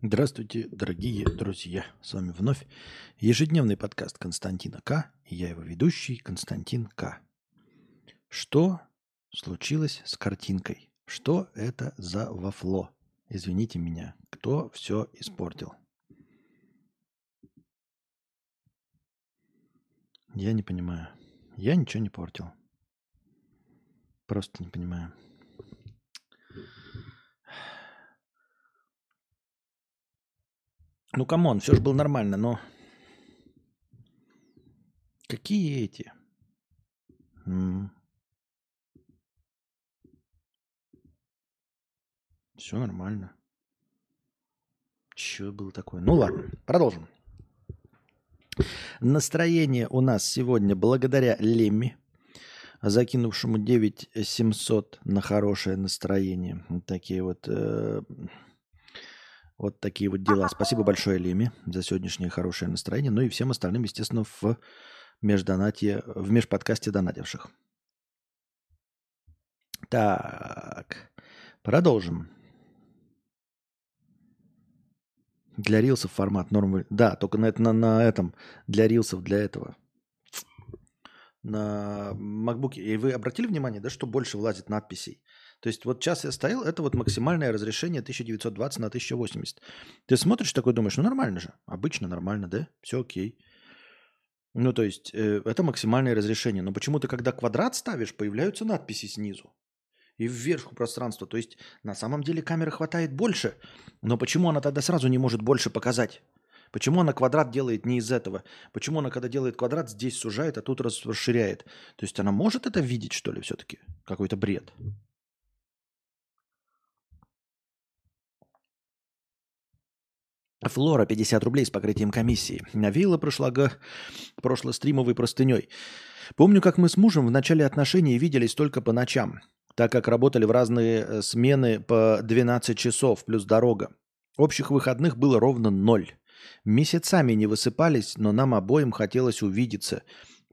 Здравствуйте, дорогие друзья! С вами вновь ежедневный подкаст Константина К. И я его ведущий Константин К. Что случилось с картинкой? Что это за вафло? Извините меня, кто все испортил? Я не понимаю. Я ничего не портил. Просто не понимаю. Ну, come on, все же было нормально, но... Какие эти? Все нормально. Че было такое? Ну ладно, продолжим. Настроение у нас сегодня благодаря Лемми, закинувшему 9700 на хорошее настроение. Вот такие вот э, вот такие вот дела. Спасибо большое, Леми, за сегодняшнее хорошее настроение. Ну и всем остальным, естественно, в междонатье, в межподкасте донативших. Так, продолжим. Для рилсов формат норм. Да, только на, на, на этом. Для рилсов, для этого. На MacBook. И вы обратили внимание, да, что больше влазит надписей? То есть вот час я стоял, это вот максимальное разрешение 1920 на 1080. Ты смотришь такой, думаешь, ну нормально же. Обычно нормально, да? Все окей. Ну, то есть э, это максимальное разрешение. Но почему-то, когда квадрат ставишь, появляются надписи снизу и вверху пространства. То есть на самом деле камеры хватает больше. Но почему она тогда сразу не может больше показать? Почему она квадрат делает не из этого? Почему она, когда делает квадрат, здесь сужает, а тут расширяет? То есть она может это видеть, что ли, все-таки? Какой-то бред. Флора 50 рублей с покрытием комиссии. Навеяла прошлого, прошлостримовой простыней. Помню, как мы с мужем в начале отношений виделись только по ночам, так как работали в разные э, смены по 12 часов плюс дорога. Общих выходных было ровно ноль. Месяцами не высыпались, но нам обоим хотелось увидеться,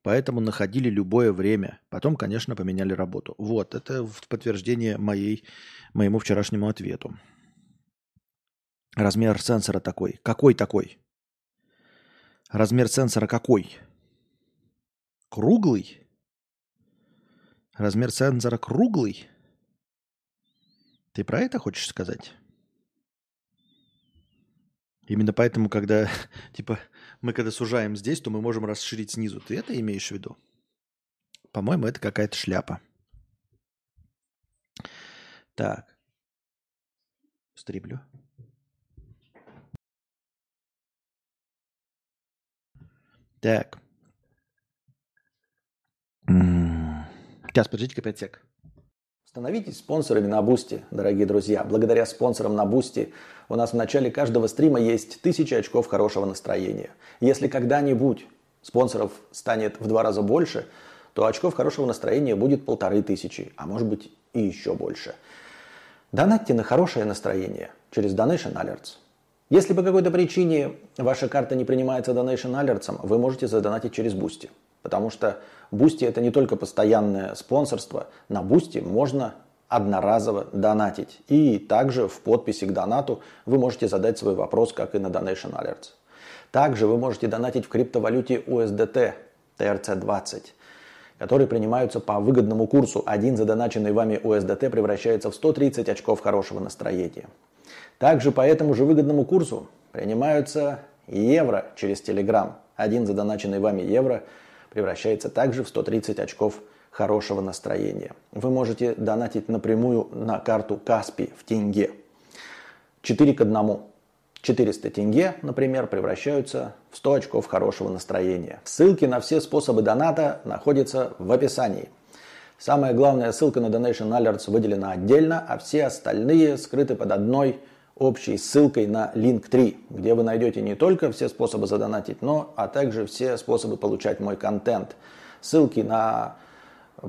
поэтому находили любое время. Потом, конечно, поменяли работу. Вот, это в подтверждение моей, моему вчерашнему ответу. Размер сенсора такой. Какой такой? Размер сенсора какой? Круглый? Размер сенсора круглый? Ты про это хочешь сказать? Именно поэтому, когда, типа, мы когда сужаем здесь, то мы можем расширить снизу. Ты это имеешь в виду? По-моему, это какая-то шляпа. Так. Стриплю. Так. Сейчас, подождите-ка 5 сек. Становитесь спонсорами на Бусти, дорогие друзья. Благодаря спонсорам на Бусти у нас в начале каждого стрима есть тысячи очков хорошего настроения. Если когда-нибудь спонсоров станет в два раза больше, то очков хорошего настроения будет полторы тысячи, а может быть и еще больше. Донатьте на хорошее настроение через Donation Alerts. Если по какой-то причине ваша карта не принимается Donation Alerts, вы можете задонатить через Boosty. Потому что Boosty это не только постоянное спонсорство. На Boosty можно одноразово донатить. И также в подписи к донату вы можете задать свой вопрос, как и на Donation Alerts. Также вы можете донатить в криптовалюте USDT TRC20, которые принимаются по выгодному курсу. Один задоначенный вами USDT превращается в 130 очков хорошего настроения. Также по этому же выгодному курсу принимаются евро через Telegram. Один задоначенный вами евро превращается также в 130 очков хорошего настроения. Вы можете донатить напрямую на карту Каспи в тенге. 4 к 1. 400 тенге, например, превращаются в 100 очков хорошего настроения. Ссылки на все способы доната находятся в описании. Самая главная ссылка на Donation Alerts выделена отдельно, а все остальные скрыты под одной общей ссылкой на Link3, где вы найдете не только все способы задонатить, но а также все способы получать мой контент. Ссылки на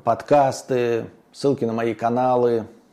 подкасты, ссылки на мои каналы,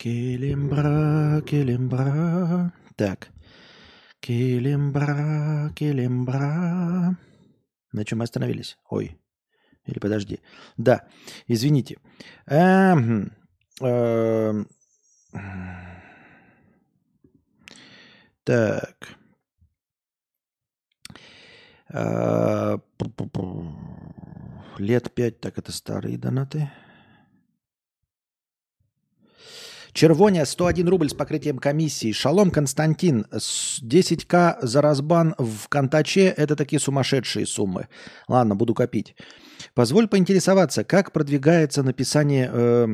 Келембра, келембра. Так. Келембра, келембра. На чем мы остановились? Ой. Или подожди. Да, извините. Эм, эм, так. Э, лет пять, так это старые донаты. Червоня 101 рубль с покрытием комиссии. Шалом Константин 10к за разбан в Контаче – это такие сумасшедшие суммы. Ладно, буду копить. Позволь поинтересоваться, как продвигается написание э,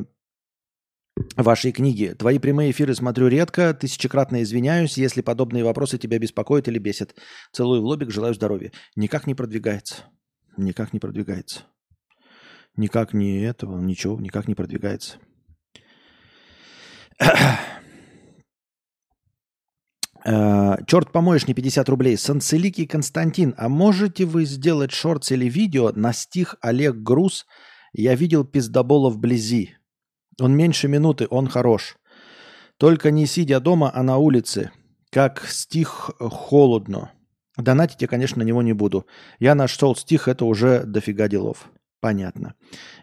вашей книги. Твои прямые эфиры смотрю редко, тысячекратно извиняюсь, если подобные вопросы тебя беспокоят или бесят. Целую в лобик, желаю здоровья. Никак не продвигается. Никак не продвигается. Никак не этого, ничего, никак не продвигается. Э, Черт помоешь, не 50 рублей. Санцеликий Константин, а можете вы сделать шорт или видео на стих Олег Груз «Я видел пиздобола вблизи». Он меньше минуты, он хорош. Только не сидя дома, а на улице. Как стих холодно. Донатить я, конечно, на него не буду. Я нашел стих, это уже дофига делов. Понятно.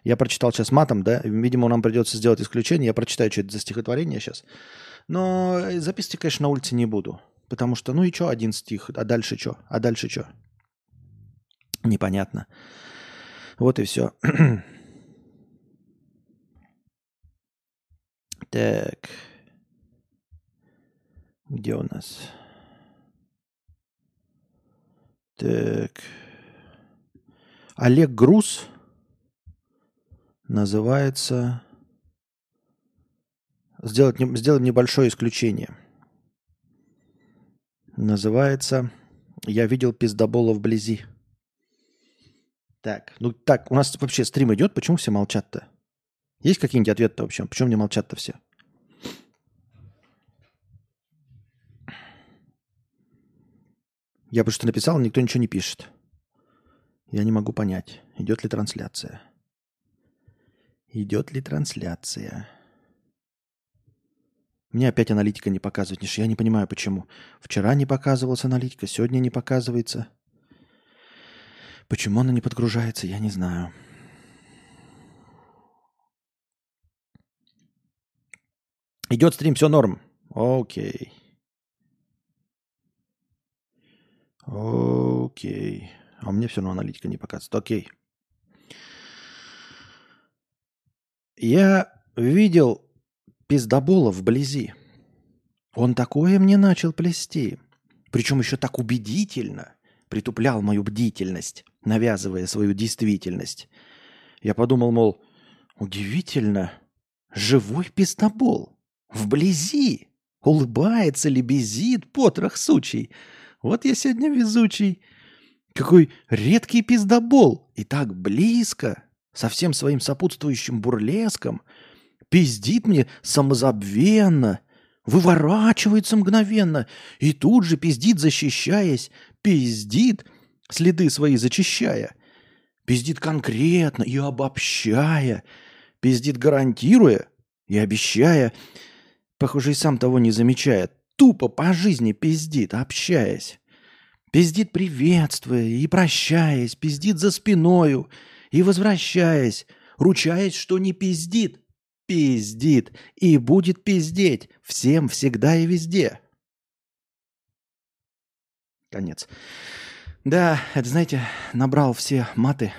Я прочитал сейчас матом, да? Видимо, нам придется сделать исключение. Я прочитаю, что это за стихотворение сейчас. Но записывать, конечно, на улице не буду. Потому что, ну и что, один стих, а дальше что? А дальше что? Непонятно. Вот и все. так. Где у нас? Так. Олег Груз называется... Сделать, сделаем небольшое исключение. Называется «Я видел пиздобола вблизи». Так, ну так, у нас вообще стрим идет, почему все молчат-то? Есть какие-нибудь ответы вообще? Почему не молчат-то все? Я просто написал, никто ничего не пишет. Я не могу понять, идет ли трансляция. Идет ли трансляция? Мне опять аналитика не показывает. Я не понимаю, почему. Вчера не показывалась аналитика, сегодня не показывается. Почему она не подгружается, я не знаю. Идет стрим, все норм. Окей. Окей. А мне все равно аналитика не показывает. Окей. Я видел пиздобола вблизи. Он такое мне начал плести. Причем еще так убедительно притуплял мою бдительность, навязывая свою действительность. Я подумал, мол, удивительно, живой пиздобол, вблизи, улыбается, лебезит, потрох сучий. Вот я сегодня везучий. Какой редкий пиздобол, и так близко, со всем своим сопутствующим бурлеском, пиздит мне самозабвенно, выворачивается мгновенно и тут же пиздит, защищаясь, пиздит, следы свои зачищая, пиздит конкретно и обобщая, пиздит гарантируя и обещая, похоже, и сам того не замечая, тупо по жизни пиздит, общаясь. Пиздит приветствуя и прощаясь, пиздит за спиною и возвращаясь, ручаясь, что не пиздит, пиздит и будет пиздеть всем, всегда и везде. Конец. Да, это, знаете, набрал все маты,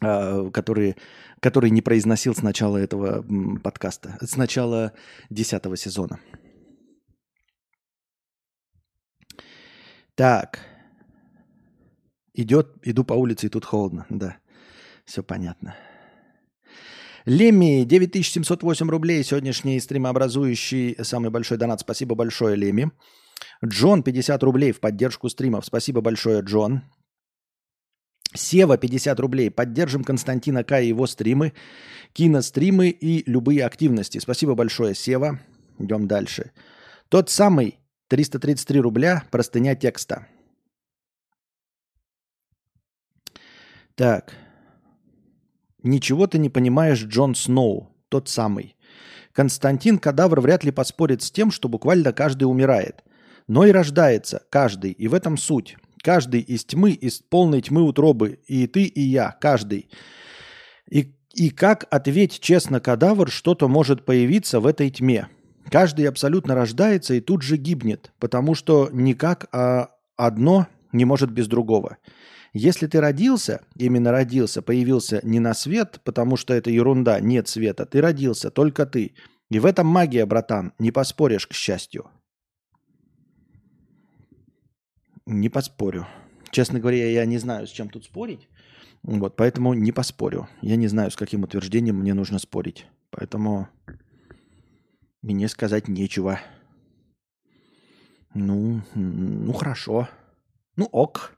а, которые, которые не произносил с начала этого подкаста, с начала десятого сезона. Так. Идет, иду по улице, и тут холодно. Да, все понятно. Леми, 9708 рублей. Сегодняшний стримообразующий самый большой донат. Спасибо большое, Леми. Джон, 50 рублей в поддержку стримов. Спасибо большое, Джон. Сева, 50 рублей. Поддержим Константина К. и его стримы, киностримы и любые активности. Спасибо большое, Сева. Идем дальше. Тот самый, 333 рубля, простыня текста. Так. Ничего ты не понимаешь, Джон Сноу, тот самый. Константин Кадавр вряд ли поспорит с тем, что буквально каждый умирает. Но и рождается каждый, и в этом суть. Каждый из тьмы, из полной тьмы утробы, и ты, и я, каждый. И, и как, ответь честно, кадавр, что-то может появиться в этой тьме? Каждый абсолютно рождается и тут же гибнет, потому что никак а одно не может без другого. Если ты родился, именно родился, появился не на свет, потому что это ерунда, нет света, ты родился, только ты. И в этом магия, братан, не поспоришь, к счастью. Не поспорю. Честно говоря, я не знаю, с чем тут спорить. Вот, поэтому не поспорю. Я не знаю, с каким утверждением мне нужно спорить. Поэтому мне сказать нечего. Ну, ну хорошо. Ну ок.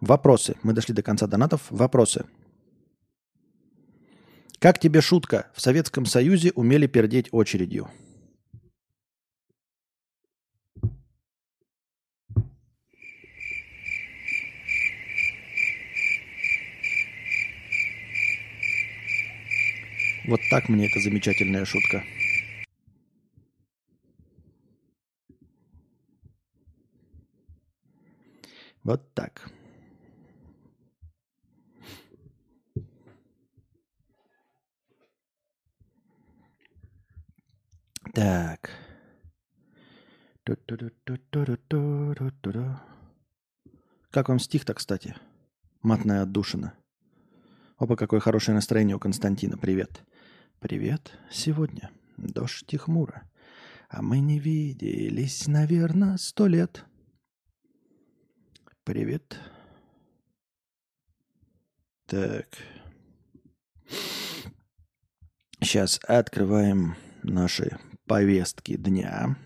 Вопросы. Мы дошли до конца донатов. Вопросы. Как тебе шутка? В Советском Союзе умели пердеть очередью. Вот так мне эта замечательная шутка. Вот так. Так. Как вам стих-то, кстати? Матная отдушина. Опа, какое хорошее настроение у Константина. Привет. Привет. Сегодня дождь и хмуро. А мы не виделись, наверное, сто лет. Привет. Так. Сейчас открываем наши повестки дня.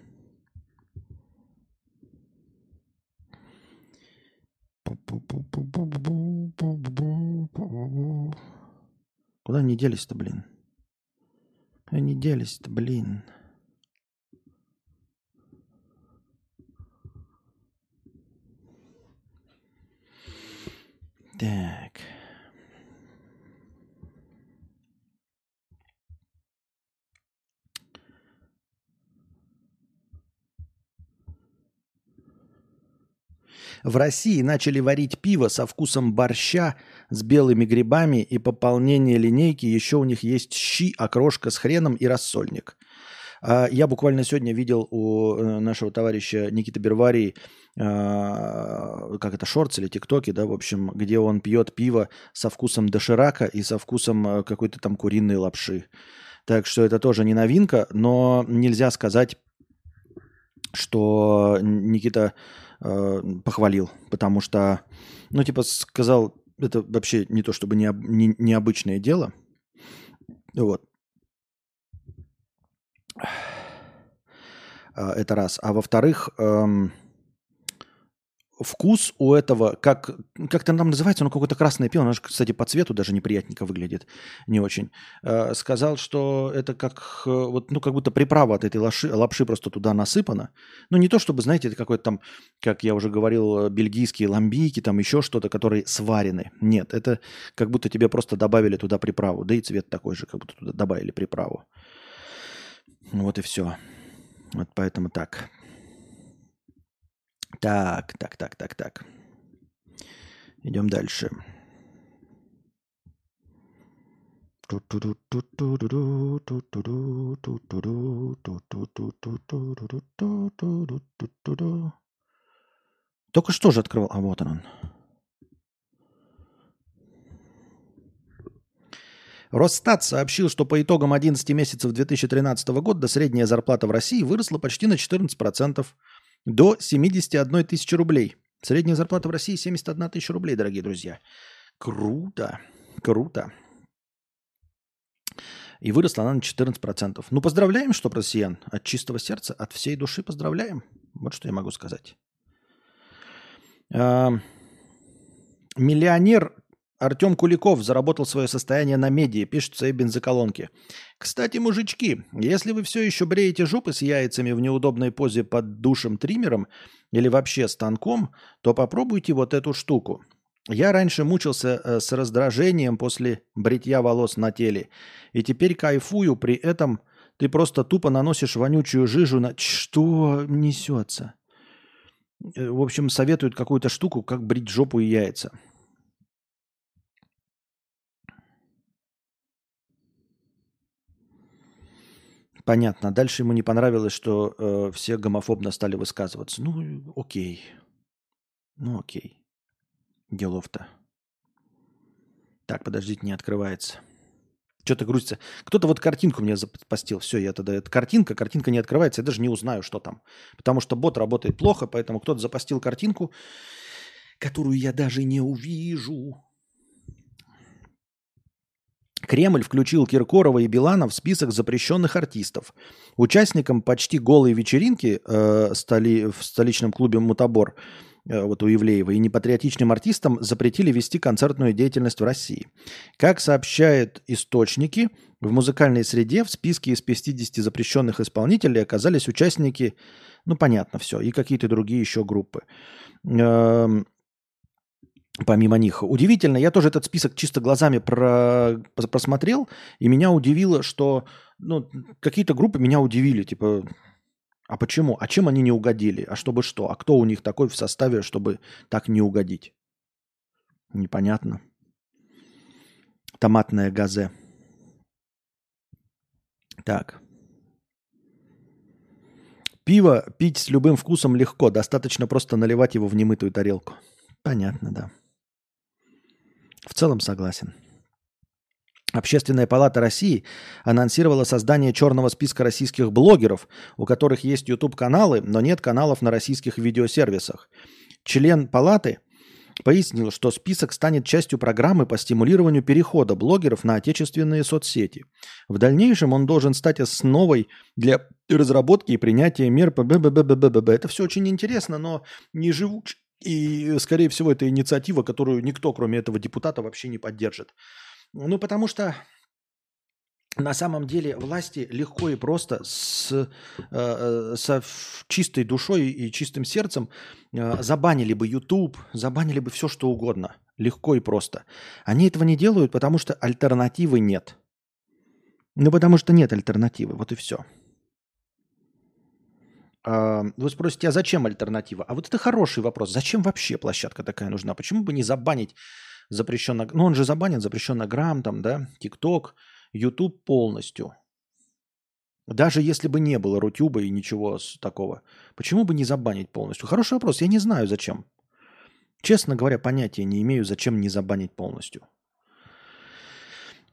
Куда они делись-то, блин? Они делись-то, блин. Так. В России начали варить пиво со вкусом борща с белыми грибами и пополнение линейки. Еще у них есть щи, окрошка с хреном и рассольник. А, я буквально сегодня видел у э, нашего товарища Никиты Берварии, а, как это, шортс или тиктоки, да, в общем, где он пьет пиво со вкусом доширака и со вкусом э, какой-то там куриной лапши. Так что это тоже не новинка, но нельзя сказать, что Никита э, похвалил, потому что, ну, типа, сказал, это вообще не то чтобы не, не, необычное дело. Вот. А, это раз. А во-вторых, эм, вкус у этого, как, как это там называется, оно какое-то красное пиво, оно же, кстати, по цвету даже неприятненько выглядит, не очень. Э, сказал, что это как, э, вот, ну, как будто приправа от этой лапши, лапши просто туда насыпана. Ну, не то чтобы, знаете, это какой-то там, как я уже говорил, бельгийские ламбийки, там еще что-то, которые сварены. Нет, это как будто тебе просто добавили туда приправу, да и цвет такой же, как будто туда добавили приправу. Вот и все. Вот поэтому так. Так, так, так, так, так. Идем дальше. Только что же открывал. А вот он. Росстат сообщил, что по итогам 11 месяцев 2013 года средняя зарплата в России выросла почти на 14%, до 71 тысячи рублей. Средняя зарплата в России 71 тысяча рублей, дорогие друзья. Круто, круто. И выросла она на 14%. Ну, поздравляем, что россиян. От чистого сердца, от всей души поздравляем. Вот что я могу сказать. Миллионер Артем Куликов заработал свое состояние на медиа, пишет в своей бензоколонке. Кстати, мужички, если вы все еще бреете жопы с яйцами в неудобной позе под душем-триммером или вообще станком, то попробуйте вот эту штуку. Я раньше мучился э, с раздражением после бритья волос на теле, и теперь кайфую, при этом ты просто тупо наносишь вонючую жижу на... Что несется? Э, в общем, советуют какую-то штуку, как брить жопу и яйца. Понятно. Дальше ему не понравилось, что э, все гомофобно стали высказываться. Ну, окей. Ну, окей. Делов-то. Так, подождите, не открывается. Что-то грузится. Кто-то вот картинку мне запостил. Все, я тогда... Это картинка, картинка не открывается. Я даже не узнаю, что там. Потому что бот работает плохо, поэтому кто-то запостил картинку, которую я даже не увижу. Кремль включил Киркорова и Билана в список запрещенных артистов. Участникам почти голой вечеринки э, столи, в столичном клубе «Мутабор» э, вот у Ивлеева и непатриотичным артистам запретили вести концертную деятельность в России. Как сообщают источники, в музыкальной среде в списке из 50 запрещенных исполнителей оказались участники, ну понятно все, и какие-то другие еще группы. Эм, помимо них. Удивительно, я тоже этот список чисто глазами про, просмотрел, и меня удивило, что ну, какие-то группы меня удивили, типа, а почему? А чем они не угодили? А чтобы что? А кто у них такой в составе, чтобы так не угодить? Непонятно. Томатная газе. Так. Пиво пить с любым вкусом легко. Достаточно просто наливать его в немытую тарелку. Понятно, да. В целом согласен. Общественная палата России анонсировала создание черного списка российских блогеров, у которых есть YouTube-каналы, но нет каналов на российских видеосервисах. Член палаты пояснил, что список станет частью программы по стимулированию перехода блогеров на отечественные соцсети. В дальнейшем он должен стать основой для разработки и принятия мер по. Это все очень интересно, но не живуч и, скорее всего, это инициатива, которую никто, кроме этого депутата, вообще не поддержит. Ну, потому что на самом деле власти легко и просто с, э, э со чистой душой и чистым сердцем э, забанили бы YouTube, забанили бы все, что угодно. Легко и просто. Они этого не делают, потому что альтернативы нет. Ну, потому что нет альтернативы. Вот и все. Вы спросите, а зачем альтернатива? А вот это хороший вопрос. Зачем вообще площадка такая нужна? Почему бы не забанить запрещенно... Ну, он же забанен, запрещенно грамм, там, да, ТикТок, YouTube полностью. Даже если бы не было Рутюба и ничего такого. Почему бы не забанить полностью? Хороший вопрос. Я не знаю, зачем. Честно говоря, понятия не имею, зачем не забанить полностью.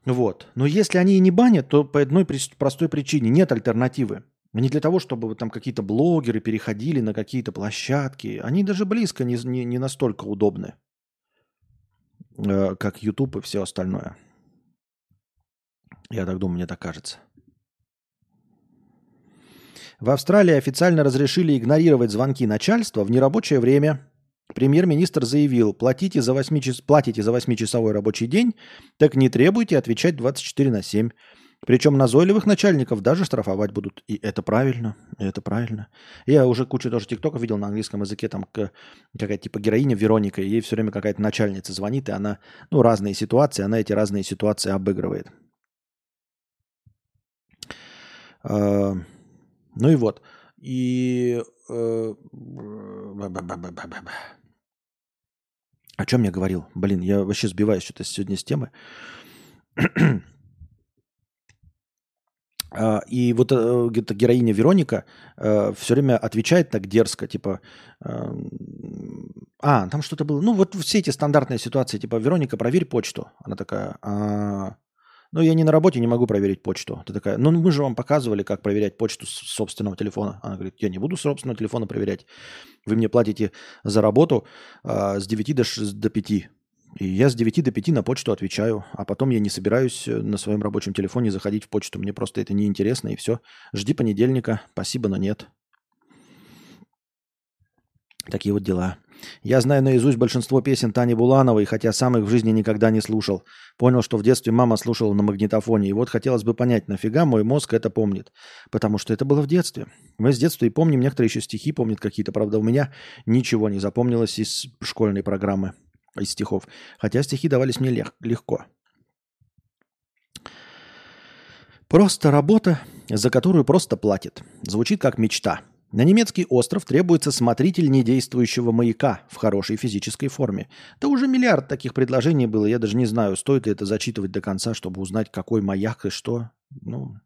Вот. Но если они и не банят, то по одной простой причине нет альтернативы. Не для того, чтобы там какие-то блогеры переходили на какие-то площадки. Они даже близко не, не, не настолько удобны, э, как YouTube и все остальное. Я так думаю, мне так кажется. В Австралии официально разрешили игнорировать звонки начальства в нерабочее время. Премьер-министр заявил, платите за 8 час... платите за 8-часовой рабочий день, так не требуйте отвечать 24 на 7. Причем назойливых начальников даже штрафовать будут. И это правильно, и это правильно. Я уже кучу тоже тиктоков видел на английском языке, там какая-то типа героиня Вероника, и ей все время какая-то начальница звонит, и она, ну, разные ситуации, она эти разные ситуации обыгрывает. А, ну и вот. И... Э, о чем я говорил? Блин, я вообще сбиваюсь что-то сегодня с темы. А, и вот э, где-то героиня Вероника э, все время отвечает так дерзко, типа, а, там что-то было, ну вот все эти стандартные ситуации, типа, Вероника, проверь почту. Она такая, а, ну, я не на работе, не могу проверить почту. Ты такая, ну, мы же вам показывали, как проверять почту с собственного телефона. Она говорит, я не буду с собственного телефона проверять. Вы мне платите за работу а, с 9 до, 6, до 5. И я с 9 до 5 на почту отвечаю, а потом я не собираюсь э, на своем рабочем телефоне заходить в почту. Мне просто это неинтересно, и все. Жди понедельника. Спасибо, но нет. Такие вот дела. Я знаю наизусть большинство песен Тани Булановой, хотя сам их в жизни никогда не слушал. Понял, что в детстве мама слушала на магнитофоне. И вот хотелось бы понять, нафига мой мозг это помнит. Потому что это было в детстве. Мы с детства и помним, некоторые еще стихи помнят какие-то. Правда, у меня ничего не запомнилось из школьной программы, из стихов. Хотя стихи давались мне лег- легко. Просто работа, за которую просто платят. Звучит как мечта – на немецкий остров требуется смотритель недействующего маяка в хорошей физической форме. Да уже миллиард таких предложений было, я даже не знаю, стоит ли это зачитывать до конца, чтобы узнать, какой маяк и что. Ну,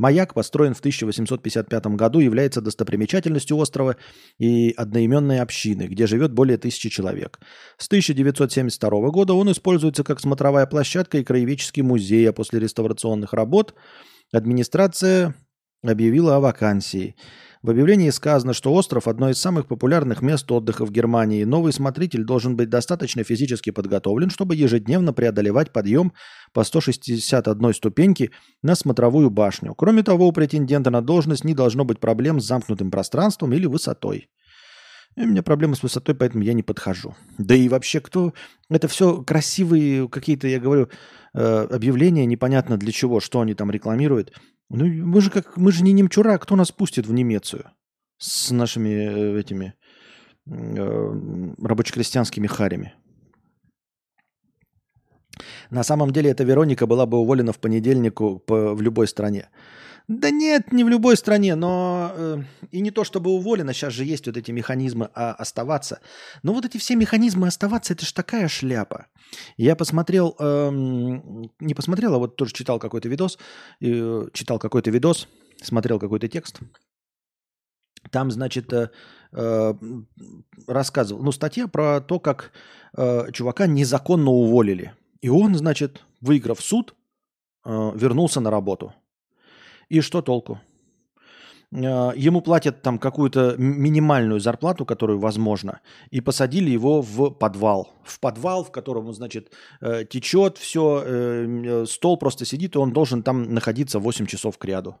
Маяк, построен в 1855 году, является достопримечательностью острова и одноименной общины, где живет более тысячи человек. С 1972 года он используется как смотровая площадка и краеведческий музей, а после реставрационных работ администрация объявила о вакансии. В объявлении сказано, что остров – одно из самых популярных мест отдыха в Германии. Новый смотритель должен быть достаточно физически подготовлен, чтобы ежедневно преодолевать подъем по 161 ступеньке на смотровую башню. Кроме того, у претендента на должность не должно быть проблем с замкнутым пространством или высотой. И у меня проблемы с высотой, поэтому я не подхожу. Да и вообще, кто... Это все красивые какие-то, я говорю, э, объявления, непонятно для чего, что они там рекламируют. Ну, мы же как, мы же не немчура, кто нас пустит в Немецию с нашими э, этими э, рабоче-крестьянскими харями? На самом деле эта Вероника была бы уволена в понедельнику по, в любой стране. Да нет, не в любой стране, но э, и не то чтобы уволена, сейчас же есть вот эти механизмы а, оставаться. Но вот эти все механизмы оставаться, это ж такая шляпа. Я посмотрел, э, не посмотрел, а вот тоже читал какой-то видос, э, читал какой-то видос, смотрел какой-то текст. Там, значит, э, э, рассказывал, ну, статья про то, как э, чувака незаконно уволили. И он, значит, выиграв суд, э, вернулся на работу. И что толку? А, ему платят там какую-то минимальную зарплату, которую возможно, и посадили его в подвал. В подвал, в котором, значит, э, течет все, э, стол просто сидит, и он должен там находиться 8 часов к ряду.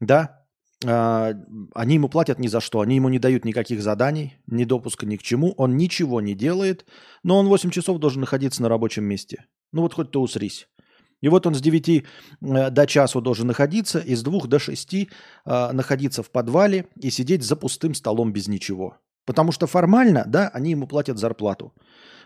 Да, они ему платят ни за что, они ему не дают никаких заданий, ни допуска ни к чему, он ничего не делает, но он 8 часов должен находиться на рабочем месте. Ну вот хоть ты усрись. И вот он с 9 э, до часу должен находиться, и с 2 до 6 э, находиться в подвале и сидеть за пустым столом без ничего. Потому что формально, да, они ему платят зарплату.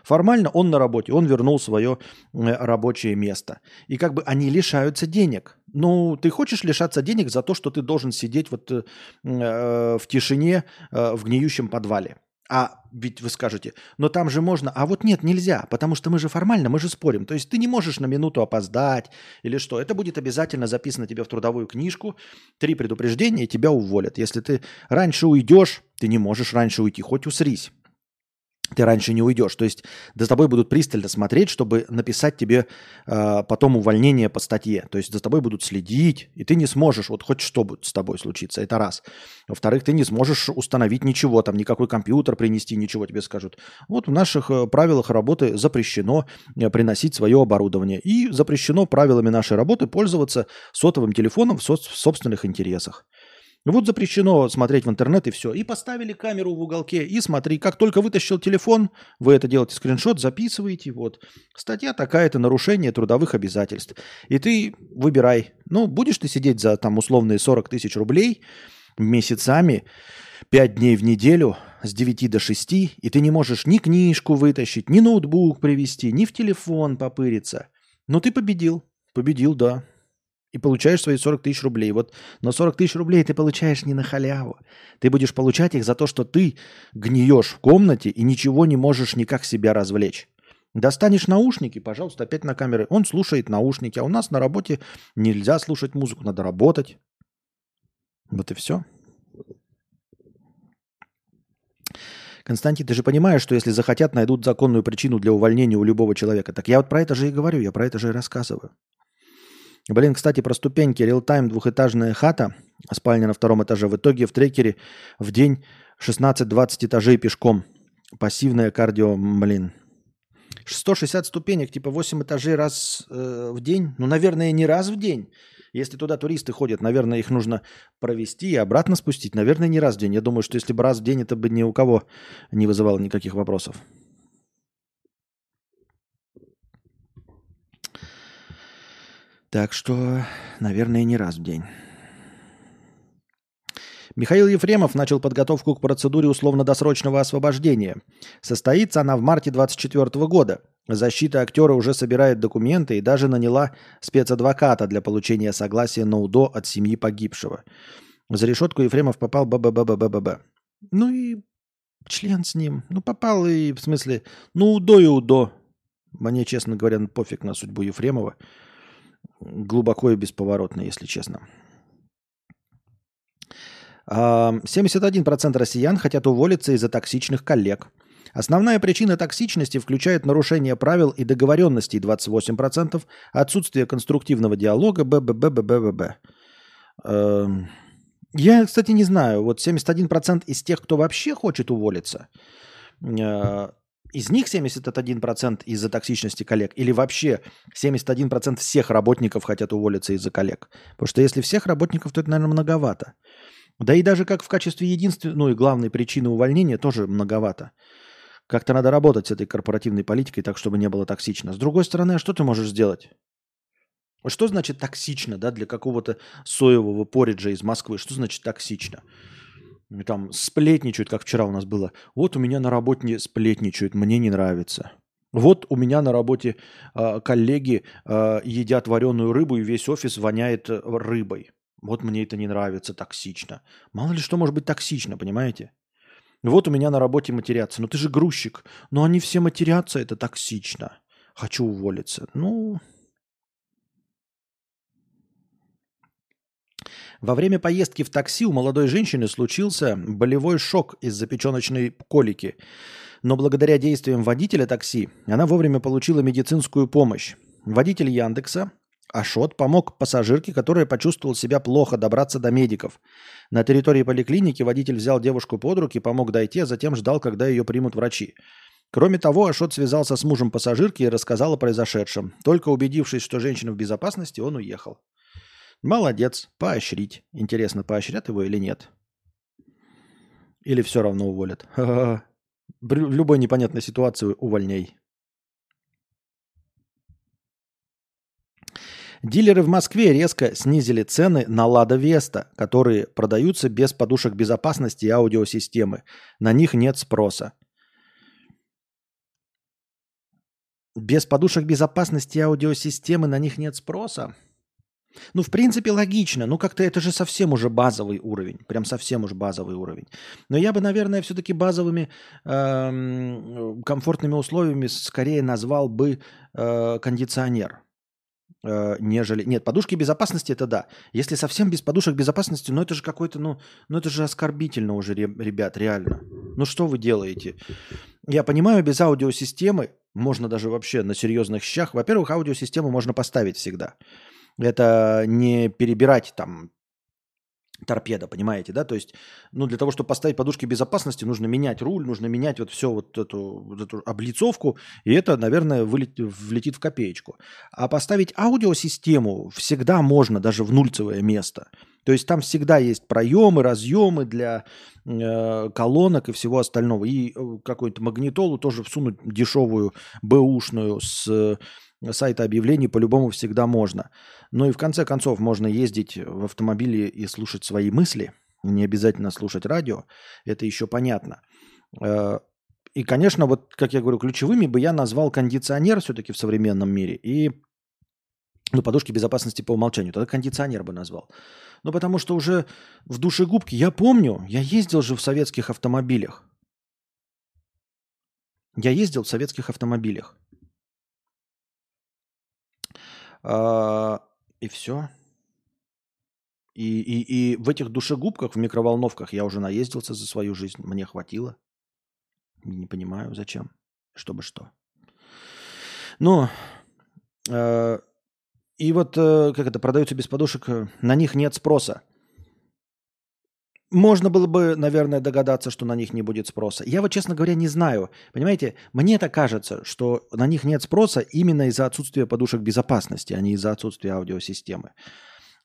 Формально он на работе, он вернул свое э, рабочее место. И как бы они лишаются денег. Ну, ты хочешь лишаться денег за то, что ты должен сидеть вот э, в тишине э, в гниющем подвале. А ведь вы скажете, но там же можно, а вот нет, нельзя, потому что мы же формально, мы же спорим. То есть ты не можешь на минуту опоздать или что. Это будет обязательно записано тебе в трудовую книжку. Три предупреждения, и тебя уволят. Если ты раньше уйдешь, ты не можешь раньше уйти, хоть усрись. Ты раньше не уйдешь. То есть за тобой будут пристально смотреть, чтобы написать тебе э, потом увольнение по статье. То есть за тобой будут следить, и ты не сможешь, вот хоть что будет с тобой случиться, это раз. Во-вторых, ты не сможешь установить ничего, там никакой компьютер принести, ничего тебе скажут. Вот в наших э, правилах работы запрещено э, приносить свое оборудование. И запрещено правилами нашей работы пользоваться сотовым телефоном в, со- в собственных интересах. Вот запрещено смотреть в интернет и все. И поставили камеру в уголке, и смотри, как только вытащил телефон, вы это делаете скриншот, записываете, вот. Статья такая-то, нарушение трудовых обязательств. И ты выбирай, ну, будешь ты сидеть за там условные 40 тысяч рублей месяцами, 5 дней в неделю, с 9 до 6, и ты не можешь ни книжку вытащить, ни ноутбук привести, ни в телефон попыриться. Но ты победил. Победил, да и получаешь свои 40 тысяч рублей. Вот, но 40 тысяч рублей ты получаешь не на халяву. Ты будешь получать их за то, что ты гниешь в комнате и ничего не можешь никак себя развлечь. Достанешь наушники, пожалуйста, опять на камеры. Он слушает наушники, а у нас на работе нельзя слушать музыку, надо работать. Вот и все. Константин, ты же понимаешь, что если захотят, найдут законную причину для увольнения у любого человека. Так я вот про это же и говорю, я про это же и рассказываю. Блин, кстати, про ступеньки. Реалтайм двухэтажная хата, спальня на втором этаже. В итоге в трекере в день 16-20 этажей пешком. Пассивное кардио, блин. 160 ступенек, типа 8 этажей раз э, в день. Ну, наверное, не раз в день. Если туда туристы ходят, наверное, их нужно провести и обратно спустить. Наверное, не раз в день. Я думаю, что если бы раз в день, это бы ни у кого не вызывало никаких вопросов. Так что, наверное, не раз в день. Михаил Ефремов начал подготовку к процедуре условно-досрочного освобождения. Состоится она в марте 2024 года. Защита актера уже собирает документы и даже наняла спецадвоката для получения согласия на УДО от семьи погибшего. За решетку Ефремов попал б-б-б-б-б-б. Ну и член с ним. Ну попал и в смысле, ну УДО и УДО. Мне, честно говоря, пофиг на судьбу Ефремова глубоко и бесповоротно, если честно. 71% россиян хотят уволиться из-за токсичных коллег. Основная причина токсичности включает нарушение правил и договоренностей 28%, отсутствие конструктивного диалога, бббббб. Я, кстати, не знаю, вот 71% из тех, кто вообще хочет уволиться, э, из них 71% из-за токсичности коллег или вообще 71% всех работников хотят уволиться из-за коллег? Потому что если всех работников, то это, наверное, многовато. Да и даже как в качестве единственной, ну и главной причины увольнения тоже многовато. Как-то надо работать с этой корпоративной политикой так, чтобы не было токсично. С другой стороны, а что ты можешь сделать? Что значит токсично, да, для какого-то соевого пориджа из Москвы? Что значит токсично? Там сплетничают, как вчера у нас было. Вот у меня на работе сплетничают, мне не нравится. Вот у меня на работе э, коллеги э, едят вареную рыбу, и весь офис воняет э, рыбой. Вот мне это не нравится, токсично. Мало ли что может быть токсично, понимаете? Вот у меня на работе матерятся. Ну ты же грузчик. Но они все матерятся, это токсично. Хочу уволиться. Ну, Во время поездки в такси у молодой женщины случился болевой шок из-за печеночной колики. Но благодаря действиям водителя такси она вовремя получила медицинскую помощь. Водитель Яндекса Ашот помог пассажирке, которая почувствовала себя плохо, добраться до медиков. На территории поликлиники водитель взял девушку под руки, помог дойти, а затем ждал, когда ее примут врачи. Кроме того, Ашот связался с мужем пассажирки и рассказал о произошедшем. Только убедившись, что женщина в безопасности, он уехал. Молодец, поощрить. Интересно, поощрят его или нет? Или все равно уволят? В любой непонятной ситуации увольняй. Дилеры в Москве резко снизили цены на Лада Веста, которые продаются без подушек безопасности и аудиосистемы. На них нет спроса. Без подушек безопасности и аудиосистемы на них нет спроса? Ну, в принципе, логично. Ну, как-то это же совсем уже базовый уровень. Прям совсем уж базовый уровень. Но я бы, наверное, все-таки базовыми э, комфортными условиями скорее назвал бы э, кондиционер. Э, нежели... Нет, подушки безопасности это да. Если совсем без подушек безопасности, ну это же какой-то, ну, ну это же оскорбительно уже, ребят, реально. Ну что вы делаете? Я понимаю, без аудиосистемы можно даже вообще на серьезных щах. Во-первых, аудиосистему можно поставить всегда. Это не перебирать там торпеда, понимаете, да? То есть, ну, для того, чтобы поставить подушки безопасности, нужно менять руль, нужно менять вот все вот эту, вот эту облицовку, и это, наверное, вылет, влетит в копеечку. А поставить аудиосистему всегда можно, даже в нульцевое место. То есть там всегда есть проемы, разъемы для э, колонок и всего остального. И э, какую-то магнитолу тоже всунуть дешевую, бэушную с сайта объявлений по-любому всегда можно. Но и в конце концов можно ездить в автомобиле и слушать свои мысли, не обязательно слушать радио, это еще понятно. Э, и, конечно, вот, как я говорю, ключевыми бы я назвал кондиционер все-таки в современном мире и ну, подушки безопасности по умолчанию. Тогда кондиционер бы назвал. Ну, потому что уже в душегубке, я помню, я ездил же в советских автомобилях. Я ездил в советских автомобилях. А, и все. И, и, и в этих душегубках, в микроволновках я уже наездился за свою жизнь. Мне хватило. Не понимаю, зачем. Чтобы что. Но э, и вот, э, как это, продаются без подушек, э, на них нет спроса. Можно было бы, наверное, догадаться, что на них не будет спроса. Я вот, честно говоря, не знаю. Понимаете, мне так кажется, что на них нет спроса именно из-за отсутствия подушек безопасности, а не из-за отсутствия аудиосистемы.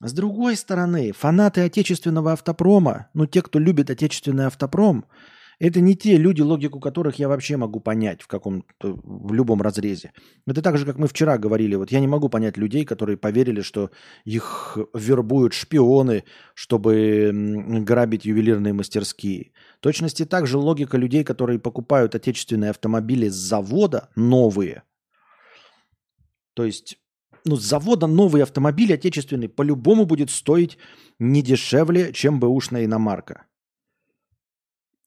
С другой стороны, фанаты отечественного автопрома, ну те, кто любит отечественный автопром, это не те люди, логику которых я вообще могу понять в каком-то, в любом разрезе. Это так же, как мы вчера говорили. Вот я не могу понять людей, которые поверили, что их вербуют шпионы, чтобы грабить ювелирные мастерские. Точности так же логика людей, которые покупают отечественные автомобили с завода, новые. То есть ну, с завода новый автомобиль отечественный по-любому будет стоить не дешевле, чем бэушная иномарка.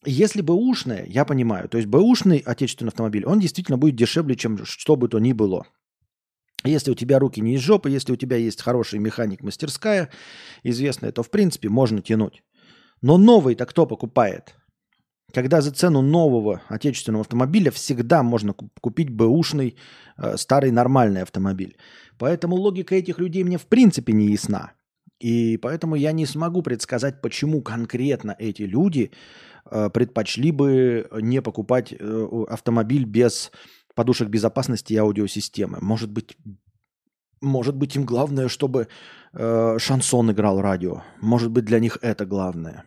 Если бэушная, я понимаю, то есть бэушный отечественный автомобиль, он действительно будет дешевле, чем что бы то ни было. Если у тебя руки не из жопы, если у тебя есть хороший механик, мастерская, известная, то в принципе можно тянуть. Но новый-то кто покупает? Когда за цену нового отечественного автомобиля всегда можно купить бэушный э, старый нормальный автомобиль. Поэтому логика этих людей мне в принципе не ясна. И поэтому я не смогу предсказать, почему конкретно эти люди предпочли бы не покупать э, автомобиль без подушек безопасности и аудиосистемы. Может быть, может быть им главное, чтобы э, шансон играл радио. Может быть, для них это главное.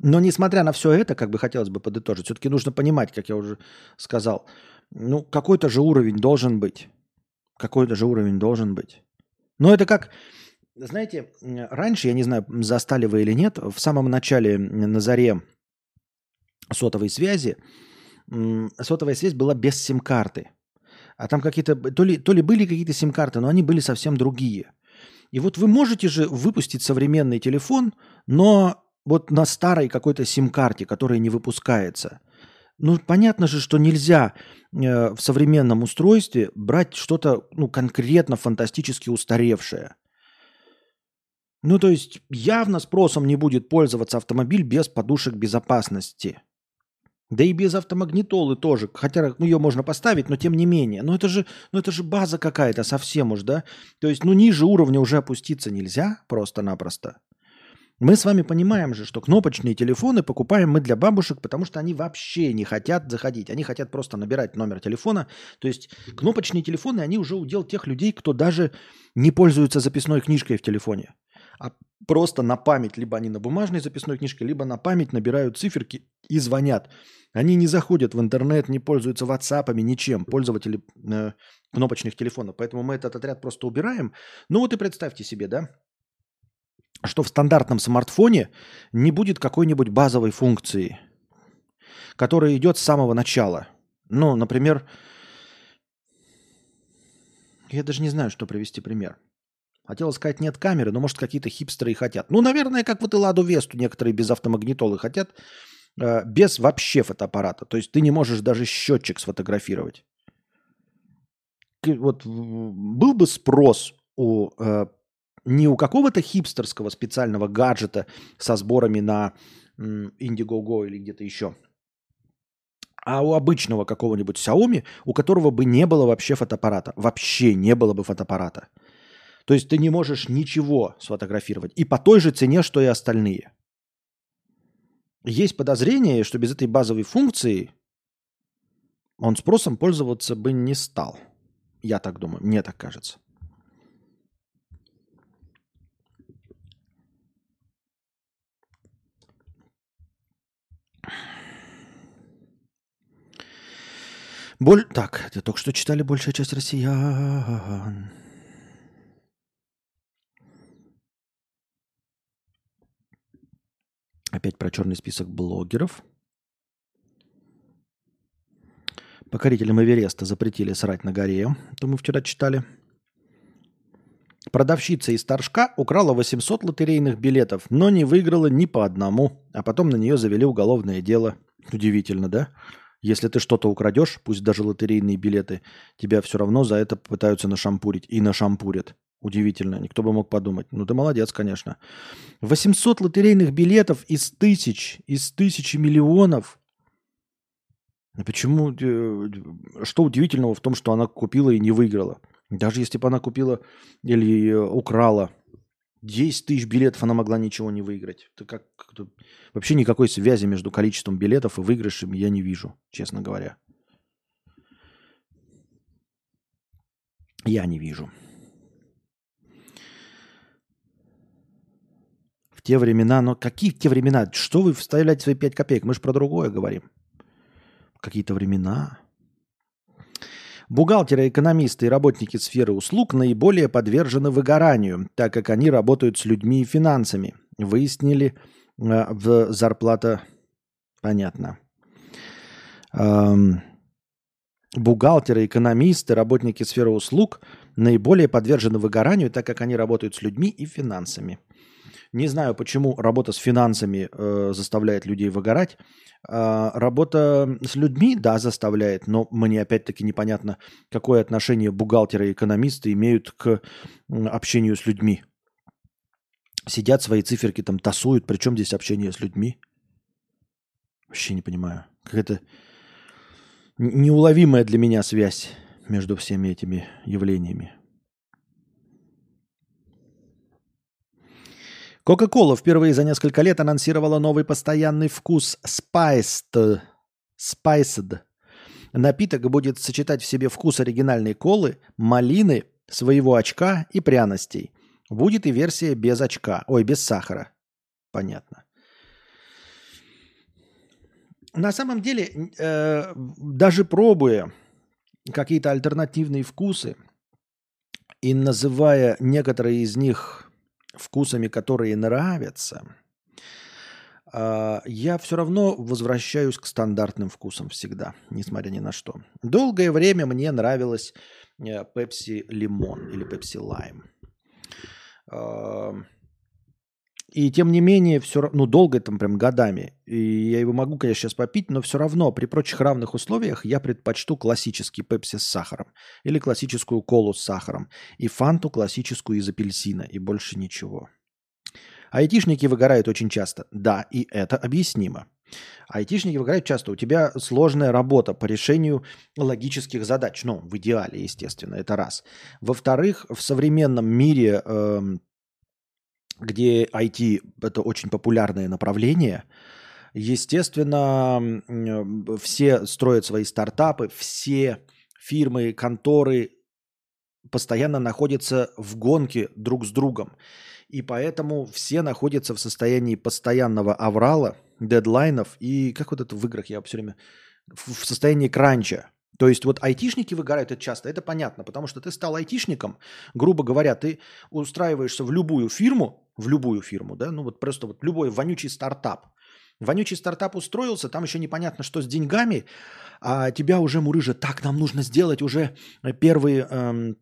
Но несмотря на все это, как бы хотелось бы подытожить, все-таки нужно понимать, как я уже сказал, ну какой-то же уровень должен быть. Какой-то же уровень должен быть. Но это как, знаете, раньше, я не знаю, застали вы или нет, в самом начале, на заре сотовой связи, сотовая связь была без сим-карты. А там какие-то, то ли, то ли были какие-то сим-карты, но они были совсем другие. И вот вы можете же выпустить современный телефон, но вот на старой какой-то сим-карте, которая не выпускается. Ну, понятно же, что нельзя э, в современном устройстве брать что-то ну, конкретно фантастически устаревшее. Ну, то есть явно спросом не будет пользоваться автомобиль без подушек безопасности. Да и без автомагнитолы тоже. Хотя ну, ее можно поставить, но тем не менее. Но это же, ну, это же база какая-то совсем уж, да? То есть, ну, ниже уровня уже опуститься нельзя просто-напросто. Мы с вами понимаем же, что кнопочные телефоны покупаем мы для бабушек, потому что они вообще не хотят заходить. Они хотят просто набирать номер телефона. То есть кнопочные телефоны, они уже удел тех людей, кто даже не пользуется записной книжкой в телефоне. А просто на память, либо они на бумажной записной книжке, либо на память набирают циферки и звонят. Они не заходят в интернет, не пользуются WhatsApp, ничем, пользователи э, кнопочных телефонов. Поэтому мы этот отряд просто убираем. Ну вот и представьте себе, да, что в стандартном смартфоне не будет какой-нибудь базовой функции, которая идет с самого начала. Ну, например, я даже не знаю, что привести пример. Хотел сказать, нет камеры, но, может, какие-то хипстеры и хотят. Ну, наверное, как вот и Ладу Весту некоторые без автомагнитолы хотят, э, без вообще фотоаппарата. То есть ты не можешь даже счетчик сфотографировать. Вот был бы спрос у э, не у какого-то хипстерского специального гаджета со сборами на Indiegogo или где-то еще, а у обычного какого-нибудь Xiaomi, у которого бы не было вообще фотоаппарата. Вообще не было бы фотоаппарата. То есть ты не можешь ничего сфотографировать. И по той же цене, что и остальные. Есть подозрение, что без этой базовой функции он спросом пользоваться бы не стал. Я так думаю, мне так кажется. Боль... Так, это только что читали большая часть россиян. Опять про черный список блогеров. Покорителям Эвереста запретили срать на горе. Это мы вчера читали. Продавщица из Торжка украла 800 лотерейных билетов, но не выиграла ни по одному. А потом на нее завели уголовное дело. Удивительно, да? Если ты что-то украдешь, пусть даже лотерейные билеты, тебя все равно за это пытаются нашампурить. И нашампурят. Удивительно. Никто бы мог подумать. Ну, ты молодец, конечно. 800 лотерейных билетов из тысяч, из тысячи миллионов. Почему? Э, что удивительного в том, что она купила и не выиграла? Даже если бы она купила или э, украла 10 тысяч билетов, она могла ничего не выиграть. Это как, вообще никакой связи между количеством билетов и выигрышами я не вижу, честно говоря. Я не вижу. В те времена, но какие в те времена? Что вы вставляете свои 5 копеек? Мы же про другое говорим какие-то времена. Бухгалтеры, экономисты и работники сферы услуг наиболее подвержены выгоранию, так как они работают с людьми и финансами. Выяснили э, в зарплата... Понятно. Эм, бухгалтеры, экономисты, работники сферы услуг наиболее подвержены выгоранию, так как они работают с людьми и финансами. Не знаю, почему работа с финансами э, заставляет людей выгорать. Э, работа с людьми, да, заставляет, но мне опять-таки непонятно, какое отношение бухгалтеры и экономисты имеют к общению с людьми. Сидят свои циферки там тасуют, причем здесь общение с людьми? Вообще не понимаю. Какая-то неуловимая для меня связь между всеми этими явлениями. Coca-Cola впервые за несколько лет анонсировала новый постоянный вкус Spiced. Spiced. Напиток будет сочетать в себе вкус оригинальной колы, малины, своего очка и пряностей. Будет и версия без очка, ой, без сахара. Понятно. На самом деле, э, даже пробуя какие-то альтернативные вкусы и называя некоторые из них вкусами, которые нравятся, а, я все равно возвращаюсь к стандартным вкусам всегда, несмотря ни на что. Долгое время мне нравилась Пепси э, Лимон или Пепси Лайм. И тем не менее, все ну, долго там прям годами. И я его могу, конечно, сейчас попить, но все равно при прочих равных условиях я предпочту классический пепси с сахаром. Или классическую колу с сахаром. И фанту классическую из апельсина. И больше ничего. Айтишники выгорают очень часто. Да, и это объяснимо. Айтишники выгорают часто. У тебя сложная работа по решению логических задач. Ну, в идеале, естественно, это раз. Во-вторых, в современном мире э, где IT – это очень популярное направление, естественно, все строят свои стартапы, все фирмы, конторы постоянно находятся в гонке друг с другом. И поэтому все находятся в состоянии постоянного аврала, дедлайнов и, как вот это в играх я все время, в состоянии кранча. То есть вот айтишники выгорают это часто, это понятно, потому что ты стал айтишником, грубо говоря, ты устраиваешься в любую фирму, в любую фирму, да, ну вот просто вот любой вонючий стартап. Вонючий стартап устроился, там еще непонятно, что с деньгами, а тебя уже мурыжат, так, нам нужно сделать уже первые эм,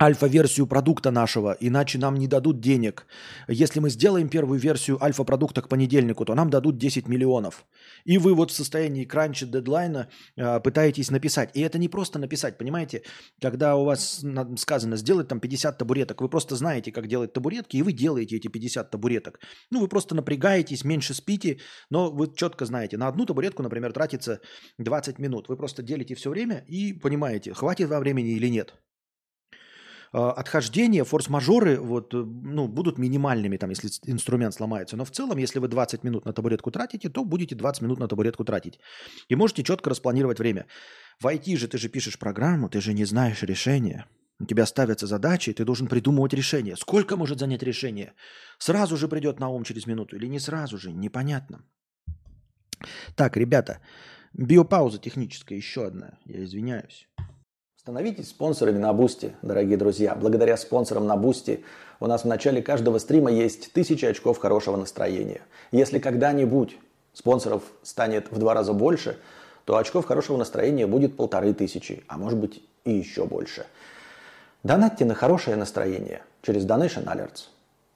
альфа-версию продукта нашего, иначе нам не дадут денег. Если мы сделаем первую версию альфа-продукта к понедельнику, то нам дадут 10 миллионов. И вы вот в состоянии кранча дедлайна э, пытаетесь написать. И это не просто написать, понимаете? Когда у вас сказано сделать там 50 табуреток, вы просто знаете, как делать табуретки, и вы делаете эти 50 табуреток. Ну, вы просто напрягаетесь, меньше спите, но вы четко знаете, на одну табуретку, например, тратится 20 минут. Вы просто делите все время и понимаете, хватит во времени или нет. А, отхождения, форс-мажоры вот, э, ну, будут минимальными, там, если инструмент сломается. Но в целом, если вы 20 минут на табуретку тратите, то будете 20 минут на табуретку тратить. И можете четко распланировать время. В IT же ты же пишешь программу, ты же не знаешь решения. У тебя ставятся задачи, ты должен придумывать решение. Сколько может занять решение? Сразу же придет на ум через минуту или не сразу же? Непонятно. Так, ребята, биопауза техническая еще одна. Я извиняюсь. Становитесь спонсорами на Бусти, дорогие друзья. Благодаря спонсорам на Бусти у нас в начале каждого стрима есть тысяча очков хорошего настроения. Если когда-нибудь спонсоров станет в два раза больше, то очков хорошего настроения будет полторы тысячи, а может быть и еще больше. Донатьте на хорошее настроение через Donation Alerts.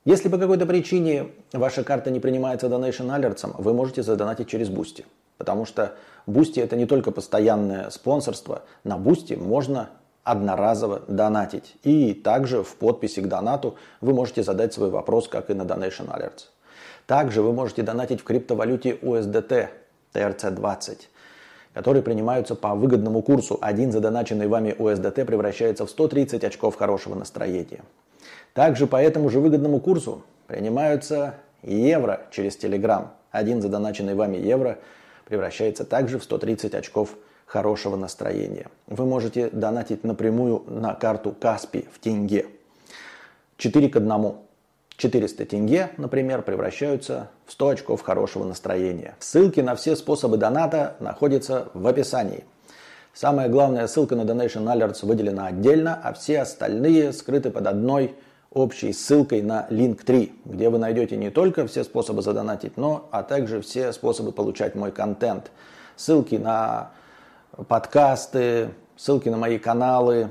Если по какой-то причине ваша карта не принимается Donation Alerts, вы можете задонатить через Бусти. Потому что Бусти это не только постоянное спонсорство. На Бусти можно одноразово донатить. И также в подписи к донату вы можете задать свой вопрос, как и на Donation Alerts. Также вы можете донатить в криптовалюте USDT TRC20, которые принимаются по выгодному курсу. Один задоначенный вами USDT превращается в 130 очков хорошего настроения. Также по этому же выгодному курсу принимаются евро через Telegram. Один задоначенный вами евро – превращается также в 130 очков хорошего настроения. Вы можете донатить напрямую на карту Каспи в тенге. 4 к 1. 400 тенге, например, превращаются в 100 очков хорошего настроения. Ссылки на все способы доната находятся в описании. Самая главная ссылка на Donation Alerts выделена отдельно, а все остальные скрыты под одной общей ссылкой на Link3, где вы найдете не только все способы задонатить, но а также все способы получать мой контент. Ссылки на подкасты, ссылки на мои каналы,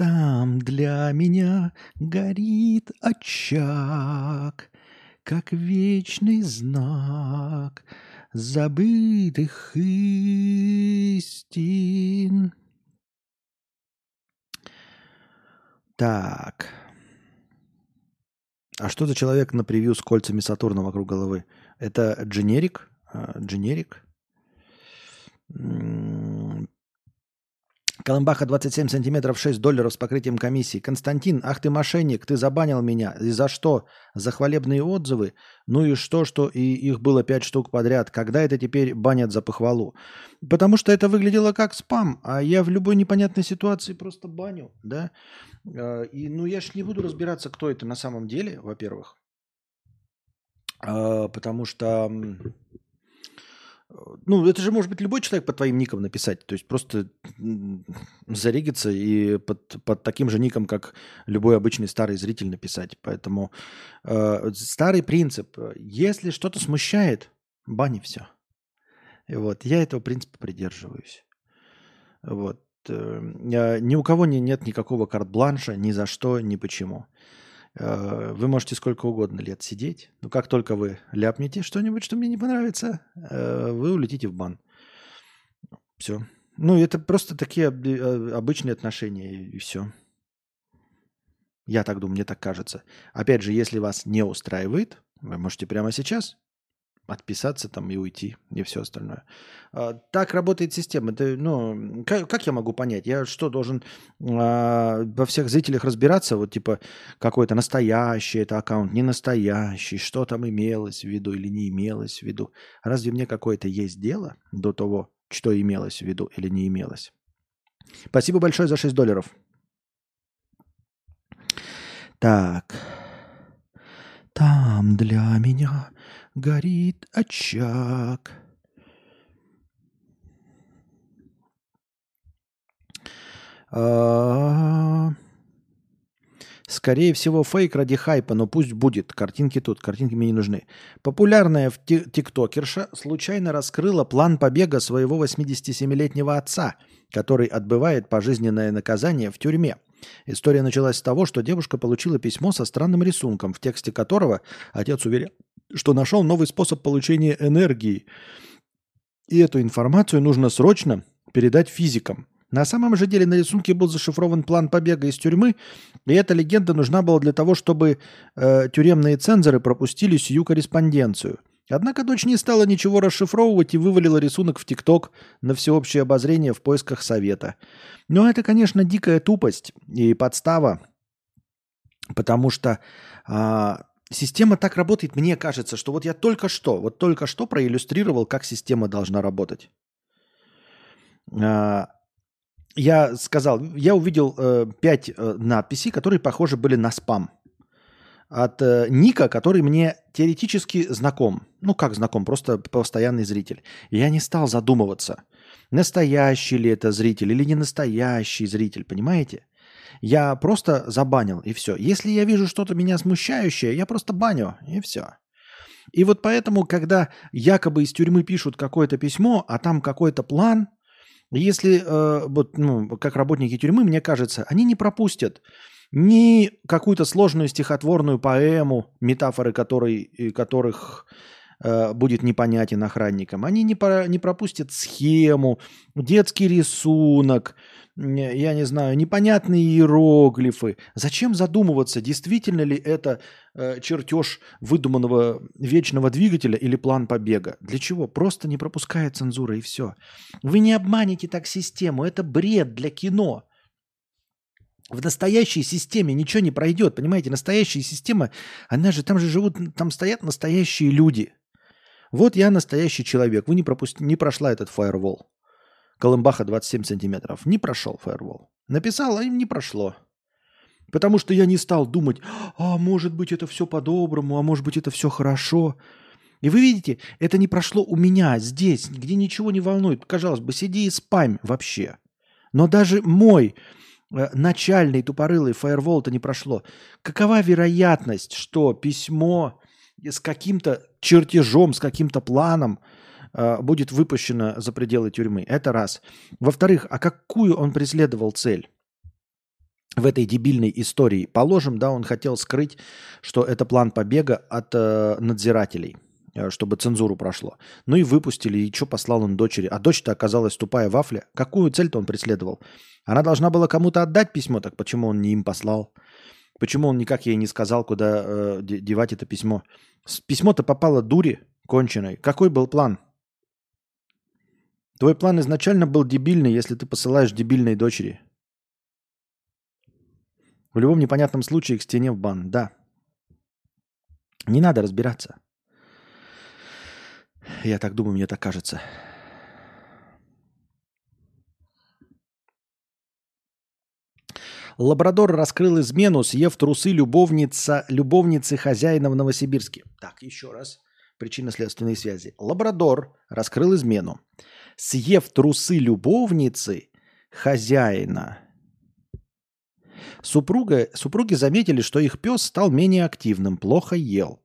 Там для меня горит очаг, Как вечный знак забытых истин. Так. А что за человек на превью с кольцами Сатурна вокруг головы? Это дженерик? А, дженерик? Колымбаха 27 сантиметров 6 долларов с покрытием комиссии. Константин, ах ты мошенник, ты забанил меня. И за что? За хвалебные отзывы? Ну и что, что и их было 5 штук подряд? Когда это теперь банят за похвалу? Потому что это выглядело как спам, а я в любой непонятной ситуации просто баню, да? А, и ну я ж не буду разбираться, кто это на самом деле, во-первых. А, потому что Ну, это же может быть любой человек под твоим ником написать. То есть просто зарегиться и под, под таким же ником, как любой обычный старый зритель написать. Поэтому э, старый принцип. Если что-то смущает, бани все. И вот я этого принципа придерживаюсь. Вот. Э, ни у кого не, нет никакого карт-бланша ни за что, ни почему. Э, вы можете сколько угодно лет сидеть, но как только вы ляпнете что-нибудь, что мне не понравится, э, вы улетите в бан. Все. Ну, это просто такие э, обычные отношения, и все. Я так думаю, мне так кажется. Опять же, если вас не устраивает, вы можете прямо сейчас отписаться там и уйти, и все остальное. А, так работает система. Это, ну, как, как я могу понять? Я что, должен а, во всех зрителях разбираться? Вот типа какой-то настоящий это аккаунт, не настоящий, что там имелось в виду или не имелось в виду? Разве мне какое-то есть дело до того, что имелось в виду или не имелось? Спасибо большое за 6 долларов. Так. Там для меня горит очаг. А, скорее всего, фейк ради хайпа, но пусть будет. Картинки тут, картинки мне не нужны. Популярная в тиктокерша случайно раскрыла план побега своего 87-летнего отца, который отбывает пожизненное наказание в тюрьме. История началась с того, что девушка получила письмо со странным рисунком, в тексте которого отец уверял, что нашел новый способ получения энергии. И эту информацию нужно срочно передать физикам. На самом же деле на рисунке был зашифрован план побега из тюрьмы, и эта легенда нужна была для того, чтобы э, тюремные цензоры пропустили сию корреспонденцию. Однако дочь не стала ничего расшифровывать и вывалила рисунок в ТикТок на всеобщее обозрение в поисках совета. Но это, конечно, дикая тупость и подстава, потому что а, Система так работает, мне кажется, что вот я только что, вот только что проиллюстрировал, как система должна работать. А, я сказал, я увидел э, пять э, надписей, которые похожи были на спам. От э, Ника, который мне теоретически знаком. Ну, как знаком, просто постоянный зритель. Я не стал задумываться, настоящий ли это зритель или не настоящий зритель, понимаете? Я просто забанил, и все. Если я вижу что-то меня смущающее, я просто баню, и все. И вот поэтому, когда якобы из тюрьмы пишут какое-то письмо, а там какой-то план, если, э, вот, ну, как работники тюрьмы, мне кажется, они не пропустят ни какую-то сложную стихотворную поэму, метафоры которой, которых э, будет непонятен охранникам. Они не, про, не пропустят схему, детский рисунок, я не знаю, непонятные иероглифы. Зачем задумываться, действительно ли это э, чертеж выдуманного вечного двигателя или план побега? Для чего? Просто не пропускает цензура и все. Вы не обманете так систему, это бред для кино. В настоящей системе ничего не пройдет, понимаете? Настоящая система, она же, там же живут, там стоят настоящие люди. Вот я настоящий человек, вы не, пропусти, не прошла этот фаервол. Колымбаха 27 сантиметров. Не прошел фаервол. Написал, а им не прошло. Потому что я не стал думать, а может быть это все по-доброму, а может быть это все хорошо. И вы видите, это не прошло у меня здесь, где ничего не волнует. Казалось бы, сиди и спам вообще. Но даже мой начальный тупорылый фаервол-то не прошло. Какова вероятность, что письмо с каким-то чертежом, с каким-то планом Э, будет выпущено за пределы тюрьмы. Это раз. Во-вторых, а какую он преследовал цель? в этой дебильной истории. Положим, да, он хотел скрыть, что это план побега от э, надзирателей, э, чтобы цензуру прошло. Ну и выпустили, и что послал он дочери. А дочь-то оказалась тупая вафля. Какую цель-то он преследовал? Она должна была кому-то отдать письмо, так почему он не им послал? Почему он никак ей не сказал, куда э, девать это письмо? Письмо-то попало дури конченой. Какой был план? Твой план изначально был дебильный, если ты посылаешь дебильной дочери. В любом непонятном случае к стене в бан, да. Не надо разбираться. Я так думаю, мне так кажется. Лабрадор раскрыл измену, съев трусы любовница, любовницы хозяина в Новосибирске. Так, еще раз. причинно-следственные связи. Лабрадор раскрыл измену. Съев трусы любовницы хозяина. Супруга, супруги заметили, что их пес стал менее активным, плохо ел.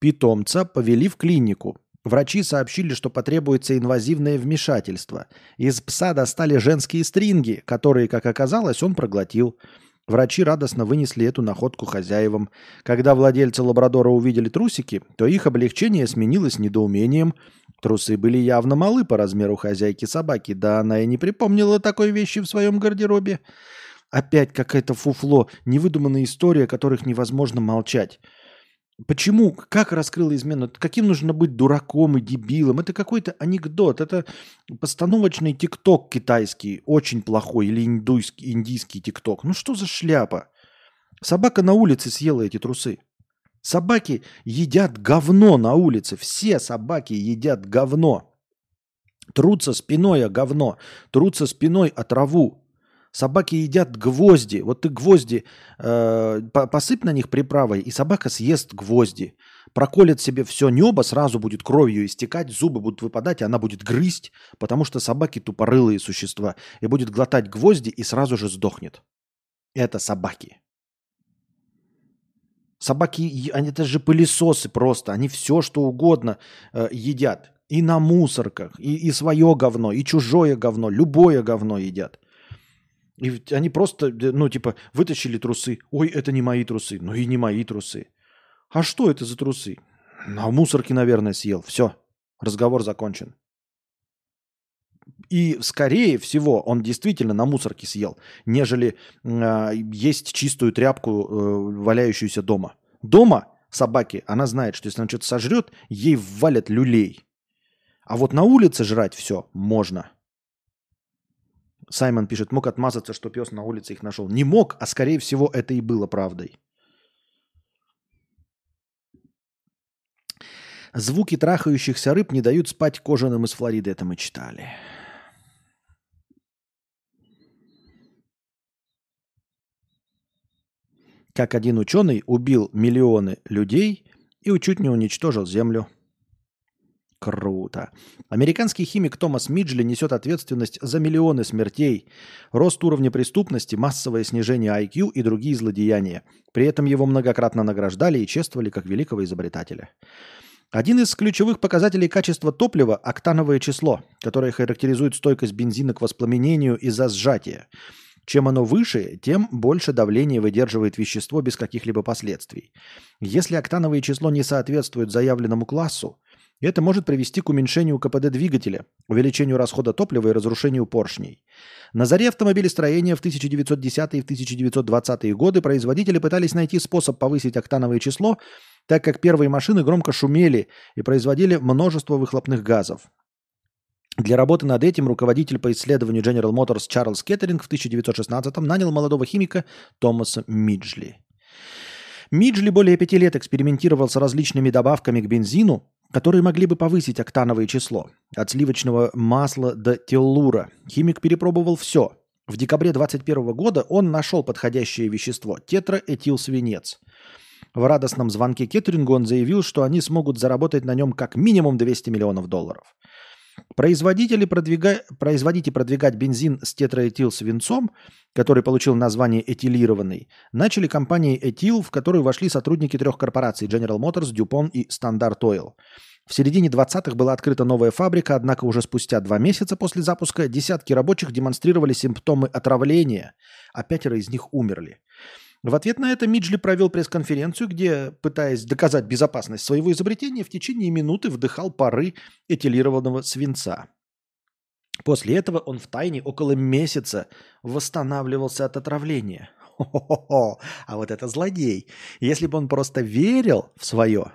Питомца повели в клинику. Врачи сообщили, что потребуется инвазивное вмешательство. Из пса достали женские стринги, которые, как оказалось, он проглотил. Врачи радостно вынесли эту находку хозяевам. Когда владельцы лабрадора увидели трусики, то их облегчение сменилось недоумением. Трусы были явно малы по размеру хозяйки собаки, да она и не припомнила такой вещи в своем гардеробе. Опять какая-то фуфло, невыдуманная история, о которых невозможно молчать. Почему? Как раскрыла измену? Каким нужно быть дураком и дебилом? Это какой-то анекдот. Это постановочный тикток китайский, очень плохой, или индуйский, индийский тикток. Ну что за шляпа? Собака на улице съела эти трусы. Собаки едят говно на улице. Все собаки едят говно. Трутся спиной о говно. Трутся спиной о траву. Собаки едят гвозди. Вот ты гвозди э, посыпь на них приправой, и собака съест гвозди. Проколет себе все небо, сразу будет кровью истекать, зубы будут выпадать, и она будет грызть, потому что собаки тупорылые существа. И будет глотать гвозди и сразу же сдохнет. Это собаки. Собаки, они это же пылесосы просто. Они все, что угодно э, едят. И на мусорках, и, и свое говно, и чужое говно, любое говно едят. И они просто, ну, типа, вытащили трусы. Ой, это не мои трусы. Ну и не мои трусы. А что это за трусы? На мусорке, наверное, съел. Все, разговор закончен. И скорее всего он действительно на мусорке съел, нежели э, есть чистую тряпку, э, валяющуюся дома. Дома собаки, она знает, что если она что-то сожрет, ей валят люлей. А вот на улице жрать все можно. Саймон пишет, мог отмазаться, что пес на улице их нашел. Не мог, а скорее всего это и было правдой. Звуки трахающихся рыб не дают спать кожаным из Флориды. Это мы читали. Как один ученый убил миллионы людей и чуть не уничтожил Землю. Круто. Американский химик Томас Миджли несет ответственность за миллионы смертей, рост уровня преступности, массовое снижение IQ и другие злодеяния. При этом его многократно награждали и чествовали как великого изобретателя. Один из ключевых показателей качества топлива – октановое число, которое характеризует стойкость бензина к воспламенению из-за сжатия. Чем оно выше, тем больше давления выдерживает вещество без каких-либо последствий. Если октановое число не соответствует заявленному классу, это может привести к уменьшению КПД двигателя, увеличению расхода топлива и разрушению поршней. На заре автомобилестроения в 1910 и в 1920-е годы производители пытались найти способ повысить октановое число, так как первые машины громко шумели и производили множество выхлопных газов. Для работы над этим руководитель по исследованию General Motors Чарльз Кеттеринг в 1916-м нанял молодого химика Томаса Миджли. Миджли более пяти лет экспериментировал с различными добавками к бензину, которые могли бы повысить октановое число. От сливочного масла до теллура. Химик перепробовал все. В декабре 2021 года он нашел подходящее вещество – тетраэтилсвинец. В радостном звонке Кеттерингу он заявил, что они смогут заработать на нем как минимум 200 миллионов долларов. Производители продвига... Производить и продвигать бензин с тетраэтилсвинцом, который получил название этилированный, начали компании Этил, в которую вошли сотрудники трех корпораций General Motors, DuPont и Standard Oil. В середине 20-х была открыта новая фабрика, однако уже спустя два месяца после запуска десятки рабочих демонстрировали симптомы отравления, а пятеро из них умерли. В ответ на это Миджли провел пресс-конференцию, где, пытаясь доказать безопасность своего изобретения, в течение минуты вдыхал пары этилированного свинца. После этого он в тайне около месяца восстанавливался от отравления. Хо-хо-хо, а вот это злодей. Если бы он просто верил в свое,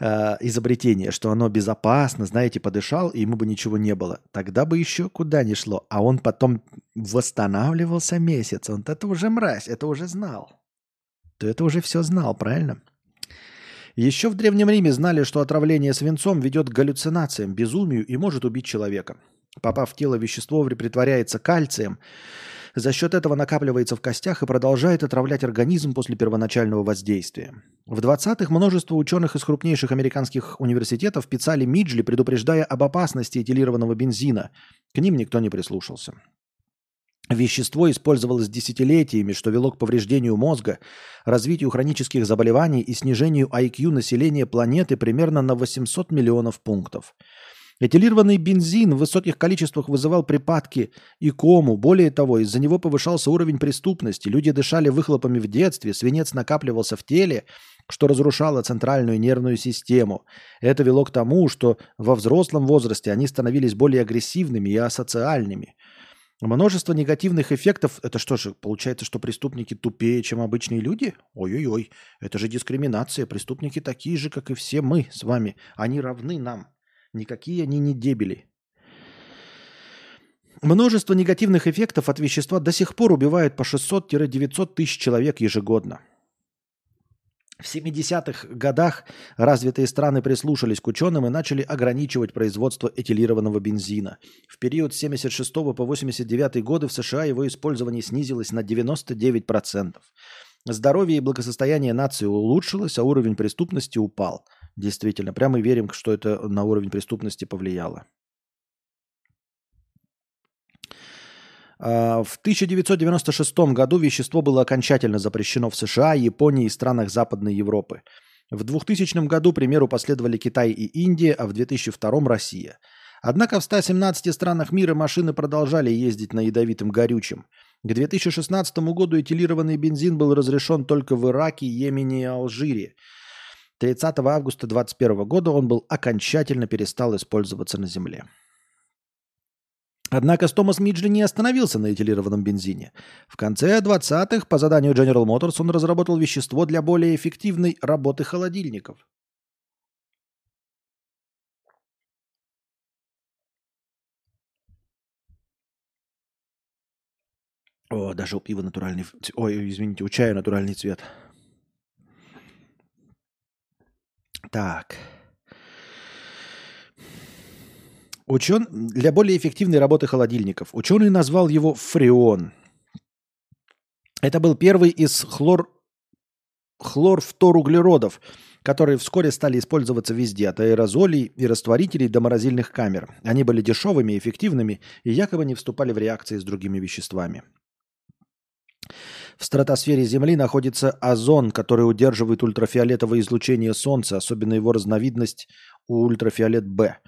э, изобретение, что оно безопасно, знаете, подышал, и ему бы ничего не было. Тогда бы еще куда ни шло. А он потом восстанавливался месяц. Он это уже мразь, это уже знал. Ты это уже все знал, правильно? Еще в Древнем Риме знали, что отравление свинцом ведет к галлюцинациям, безумию и может убить человека. Попав в тело, вещество притворяется кальцием, За счет этого накапливается в костях и продолжает отравлять организм после первоначального воздействия. В 20-х множество ученых из крупнейших американских университетов писали Миджли, предупреждая об опасности этилированного бензина. К ним никто не прислушался. Вещество использовалось десятилетиями, что вело к повреждению мозга, развитию хронических заболеваний и снижению IQ населения планеты примерно на 800 миллионов пунктов. Этилированный бензин в высоких количествах вызывал припадки и кому. Более того, из-за него повышался уровень преступности. Люди дышали выхлопами в детстве, свинец накапливался в теле, что разрушало центральную нервную систему. Это вело к тому, что во взрослом возрасте они становились более агрессивными и асоциальными – Множество негативных эффектов. Это что же, получается, что преступники тупее, чем обычные люди? Ой-ой-ой, это же дискриминация. Преступники такие же, как и все мы с вами. Они равны нам. Никакие они не дебили. Множество негативных эффектов от вещества до сих пор убивает по 600-900 тысяч человек ежегодно. В 70-х годах развитые страны прислушались к ученым и начали ограничивать производство этилированного бензина. В период с 76 по 89 годы в США его использование снизилось на 99%. Здоровье и благосостояние нации улучшилось, а уровень преступности упал. Действительно, прямо верим, что это на уровень преступности повлияло. А, в 1996 году вещество было окончательно запрещено в США, Японии и странах Западной Европы. В 2000 году, примеру, последовали Китай и Индия, а в 2002 – Россия. Однако в 117 странах мира машины продолжали ездить на ядовитом горючем. К 2016 году этилированный бензин был разрешен только в Ираке, Йемене и Алжире. 30 августа 2021 года он был окончательно перестал использоваться на Земле. Однако Томас Миджли не остановился на этилированном бензине. В конце 20-х по заданию General Motors он разработал вещество для более эффективной работы холодильников. О, даже у пива натуральный... Ой, извините, у чая натуральный цвет. Так. Учен... Для более эффективной работы холодильников ученый назвал его фреон. Это был первый из хлор... хлорфторуглеродов, которые вскоре стали использоваться везде, от аэрозолей и растворителей до морозильных камер. Они были дешевыми, эффективными и якобы не вступали в реакции с другими веществами. В стратосфере Земли находится озон, который удерживает ультрафиолетовое излучение Солнца, особенно его разновидность ультрафиолет Б –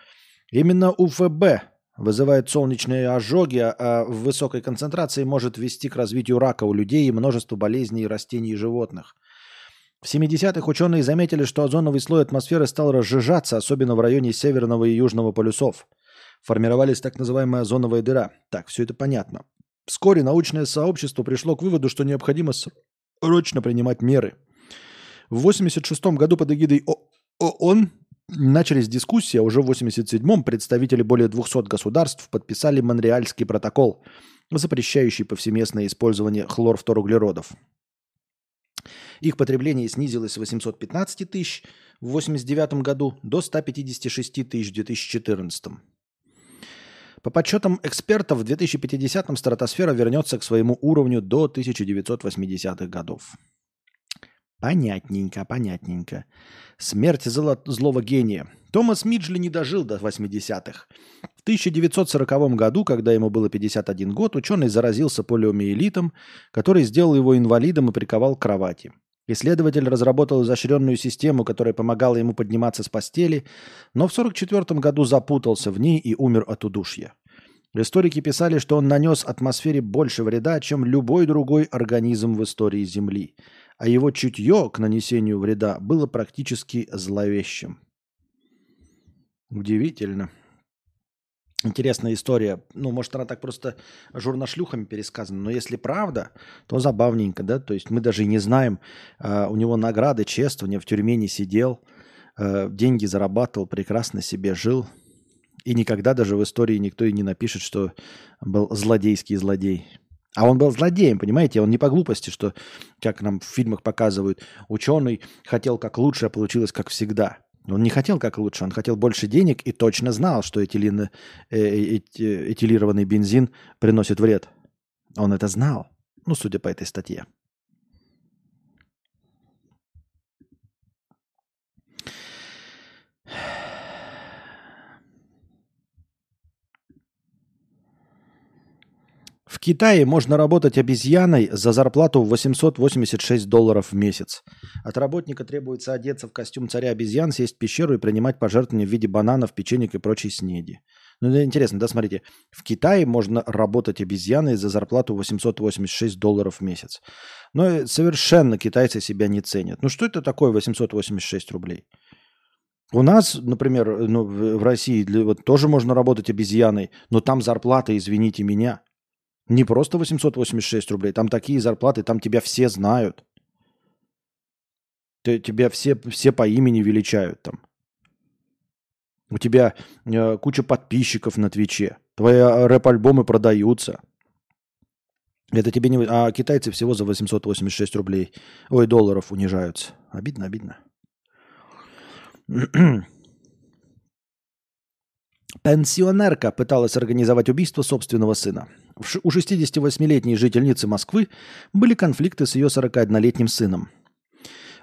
Именно УФБ вызывает солнечные ожоги, а в высокой концентрации может вести к развитию рака у людей и множеству болезней растений и животных. В 70-х ученые заметили, что озоновый слой атмосферы стал разжижаться, особенно в районе северного и южного полюсов. Формировались так называемая озоновая дыра. Так, все это понятно. Вскоре научное сообщество пришло к выводу, что необходимо срочно принимать меры. В 1986 году под эгидой ООН Начались дискуссии, а уже в 1987-м представители более 200 государств подписали Монреальский протокол, запрещающий повсеместное использование хлорфторуглеродов. Их потребление снизилось с 815 тысяч в 1989 году до 156 тысяч в 2014. По подсчетам экспертов, в 2050-м стратосфера вернется к своему уровню до 1980-х годов. Понятненько, понятненько. Смерть зло, злого гения. Томас Миджли не дожил до 80-х. В 1940 году, когда ему было 51 год, ученый заразился полиомиелитом, который сделал его инвалидом и приковал к кровати. Исследователь разработал изощренную систему, которая помогала ему подниматься с постели, но в 1944 году запутался в ней и умер от удушья. Историки писали, что он нанес атмосфере больше вреда, чем любой другой организм в истории Земли – а его чутье к нанесению вреда было практически зловещим. Удивительно. Интересная история. Ну, может, она так просто журношлюхами пересказана, но если правда, то забавненько, да? То есть мы даже не знаем, uh, у него награды, чествования, в тюрьме не сидел, uh, деньги зарабатывал, прекрасно себе жил. И никогда даже в истории никто и не напишет, что был злодейский злодей. А он был злодеем, понимаете? Он не по глупости, что, как нам в фильмах показывают, ученый хотел как лучше, а получилось как всегда. Он не хотел как лучше, он хотел больше денег и точно знал, что этилин, э, э, этилированный бензин приносит вред. Он это знал. Ну, судя по этой статье. Китае можно работать обезьяной за зарплату в 886 долларов в месяц. От работника требуется одеться в костюм царя обезьян, сесть в пещеру и принимать пожертвования в виде бананов, печенек и прочей снеди. Ну, интересно, да, смотрите. В Китае можно работать обезьяной за зарплату 886 долларов в месяц. Но совершенно китайцы себя не ценят. Ну, что это такое 886 рублей? У нас, например, ну, в России для, вот, тоже можно работать обезьяной, но там зарплата, извините меня, не просто 886 рублей, там такие зарплаты, там тебя все знают. Тебя все, все по имени величают там. У тебя э, куча подписчиков на Твиче. Твои э, рэп-альбомы продаются. Это тебе не... А китайцы всего за 886 рублей, ой, долларов унижаются. Обидно, обидно. Пенсионерка пыталась организовать убийство собственного сына. У 68-летней жительницы Москвы были конфликты с ее 41-летним сыном.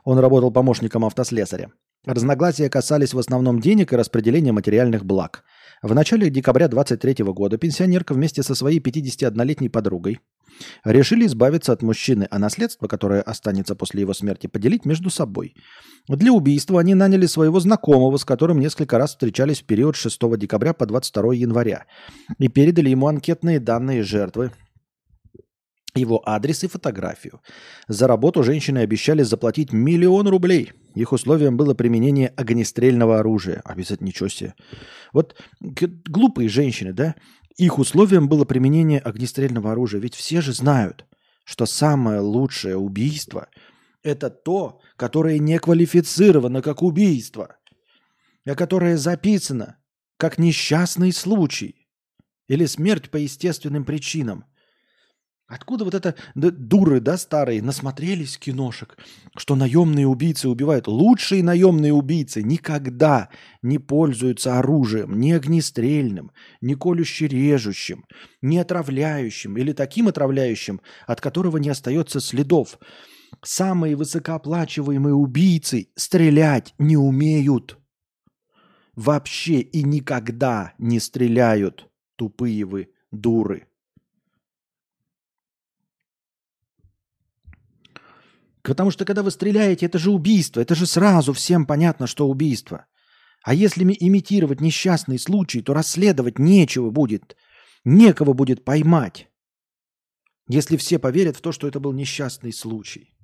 Он работал помощником автослесаря. Разногласия касались в основном денег и распределения материальных благ. В начале декабря 23 года пенсионерка вместе со своей 51-летней подругой решили избавиться от мужчины, а наследство, которое останется после его смерти, поделить между собой. Для убийства они наняли своего знакомого, с которым несколько раз встречались в период 6 декабря по 22 января, и передали ему анкетные данные жертвы, его адрес и фотографию. За работу женщины обещали заплатить миллион рублей. Их условием было применение огнестрельного оружия. Обязательно ничего себе. Вот глупые женщины, да? их условием было применение огнестрельного оружия. Ведь все же знают, что самое лучшее убийство – это то, которое не квалифицировано как убийство, а которое записано как несчастный случай или смерть по естественным причинам – Откуда вот это да, дуры, да, старые, насмотрелись киношек, что наемные убийцы убивают. Лучшие наемные убийцы никогда не пользуются оружием, ни огнестрельным, ни колюще-режущим, ни отравляющим или таким отравляющим, от которого не остается следов. Самые высокооплачиваемые убийцы стрелять не умеют. Вообще и никогда не стреляют, тупые вы дуры. Потому что когда вы стреляете, это же убийство. Это же сразу всем понятно, что убийство. А если имитировать несчастный случай, то расследовать нечего будет. Некого будет поймать. Если все поверят в то, что это был несчастный случай.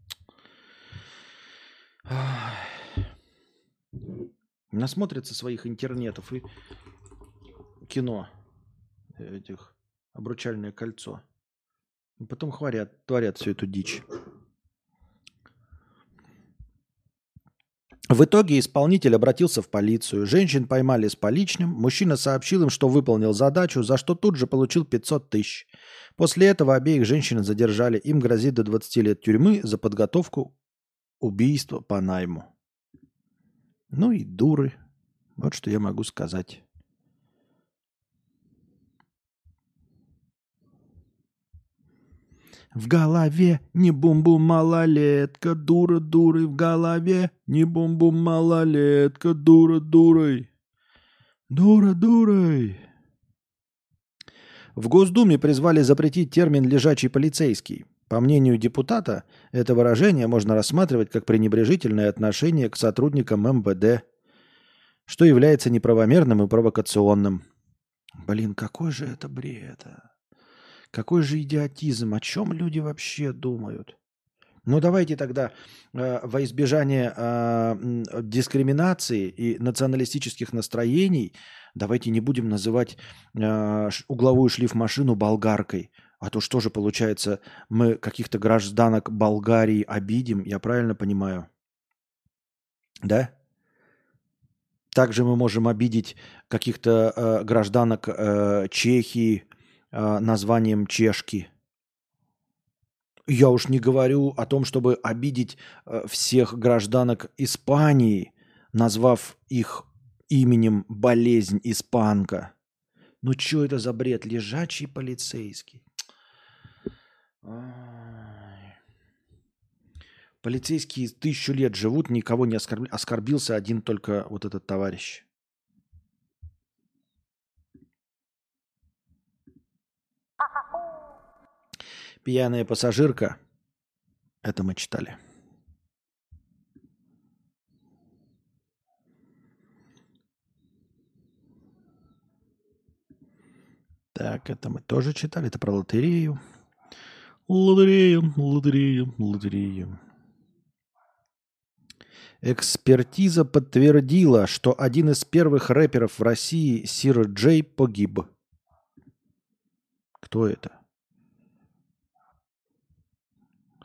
Насмотрятся своих интернетов и кино этих обручальное кольцо. Потом хвалят, творят всю эту дичь. В итоге исполнитель обратился в полицию. Женщин поймали с поличным. Мужчина сообщил им, что выполнил задачу, за что тут же получил 500 тысяч. После этого обеих женщин задержали. Им грозит до 20 лет тюрьмы за подготовку убийства по найму. Ну и дуры. Вот что я могу сказать. В голове не бум-бум малолетка, дура дурой в голове, не бум-бум малолетка, дура дурой. Дура дурой. В Госдуме призвали запретить термин «лежачий полицейский». По мнению депутата, это выражение можно рассматривать как пренебрежительное отношение к сотрудникам МВД, что является неправомерным и провокационным. Блин, какой же это бред, а? Какой же идиотизм? О чем люди вообще думают? Ну давайте тогда э, во избежание э, дискриминации и националистических настроений давайте не будем называть э, угловую шлифмашину болгаркой. А то что же получается, мы каких-то гражданок Болгарии обидим, я правильно понимаю? Да? Также мы можем обидеть каких-то э, гражданок э, Чехии, э, названием чешки. Я уж не говорю о том, чтобы обидеть э, всех гражданок Испании, назвав их именем болезнь испанка. Ну что это за бред? Лежачий полицейский. Полицейские тысячу лет живут, никого не. Оскорбился один только вот этот товарищ. Пьяная пассажирка. Это мы читали. Так, это мы тоже читали. Это про лотерею. Лотерею, лотерею, лотерею. Экспертиза подтвердила, что один из первых рэперов в России, Сир Джей, погиб. Кто это?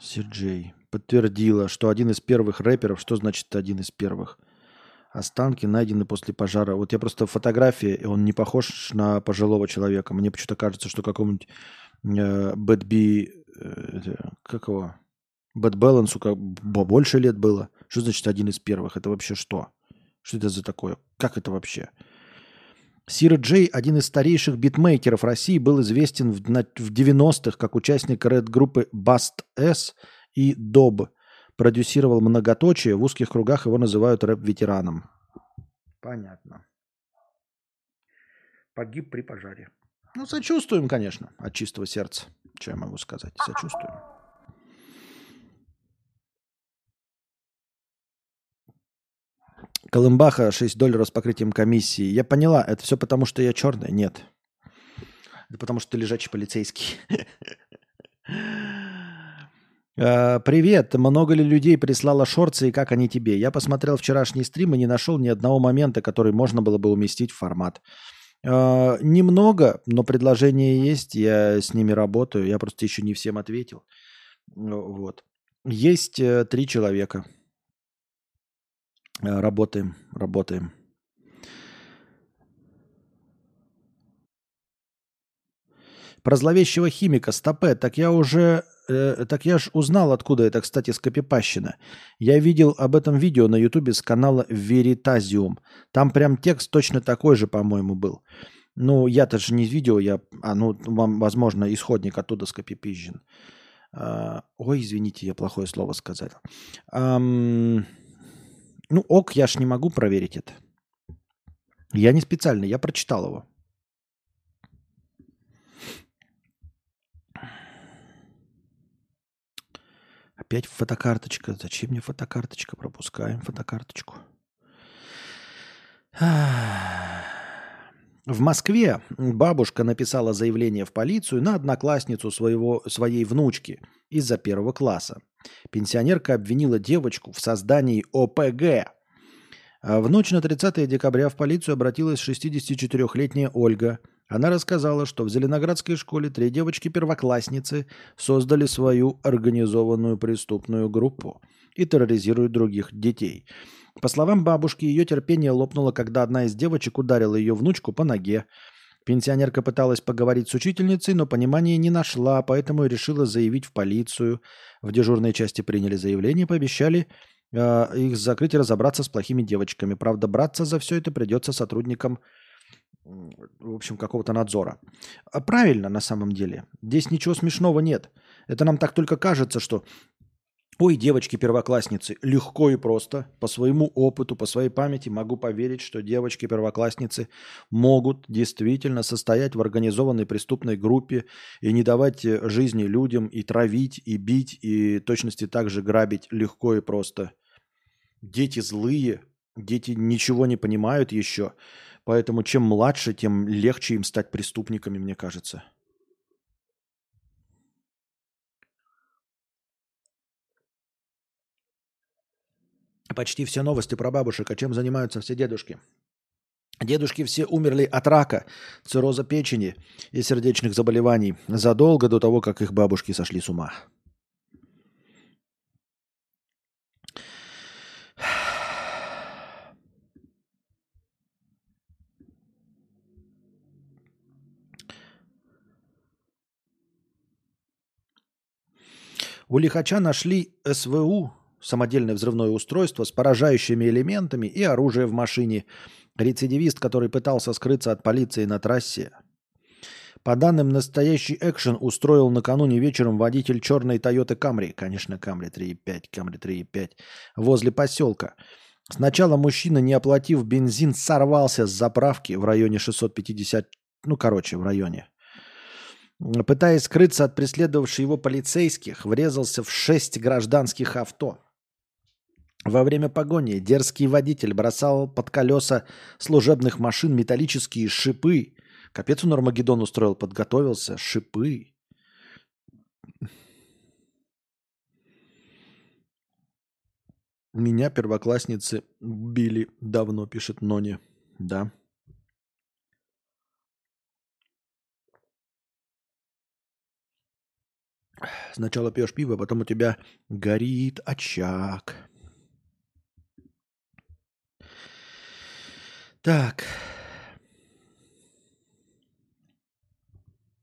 Сир Джей. Подтвердила, что один из первых рэперов, что значит один из первых? Останки найдены после пожара. Вот я просто фотографии, и он не похож на пожилого человека. Мне почему-то кажется, что какому-нибудь э, Bad B, э, как его? Бэт Балансу как больше лет было. Что значит один из первых? Это вообще что? Что это за такое? Как это вообще? Сир Джей, один из старейших битмейкеров России, был известен в, в 90-х как участник рэд-группы Bust S и Доб. Продюсировал многоточие, в узких кругах его называют рэп-ветераном. Понятно. Погиб при пожаре. Ну, сочувствуем, конечно, от чистого сердца. Что я могу сказать? Сочувствуем. Колымбаха 6 долларов с покрытием комиссии. Я поняла, это все потому, что я черный? Нет. Это потому, что ты лежачий полицейский. А, привет. Много ли людей прислало шорцы и как они тебе? Я посмотрел вчерашний стрим и не нашел ни одного момента, который можно было бы уместить в формат. А, немного, но предложения есть. Я с ними работаю. Я просто еще не всем ответил. Вот. Есть э, три человека. Э, работаем, работаем. Про зловещего химика, стопе, так я уже, э, так я ж узнал, откуда это, кстати, скопипащина. Я видел об этом видео на ютубе с канала Veritasium. Там прям текст точно такой же, по-моему, был. Ну, я-то же не видео, я, а, ну, вам, возможно, исходник оттуда скопипизжен. А, ой, извините, я плохое слово сказал. Ам... Ну, ок, я ж не могу проверить это. Я не специально, я прочитал его. Опять фотокарточка. Зачем мне фотокарточка? Пропускаем фотокарточку. В Москве бабушка написала заявление в полицию на одноклассницу своего, своей внучки из-за первого класса. Пенсионерка обвинила девочку в создании ОПГ. А в ночь на 30 декабря в полицию обратилась 64-летняя Ольга. Она рассказала, что в Зеленоградской школе три девочки-первоклассницы создали свою организованную преступную группу и терроризируют других детей. По словам бабушки, ее терпение лопнуло, когда одна из девочек ударила ее внучку по ноге. Пенсионерка пыталась поговорить с учительницей, но понимания не нашла, поэтому решила заявить в полицию. В дежурной части приняли заявление пообещали э, их закрыть и разобраться с плохими девочками. Правда, браться за все это придется сотрудникам в общем, какого-то надзора. А правильно, на самом деле. Здесь ничего смешного нет. Это нам так только кажется, что Ой, девочки-первоклассницы, легко и просто, по своему опыту, по своей памяти могу поверить, что девочки-первоклассницы могут действительно состоять в организованной преступной группе и не давать э, жизни людям, и травить, и бить, и точности также грабить легко и просто. Дети злые, дети ничего не понимают еще, поэтому чем младше, тем легче им стать преступниками, мне кажется. Почти все новости про бабушек, а чем занимаются все дедушки. Дедушки все умерли от рака, цирроза печени и сердечных заболеваний задолго до того, как их бабушки сошли с ума. У лихача нашли СВУ самодельное взрывное устройство с поражающими элементами и оружие в машине. Рецидивист, который пытался скрыться от полиции на трассе. По данным, настоящий экшен устроил накануне вечером водитель черной Toyota Camry, конечно, Camry 3.5, Camry 3.5, возле поселка. Сначала мужчина, не оплатив бензин, сорвался с заправки в районе 650, ну, короче, в районе. Пытаясь скрыться от преследовавших его полицейских, врезался в шесть гражданских авто. Во время погони дерзкий водитель бросал под колеса служебных машин металлические шипы. Капец он Армагеддон устроил, подготовился. Шипы. Меня первоклассницы били давно, пишет Нони. Да. Сначала пьешь пиво, потом у тебя горит очаг. Так.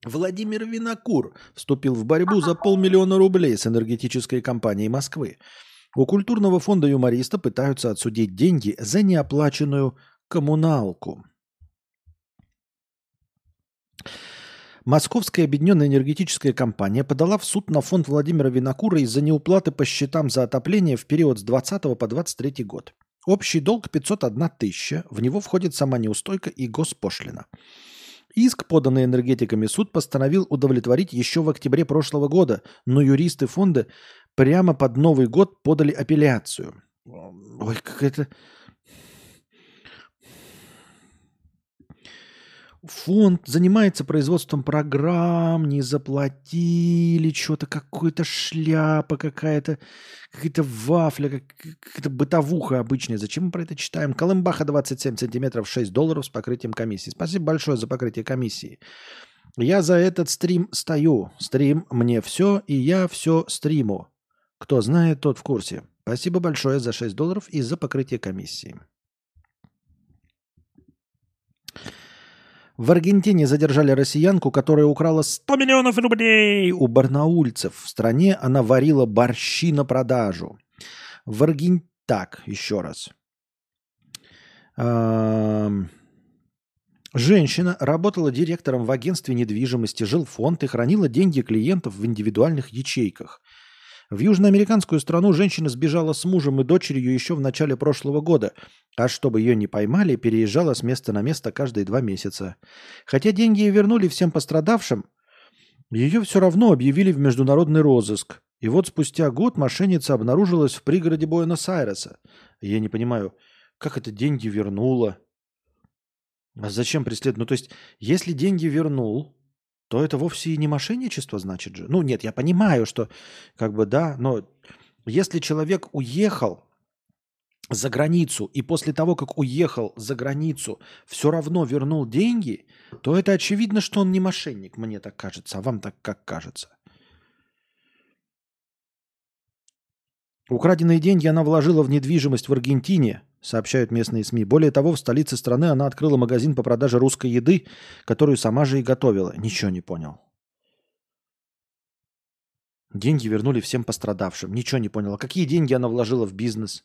Владимир Винокур вступил в борьбу за полмиллиона рублей с энергетической компанией Москвы. У культурного фонда юмориста пытаются отсудить деньги за неоплаченную коммуналку. Московская объединенная энергетическая компания подала в суд на фонд Владимира Винокура из-за неуплаты по счетам за отопление в период с 20 по 23 год. Общий долг 501 тысяча, в него входит сама неустойка и госпошлина. Иск, поданный энергетиками, суд постановил удовлетворить еще в октябре прошлого года, но юристы фонда прямо под Новый год подали апелляцию. Ой, как это... Фонд занимается производством программ, не заплатили, что-то какая-то шляпа какая-то, какая-то вафля, какая-то бытовуха обычная. Зачем мы про это читаем? Колымбаха 27 сантиметров, 6 долларов с покрытием комиссии. Спасибо большое за покрытие комиссии. Я за этот стрим стою. Стрим мне все, и я все стриму. Кто знает, тот в курсе. Спасибо большое за 6 долларов и за покрытие комиссии. В Аргентине задержали россиянку, которая украла 100 миллионов рублей у барнаульцев. В стране она варила борщи на продажу. В Арген... Так, еще раз. Женщина работала директором в агентстве недвижимости, жил фонд и хранила деньги клиентов в индивидуальных ячейках – в южноамериканскую страну женщина сбежала с мужем и дочерью еще в начале прошлого года, а чтобы ее не поймали, переезжала с места на место каждые два месяца. Хотя деньги ей вернули всем пострадавшим, ее все равно объявили в международный розыск. И вот спустя год мошенница обнаружилась в пригороде Буэнос-Айреса. Я не понимаю, как это деньги вернула? А зачем преследовать? Ну, то есть, если деньги вернул, то это вовсе и не мошенничество, значит же. Ну, нет, я понимаю, что как бы да, но если человек уехал за границу и после того, как уехал за границу, все равно вернул деньги, то это очевидно, что он не мошенник, мне так кажется, а вам так как кажется. Украденные деньги она вложила в недвижимость в Аргентине, сообщают местные СМИ. Более того, в столице страны она открыла магазин по продаже русской еды, которую сама же и готовила. Ничего не понял. Деньги вернули всем пострадавшим. Ничего не понял. А какие деньги она вложила в бизнес?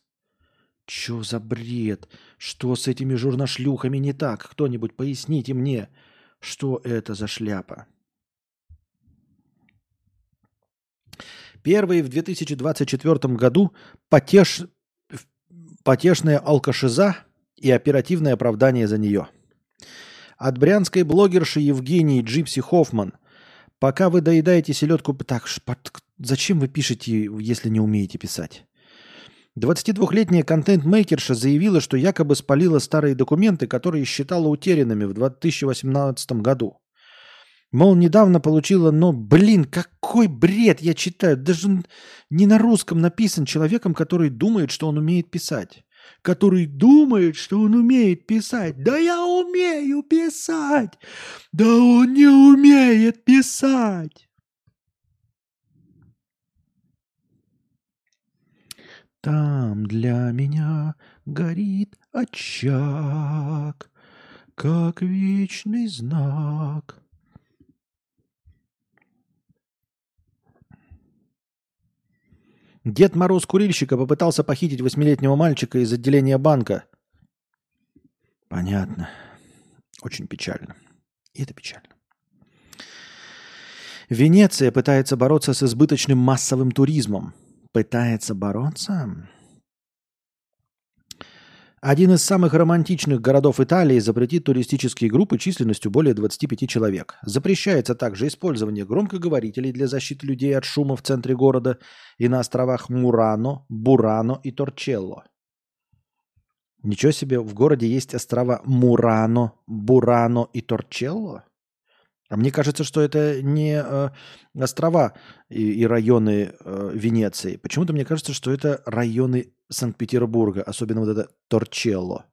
Чё за бред? Что с этими журношлюхами не так? Кто-нибудь поясните мне, что это за шляпа? Первые в 2024 году потеш потешная алкашиза и оперативное оправдание за нее. От брянской блогерши Евгении Джипси Хоффман. Пока вы доедаете селедку... Так, зачем вы пишете, если не умеете писать? 22-летняя контент-мейкерша заявила, что якобы спалила старые документы, которые считала утерянными в 2018 году. Мол, недавно получила, но, блин, какой бред я читаю. Даже не на русском написан человеком, который думает, что он умеет писать. Который думает, что он умеет писать. Да я умею писать. Да он не умеет писать. Там для меня горит очаг, как вечный знак. Дед Мороз курильщика попытался похитить восьмилетнего мальчика из отделения банка. Понятно. Очень печально. И это печально. Венеция пытается бороться с избыточным массовым туризмом. Пытается бороться? Один из самых романтичных городов Италии запретит туристические группы численностью более 25 человек. Запрещается также использование громкоговорителей для защиты людей от шума в центре города и на островах Мурано, Бурано и Торчелло. Ничего себе, в городе есть острова Мурано, Бурано и Торчелло? А мне кажется, что это не э, острова и, и районы э, Венеции. Почему-то мне кажется, что это районы Санкт-Петербурга, особенно вот это Торчелло.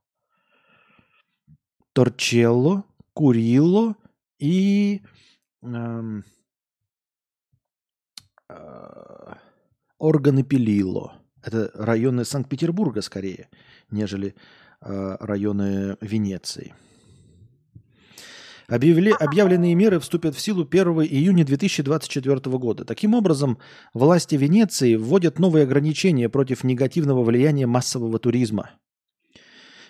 Торчелло, Курилло и эм, э, органы Пилило. Это районы Санкт-Петербурга скорее, нежели э, районы Венеции. Объявли, объявленные меры вступят в силу 1 июня 2024 года. Таким образом, власти Венеции вводят новые ограничения против негативного влияния массового туризма.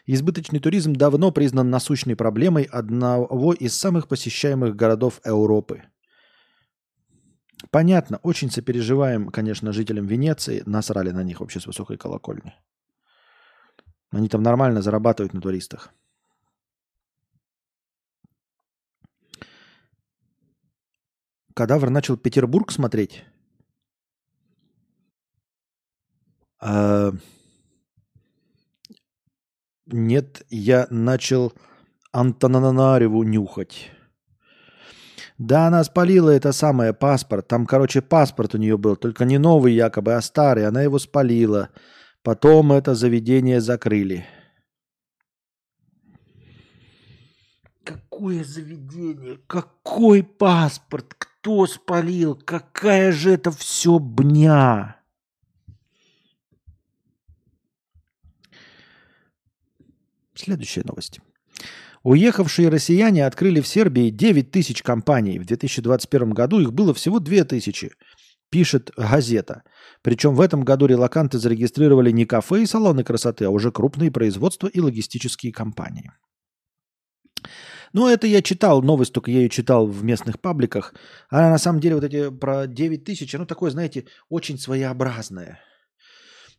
Избыточный туризм давно признан насущной проблемой одного из самых посещаемых городов Европы. Понятно, очень сопереживаем, конечно, жителям Венеции. Насрали на них вообще с высокой колокольни. Они там нормально зарабатывают на туристах. Кадавр начал Петербург смотреть. А... Нет, я начал Антонанареву нюхать. Да, она спалила это самое паспорт. Там, короче, паспорт у нее был, только не новый якобы, а старый. Она его спалила. Потом это заведение закрыли. Какое заведение? Какой паспорт? Кто спалил? Какая же это все бня? Следующая новость. Уехавшие россияне открыли в Сербии 9 тысяч компаний. В 2021 году их было всего 2 тысячи, пишет газета. Причем в этом году релаканты зарегистрировали не кафе и салоны красоты, а уже крупные производства и логистические компании. Ну, это я читал, новость только я ее читал в местных пабликах. Она на самом деле вот эти про 9 тысяч, оно такое, знаете, очень своеобразное.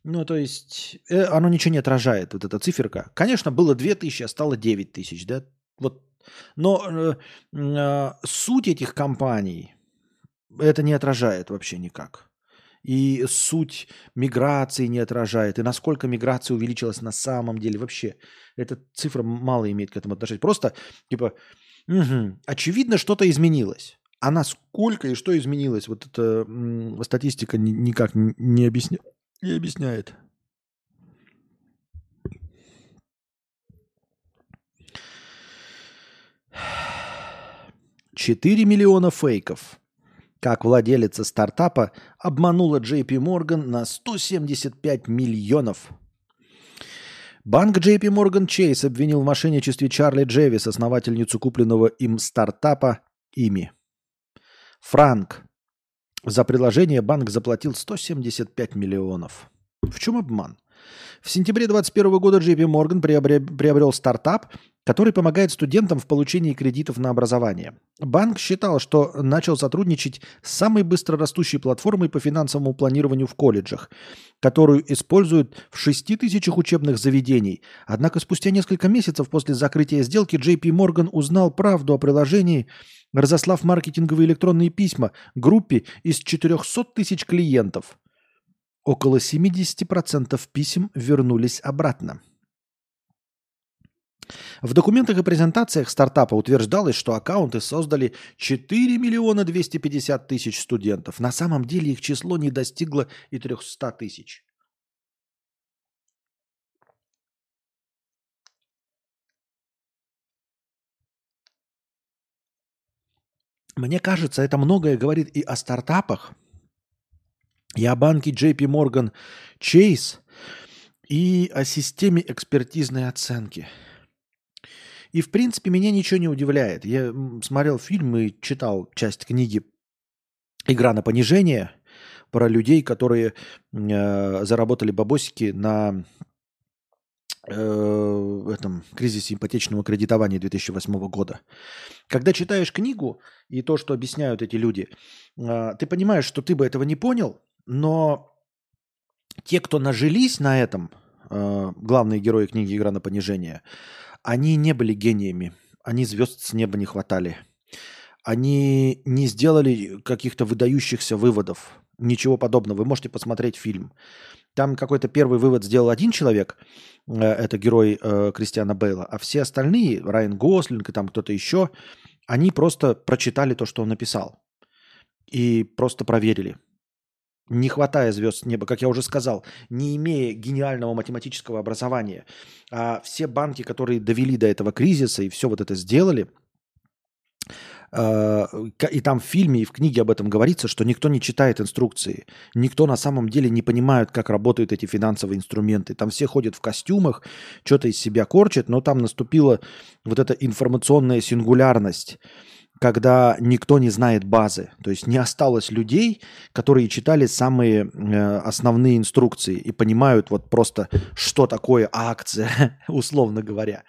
Ну, то есть, э, оно ничего не отражает, вот эта циферка. Конечно, было 2 тысячи, а стало 9 тысяч, да? Вот. Но э, э, суть этих компаний это не отражает вообще никак и суть миграции не отражает, и насколько миграция увеличилась на самом деле. Вообще, эта цифра мало имеет к этому отношения. Просто, типа, угу, очевидно, что-то изменилось. А насколько и что изменилось, вот эта статистика никак не, объясня... не объясняет. Четыре миллиона фейков – как владелица стартапа обманула JP Morgan на 175 миллионов. Банк JP Morgan Chase обвинил в мошенничестве Чарли Джевис, основательницу купленного им стартапа ими. Франк. За приложение банк заплатил 175 миллионов. В чем обман? В сентябре 2021 года JP Morgan приобрел стартап, который помогает студентам в получении кредитов на образование. Банк считал, что начал сотрудничать с самой быстрорастущей платформой по финансовому планированию в колледжах, которую используют в 6 тысячах учебных заведений. Однако спустя несколько месяцев после закрытия сделки JP Morgan узнал правду о приложении, разослав маркетинговые электронные письма группе из 400 тысяч клиентов. Около 70% писем вернулись обратно. В документах и презентациях стартапа утверждалось, что аккаунты создали 4 миллиона 250 тысяч студентов. На самом деле их число не достигло и 300 тысяч. Мне кажется, это многое говорит и о стартапах, и о банке JP Morgan Chase, и о системе экспертизной оценки – и, в принципе, меня ничего не удивляет. Я смотрел фильм и читал часть книги «Игра на понижение» про людей, которые э, заработали бабосики на э, этом кризисе ипотечного кредитования 2008 года. Когда читаешь книгу и то, что объясняют эти люди, э, ты понимаешь, что ты бы этого не понял, но те, кто нажились на этом, э, главные герои книги «Игра на понижение», они не были гениями, они звезд с неба не хватали. Они не сделали каких-то выдающихся выводов, ничего подобного. Вы можете посмотреть фильм. Там какой-то первый вывод сделал один человек, э, это герой э, Кристиана Бейла, а все остальные, Райан Гослинг и там кто-то еще, они просто прочитали то, что он написал. И просто проверили. Не хватая звезд с неба, как я уже сказал, не имея гениального математического образования, а все банки, которые довели до этого кризиса и все вот это сделали – Э, и там в фильме и в книге об этом говорится, что никто не читает инструкции, никто на самом деле не понимает, как работают эти финансовые инструменты. Там все ходят в костюмах, что-то из себя корчат, но там наступила вот эта информационная сингулярность когда никто не знает базы. То есть не осталось людей, которые читали самые э, основные инструкции и понимают вот просто, что такое акция, условно говоря.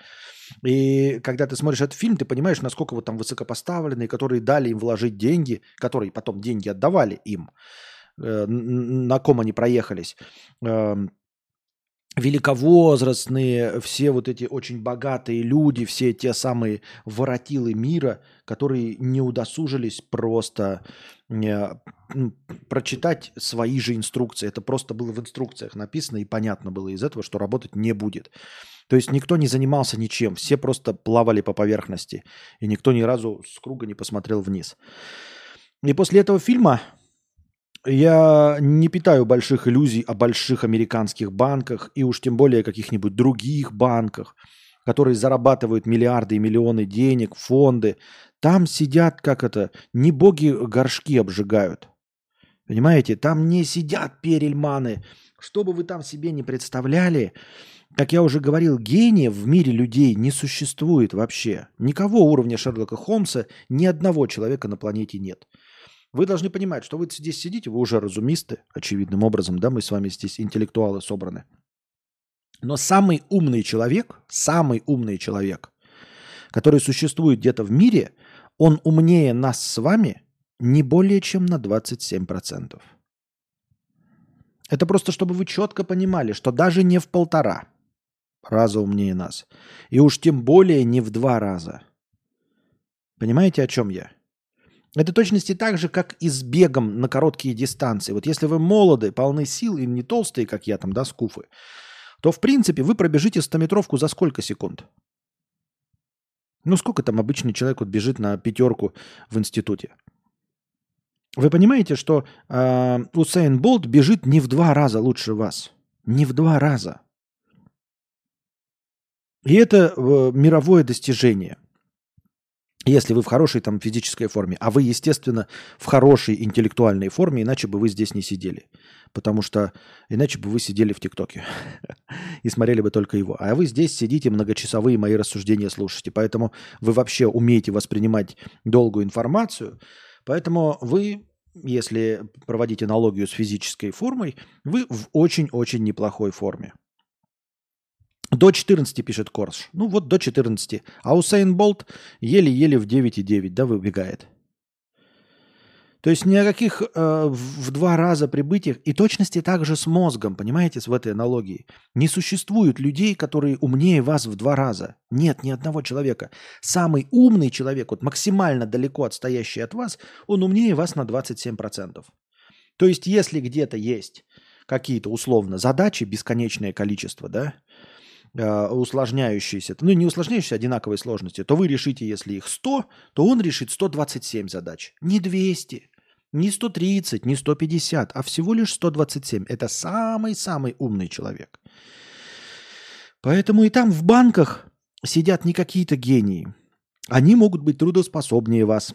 И когда ты смотришь этот фильм, ты понимаешь, насколько вот там высокопоставленные, которые дали им вложить деньги, которые потом деньги отдавали им, э, на ком они проехались, эм, великовозрастные, все вот эти очень богатые люди, все те самые воротилы мира, которые не удосужились просто э, прочитать свои же инструкции. Это просто было в инструкциях написано и понятно было из этого, что работать не будет. То есть никто не занимался ничем, все просто плавали по поверхности, и никто ни разу с круга не посмотрел вниз. И после этого фильма я не питаю больших иллюзий о больших американских банках и уж тем более каких-нибудь других банках, которые зарабатывают миллиарды и миллионы денег, фонды. Там сидят, как это, не боги горшки обжигают. Понимаете, там не сидят перельманы. Что бы вы там себе не представляли, как я уже говорил, гения в мире людей не существует вообще. Никого уровня Шерлока Холмса, ни одного человека на планете нет. Вы должны понимать, что вы здесь сидите, вы уже разумисты, очевидным образом, да, мы с вами здесь интеллектуалы собраны. Но самый умный человек, самый умный человек, который существует где-то в мире, он умнее нас с вами не более чем на 27%. Это просто чтобы вы четко понимали, что даже не в полтора – раза умнее нас. И уж тем более не в два раза. Понимаете, о чем я? Это точности так же, как и с бегом на короткие дистанции. Вот если вы молоды, полны сил и не толстые, как я там, да, скуфы, то, в принципе, вы пробежите 100-метровку за сколько секунд? Ну, сколько там обычный человек вот бежит на пятерку в институте? Вы понимаете, что э, Усейн Болт бежит не в два раза лучше вас. Не в два раза. И это э, мировое достижение. Если вы в хорошей там физической форме, а вы, естественно, в хорошей интеллектуальной форме, иначе бы вы здесь не сидели. Потому что иначе бы вы сидели в ТикТоке и смотрели бы только его. А вы здесь сидите, многочасовые мои рассуждения слушаете. Поэтому вы вообще умеете воспринимать долгую информацию. Поэтому вы, если проводить аналогию с физической формой, вы в очень-очень неплохой форме. До 14 пишет Корж. Ну вот до 14. А Усейн Болт еле-еле в 9,9, да, выбегает. То есть ни о каких э, в два раза прибытиях и точности также с мозгом, понимаете, в этой аналогии. Не существует людей, которые умнее вас в два раза. Нет ни одного человека. Самый умный человек, вот максимально далеко отстоящий от вас, он умнее вас на 27%. То есть если где-то есть какие-то условно задачи, бесконечное количество, да, э, усложняющиеся, ну не усложняющиеся, а одинаковой сложности, то вы решите, если их 100, то он решит 127 задач. Не 200, не 130, не 150, а всего лишь 127. Это самый-самый умный человек. Поэтому и там в банках сидят не какие-то гении. Они могут быть трудоспособнее вас,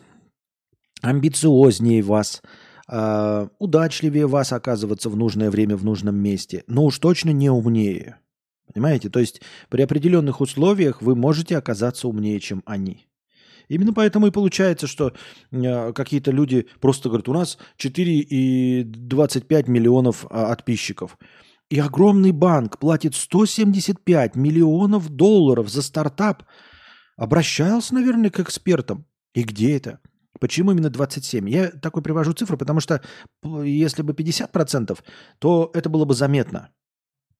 амбициознее вас, э, удачливее вас оказываться в нужное время в нужном месте, но уж точно не умнее. Понимаете? То есть при определенных условиях вы можете оказаться умнее, чем они. Именно поэтому и получается, что э, какие-то люди просто говорят, у нас 4,25 миллионов э, подписчиков. И огромный банк платит 175 миллионов долларов за стартап. Обращался, наверное, к экспертам. И где это? Почему именно 27? Я такой привожу цифру, потому что если бы 50%, то это было бы заметно.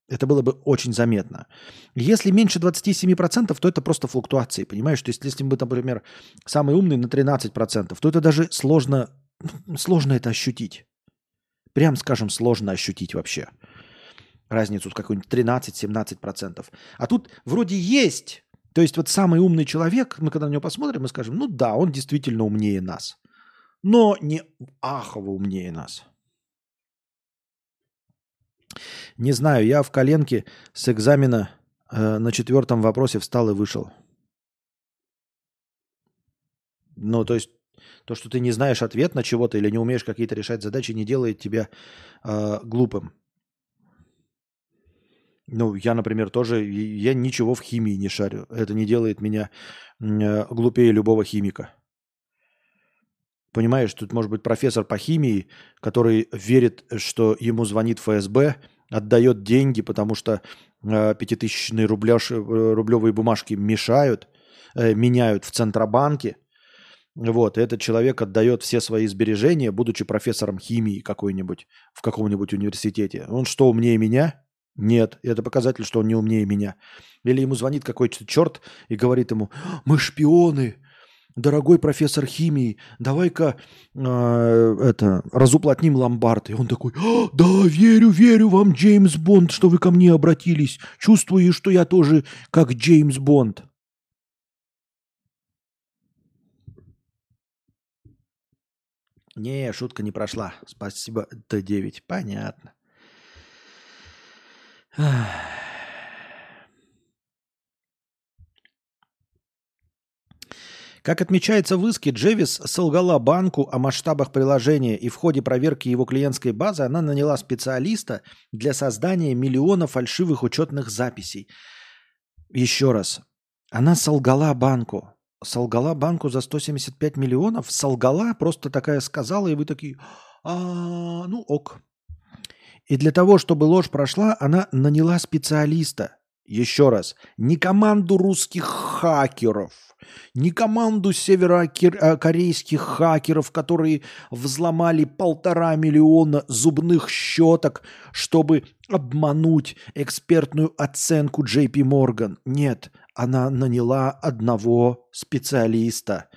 Это было бы очень заметно. Если меньше 27%, то это просто флуктуации, понимаешь? То есть если мы, например, самый умный на 13%, то это даже сложно, сложно это ощутить. Прям, скажем, сложно ощутить вообще. Разницу какую-нибудь 13-17%. А тут вроде есть. То есть вот самый умный человек, мы когда на него посмотрим, мы скажем, ну да, он действительно умнее нас. Но не ахово умнее нас. Не знаю, я в коленке с экзамена э, на четвертом вопросе встал и вышел. Ну, то есть то, что ты не знаешь ответ на чего-то или не умеешь какие-то решать задачи, не делает тебя э, глупым. Ну, я, например, тоже, я ничего в химии не шарю. Это не делает меня э, глупее любого химика. Понимаешь, тут может быть профессор по химии, который верит, что ему звонит ФСБ, отдает деньги, потому что э, пятитысячные э, рублевые бумажки мешают, э, меняют в Центробанке. Вот, этот человек отдает все свои сбережения, будучи профессором химии какой-нибудь в каком-нибудь университете. Он что, умнее меня? Нет, это показатель, что он не умнее меня. Или ему звонит какой-то черт и говорит ему, мы шпионы, дорогой профессор химии, давай-ка э, это разуплотним ломбард. И он такой, «А, да, верю, верю вам, Джеймс Бонд, что вы ко мне обратились. Чувствую, что я тоже как Джеймс Бонд. Не, шутка не прошла. Спасибо, Т9. Понятно. Как отмечается в иске, Джевис солгала банку о масштабах приложения, и в ходе проверки его клиентской базы она наняла специалиста для создания миллиона фальшивых учетных записей. Еще раз, она солгала банку. Солгала банку за 175 миллионов? Солгала, просто такая сказала, и вы такие, а, ну ок. И для того, чтобы ложь прошла, она наняла специалиста. Еще раз, не команду русских хакеров – не команду северокорейских хакеров, которые взломали полтора миллиона зубных щеток, чтобы обмануть экспертную оценку JP Morgan. Нет, она наняла одного специалиста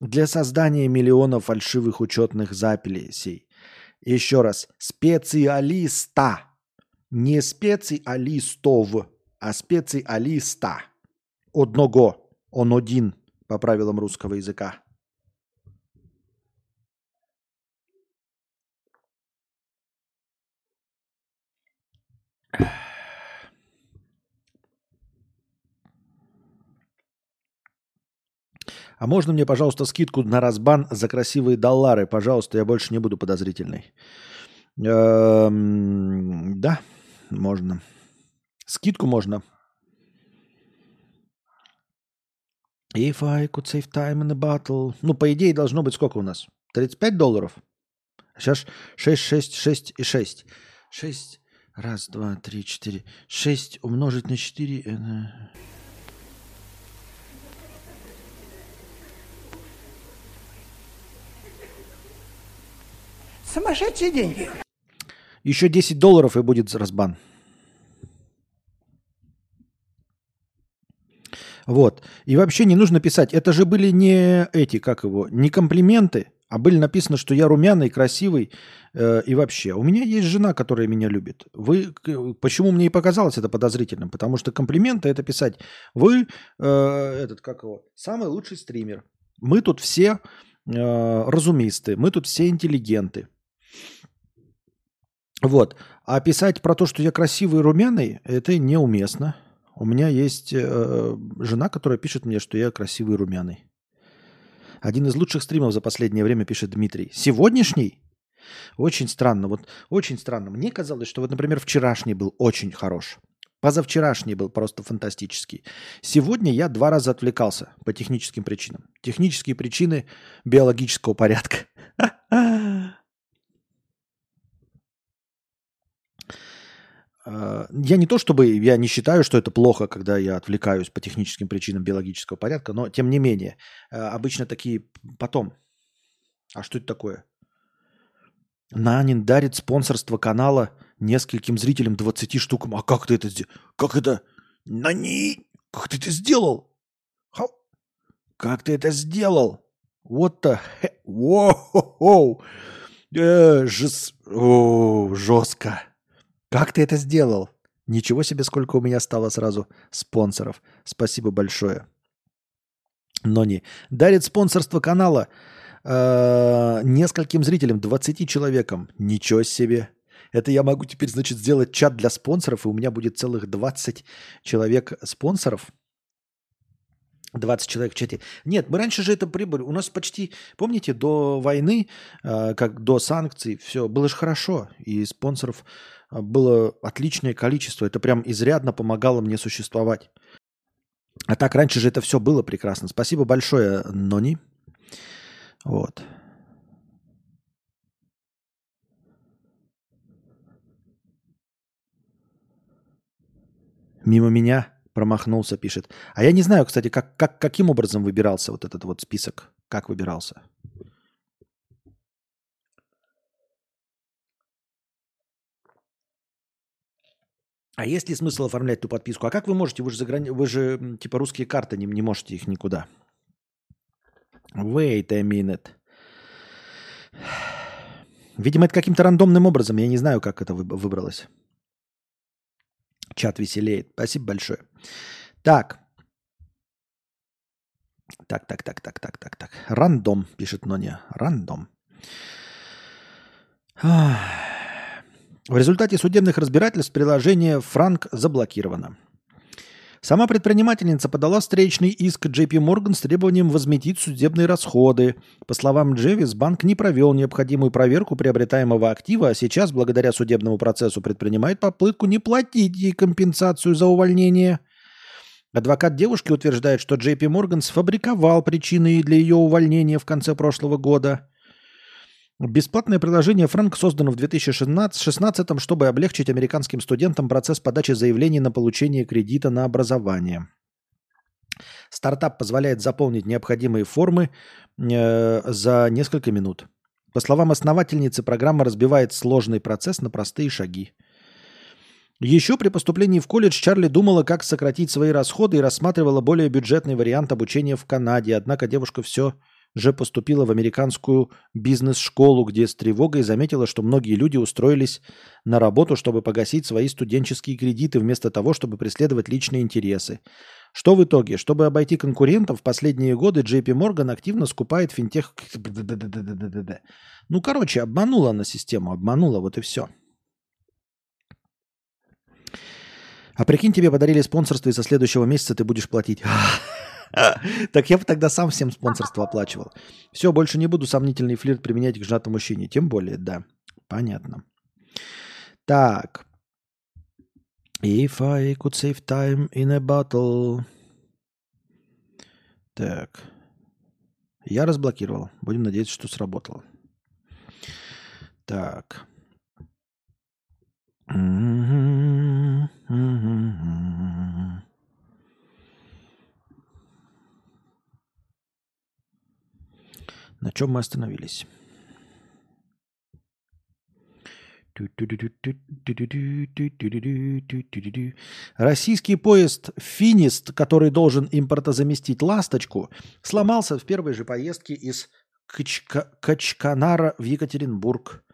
для создания миллионов фальшивых учетных записей. Еще раз, специалиста. Не специалистов, а специалиста. Одного. Он один по правилам русского языка. А можно мне, пожалуйста, скидку на разбан за красивые доллары? Пожалуйста, я больше не буду подозрительной. Эм, да, можно. Скидку можно. If I could save time in a battle. Ну, по идее, должно быть сколько у нас? 35 долларов? Сейчас 6, 6, 6 и 6. 6. Раз, два, три, четыре. 6 умножить на 4. Это... Сумасшедшие деньги. Еще 10 долларов и будет разбан. Вот. И вообще не нужно писать. Это же были не эти, как его, не комплименты, а были написано, что я румяный, красивый э, и вообще. У меня есть жена, которая меня любит. Вы, почему мне и показалось это подозрительным? Потому что комплименты это писать. Вы, э, этот, как его, самый лучший стример. Мы тут все э, разумисты, мы тут все интеллигенты. Вот. А писать про то, что я красивый и румяный, это неуместно. У меня есть э, жена, которая пишет мне, что я красивый и румяный. Один из лучших стримов за последнее время пишет Дмитрий. Сегодняшний? Очень странно. Вот очень странно. Мне казалось, что вот, например, вчерашний был очень хорош. Позавчерашний был просто фантастический. Сегодня я два раза отвлекался по техническим причинам. Технические причины биологического порядка. я не то чтобы, я не считаю, что это плохо, когда я отвлекаюсь по техническим причинам биологического порядка, но тем не менее, э, обычно такие потом. А что это такое? Нанин дарит спонсорство канала нескольким зрителям 20 штукам. А как ты это сделал? Как это? Нани! Как ты это сделал? How? Как ты это сделал? Вот то Воу! Э, жестко. Как ты это сделал? Ничего себе, сколько у меня стало сразу спонсоров. Спасибо большое. Нони дарит спонсорство канала э, нескольким зрителям, 20 человекам. Ничего себе. Это я могу теперь, значит, сделать чат для спонсоров, и у меня будет целых 20 человек спонсоров. 20 человек в чате. Нет, мы раньше же это прибыли. У нас почти, помните, до войны, э, как до санкций, все было же хорошо. И спонсоров было отличное количество. Это прям изрядно помогало мне существовать. А так раньше же это все было прекрасно. Спасибо большое, Нони. Вот. Мимо меня Промахнулся, пишет. А я не знаю, кстати, как, как, каким образом выбирался вот этот вот список. Как выбирался? А есть ли смысл оформлять ту подписку? А как вы можете? Вы же, заграни... вы же типа русские карты, не, не можете их никуда. Wait a minute. Видимо, это каким-то рандомным образом. Я не знаю, как это выбралось. Чат веселеет. Спасибо большое. Так. Так, так, так, так, так, так, так. Рандом, пишет Ноня. Рандом. В результате судебных разбирательств приложение Франк заблокировано. Сама предпринимательница подала встречный иск JP Morgan с требованием возместить судебные расходы. По словам Джевис, банк не провел необходимую проверку приобретаемого актива, а сейчас, благодаря судебному процессу, предпринимает попытку не платить ей компенсацию за увольнение. Адвокат девушки утверждает, что JP Morgan сфабриковал причины для ее увольнения в конце прошлого года. Бесплатное приложение Франк создано в 2016, чтобы облегчить американским студентам процесс подачи заявлений на получение кредита на образование. Стартап позволяет заполнить необходимые формы э, за несколько минут. По словам основательницы, программа разбивает сложный процесс на простые шаги. Еще при поступлении в колледж Чарли думала, как сократить свои расходы и рассматривала более бюджетный вариант обучения в Канаде. Однако девушка все же поступила в американскую бизнес-школу, где с тревогой заметила, что многие люди устроились на работу, чтобы погасить свои студенческие кредиты, вместо того, чтобы преследовать личные интересы. Что в итоге? Чтобы обойти конкурентов, в последние годы JP Morgan активно скупает финтех... Ну, короче, обманула она систему, обманула, вот и все. А прикинь, тебе подарили спонсорство, и со следующего месяца ты будешь платить. Так я бы тогда сам всем спонсорство оплачивал. Все, больше не буду сомнительный флирт применять к женатому мужчине. Тем более, да. Понятно. Так. If I could save time in a battle. Так. Я разблокировал. Будем надеяться, что сработало. Так. Mm-hmm. Mm-hmm. На чем мы остановились? Российский поезд «Финист», который должен импортозаместить «Ласточку», сломался в первой же поездке из Качка... Качканара в Екатеринбург.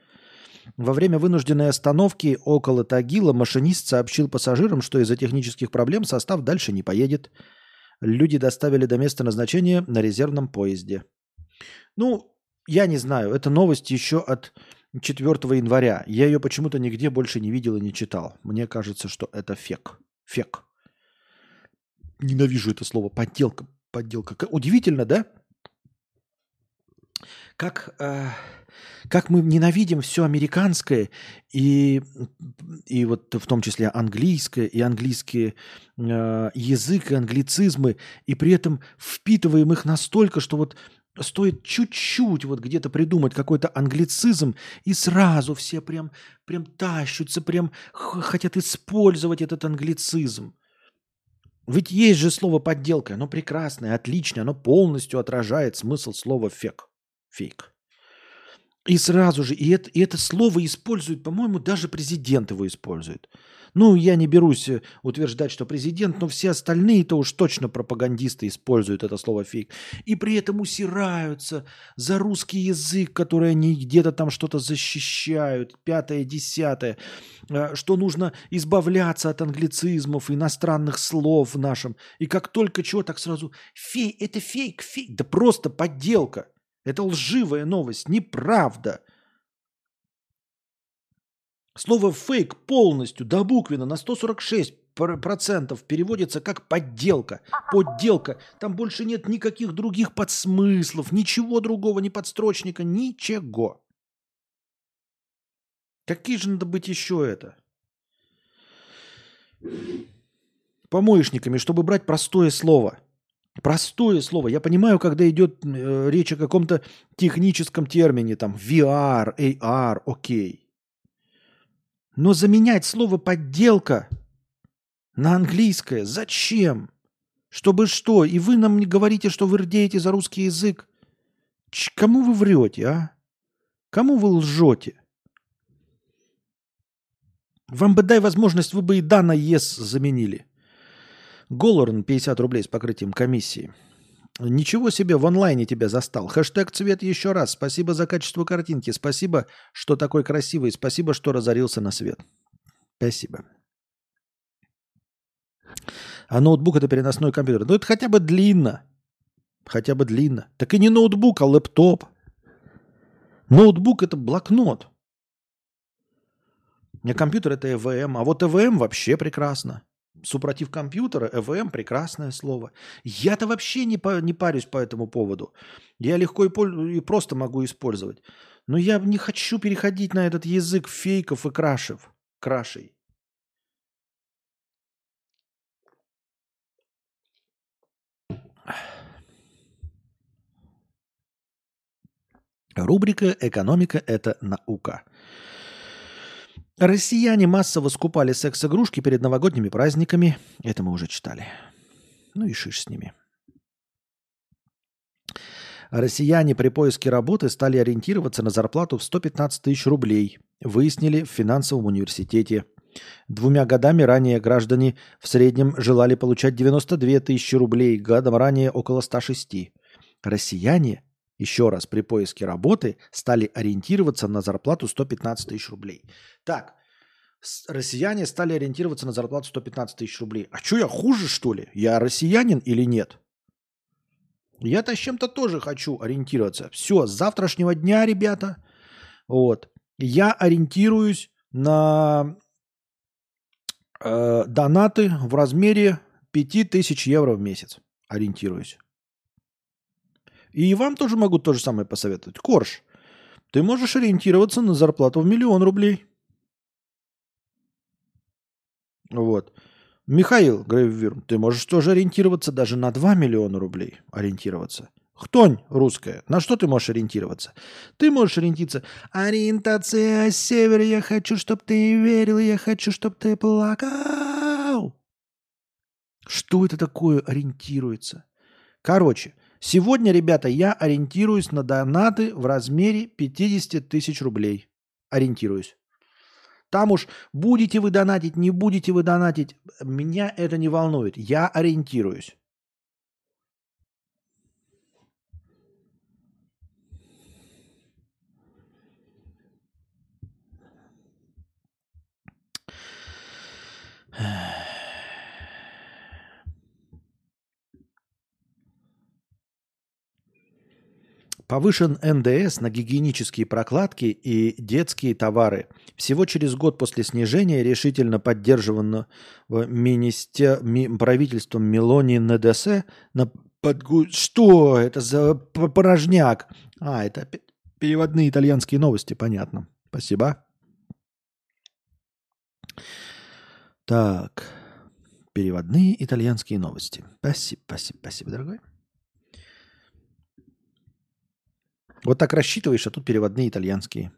Во время вынужденной остановки около Тагила машинист сообщил пассажирам, что из-за технических проблем состав дальше не поедет. Люди доставили до места назначения на резервном поезде. Ну, я не знаю, это новость еще от 4 января. Я ее почему-то нигде больше не видел и не читал. Мне кажется, что это фек. Фек. Ненавижу это слово. Подделка. Подделка. Удивительно, да? Как, э, как мы ненавидим все американское и, и вот в том числе английское, и английский э, язык, и англицизмы, и при этом впитываем их настолько, что вот Стоит чуть-чуть вот где-то придумать какой-то англицизм, и сразу все прям, прям тащутся, прям хотят использовать этот англицизм. Ведь есть же слово подделка, оно прекрасное, отличное, оно полностью отражает смысл слова фек. Фейк. И сразу же, и это, и это слово используют, по-моему, даже президент его использует. Ну, я не берусь э, утверждать, что президент, но все остальные-то уж точно пропагандисты используют это слово фейк. И при этом усираются за русский язык, который они где-то там что-то защищают, пятое, десятое, э, что нужно избавляться от англицизмов, иностранных слов в нашем. И как только чего, так сразу фей, это фейк, фейк, да просто подделка. Это лживая новость, неправда. Слово фейк полностью до буквенно на 146 процентов переводится как подделка. Подделка. Там больше нет никаких других подсмыслов, ничего другого, ни подстрочника, ничего. Какие же надо быть еще это? Помоечниками, чтобы брать простое слово. Простое слово. Я понимаю, когда идет э, речь о каком-то техническом термине, там VR, AR, окей. Но заменять слово подделка на английское зачем? Чтобы что? И вы нам не говорите, что вы рдеете за русский язык. Ч кому вы врете, а? Кому вы лжете? Вам бы дай возможность, вы бы и да на ес заменили. Голорн 50 рублей с покрытием комиссии. Ничего себе, в онлайне тебя застал. Хэштег цвет еще раз. Спасибо за качество картинки. Спасибо, что такой красивый. Спасибо, что разорился на свет. Спасибо. А ноутбук это переносной компьютер. Ну это хотя бы длинно. Хотя бы длинно. Так и не ноутбук, а лэптоп. Ноутбук это блокнот. Меня компьютер это EVM. А вот EVM вообще прекрасно. Супротив компьютера, ЭВМ – прекрасное слово. Я-то вообще не, по, не парюсь по этому поводу. Я легко и, и просто могу использовать. Но я не хочу переходить на этот язык фейков и крашев. Крашей. Рубрика «Экономика – это наука». Россияне массово скупали секс-игрушки перед новогодними праздниками. Это мы уже читали. Ну и шиш с ними. Россияне при поиске работы стали ориентироваться на зарплату в 115 тысяч рублей, выяснили в финансовом университете. Двумя годами ранее граждане в среднем желали получать 92 тысячи рублей, годом ранее около 106. Россияне, еще раз, при поиске работы стали ориентироваться на зарплату 115 тысяч рублей. Так, россияне стали ориентироваться на зарплату 115 тысяч рублей. А что я хуже, что ли? Я россиянин или нет? Я-то с чем-то тоже хочу ориентироваться. Все, с завтрашнего дня, ребята, вот, я ориентируюсь на э, донаты в размере 5000 евро в месяц. Ориентируюсь. И вам тоже могу то же самое посоветовать. Корж, ты можешь ориентироваться на зарплату в миллион рублей. Вот. Михаил Грейввирм, ты можешь тоже ориентироваться даже на 2 миллиона рублей. Ориентироваться. Хтонь русская, на что ты можешь ориентироваться? Ты можешь ориентироваться. Ориентация север, я хочу, чтобы ты верил, я хочу, чтобы ты плакал. Что это такое ориентируется? Короче, сегодня, ребята, я ориентируюсь на донаты в размере 50 тысяч рублей. Ориентируюсь. Там уж будете вы донатить, не будете вы донатить, меня это не волнует. Я ориентируюсь. Повышен НДС на гигиенические прокладки и детские товары. Всего через год после снижения решительно поддерживанного министер... правительством Мелони НДС на подгу... Что это за порожняк? А, это переводные итальянские новости, понятно. Спасибо. Так, переводные итальянские новости. Спасибо, спасибо, спасибо, дорогой. Вот так рассчитываешь, а тут переводные итальянские.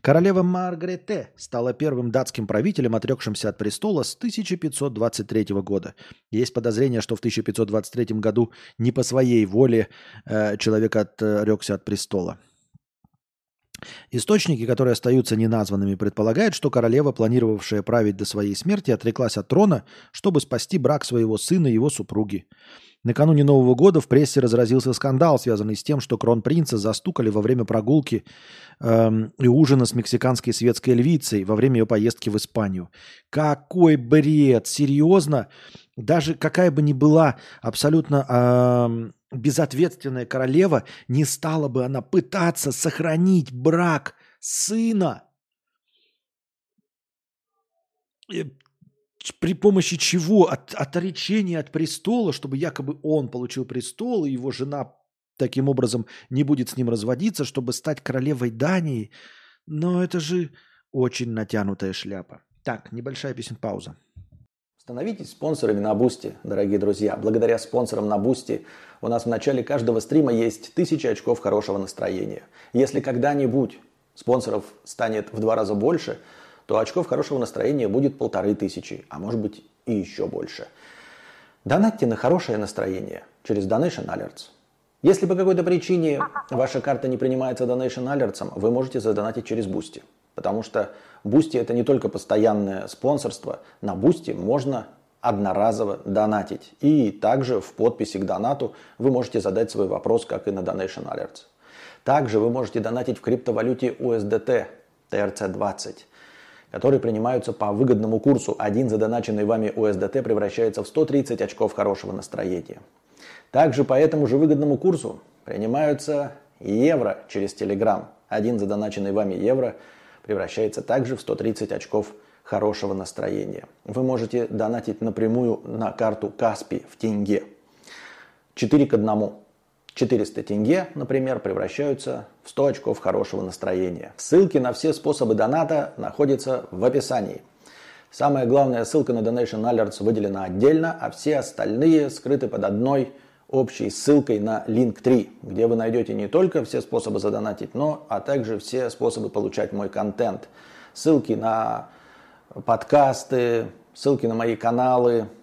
Королева Маргарете стала первым датским правителем, отрекшимся от престола с 1523 года. Есть подозрение, что в 1523 году не по своей воле э, человек отрекся от престола. Источники, которые остаются неназванными, предполагают, что королева, планировавшая править до своей смерти, отреклась от трона, чтобы спасти брак своего сына и его супруги. Накануне Нового года в прессе разразился скандал, связанный с тем, что кронпринца застукали во время прогулки эм, и ужина с мексиканской светской львицей во время ее поездки в Испанию. Какой бред! Серьезно? Даже какая бы ни была абсолютно эм, безответственная королева, не стала бы она пытаться сохранить брак сына э, при помощи чего? От, отречения от престола, чтобы якобы он получил престол, и его жена таким образом не будет с ним разводиться, чтобы стать королевой Дании. Но это же очень натянутая шляпа. Так, небольшая pissing пауза. Становитесь спонсорами на Бусти, дорогие друзья. Благодаря спонсорам на Бусти у нас в начале каждого стрима есть тысячи очков хорошего настроения. Если когда-нибудь спонсоров станет в два раза больше – то очков хорошего настроения будет полторы тысячи, а может быть и еще больше. Донатьте на хорошее настроение через Donation Alerts. Если по какой-то причине ваша карта не принимается Donation Alerts, вы можете задонатить через Boosty. Потому что Boosty это не только постоянное спонсорство, на Boosty можно одноразово донатить. И также в подписи к донату вы можете задать свой вопрос, как и на Donation Alerts. Также вы можете донатить в криптовалюте USDT TRC20 которые принимаются по выгодному курсу. Один задоначенный вами USDT превращается в 130 очков хорошего настроения. Также по этому же выгодному курсу принимаются евро через Telegram. Один задоначенный вами евро превращается также в 130 очков хорошего настроения. Вы можете донатить напрямую на карту Каспи в тенге. 4 к 1. 400 тенге, например, превращаются в 100 очков хорошего настроения. Ссылки на все способы доната находятся в описании. Самая главная ссылка на Donation Alerts выделена отдельно, а все остальные скрыты под одной общей ссылкой на Link3, где вы найдете не только все способы задонатить, но а также все способы получать мой контент. Ссылки на подкасты, ссылки на мои каналы,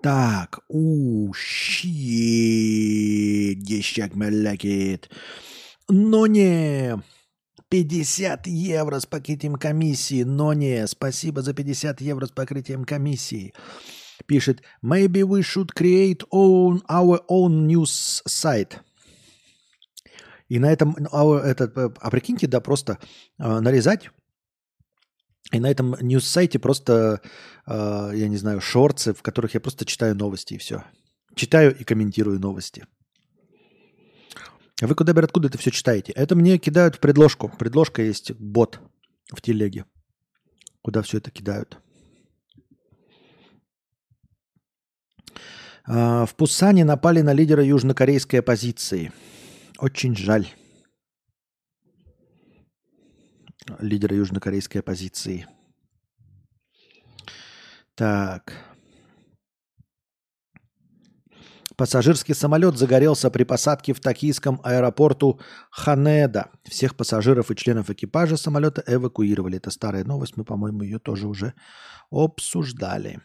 Так, у, щит, дещак мелякит. Но не, 50 евро с покрытием комиссии, но не, спасибо за 50 евро с покрытием комиссии. Пишет, maybe we should create own, our own news site. И на этом, our, этот, а прикиньте, да, просто э, нарезать и на этом ньюс-сайте просто, э, я не знаю, шорцы, в которых я просто читаю новости и все. Читаю и комментирую новости. Вы куда, откуда это все читаете? Это мне кидают в предложку. Предложка есть бот в телеге, куда все это кидают. А, в Пусане напали на лидера южнокорейской оппозиции. Очень жаль. Лидера южнокорейской оппозиции. Так. Пассажирский самолет загорелся при посадке в токийском аэропорту Ханеда. Всех пассажиров и членов экипажа самолета эвакуировали. Это старая новость, мы, по-моему, ее тоже уже обсуждали.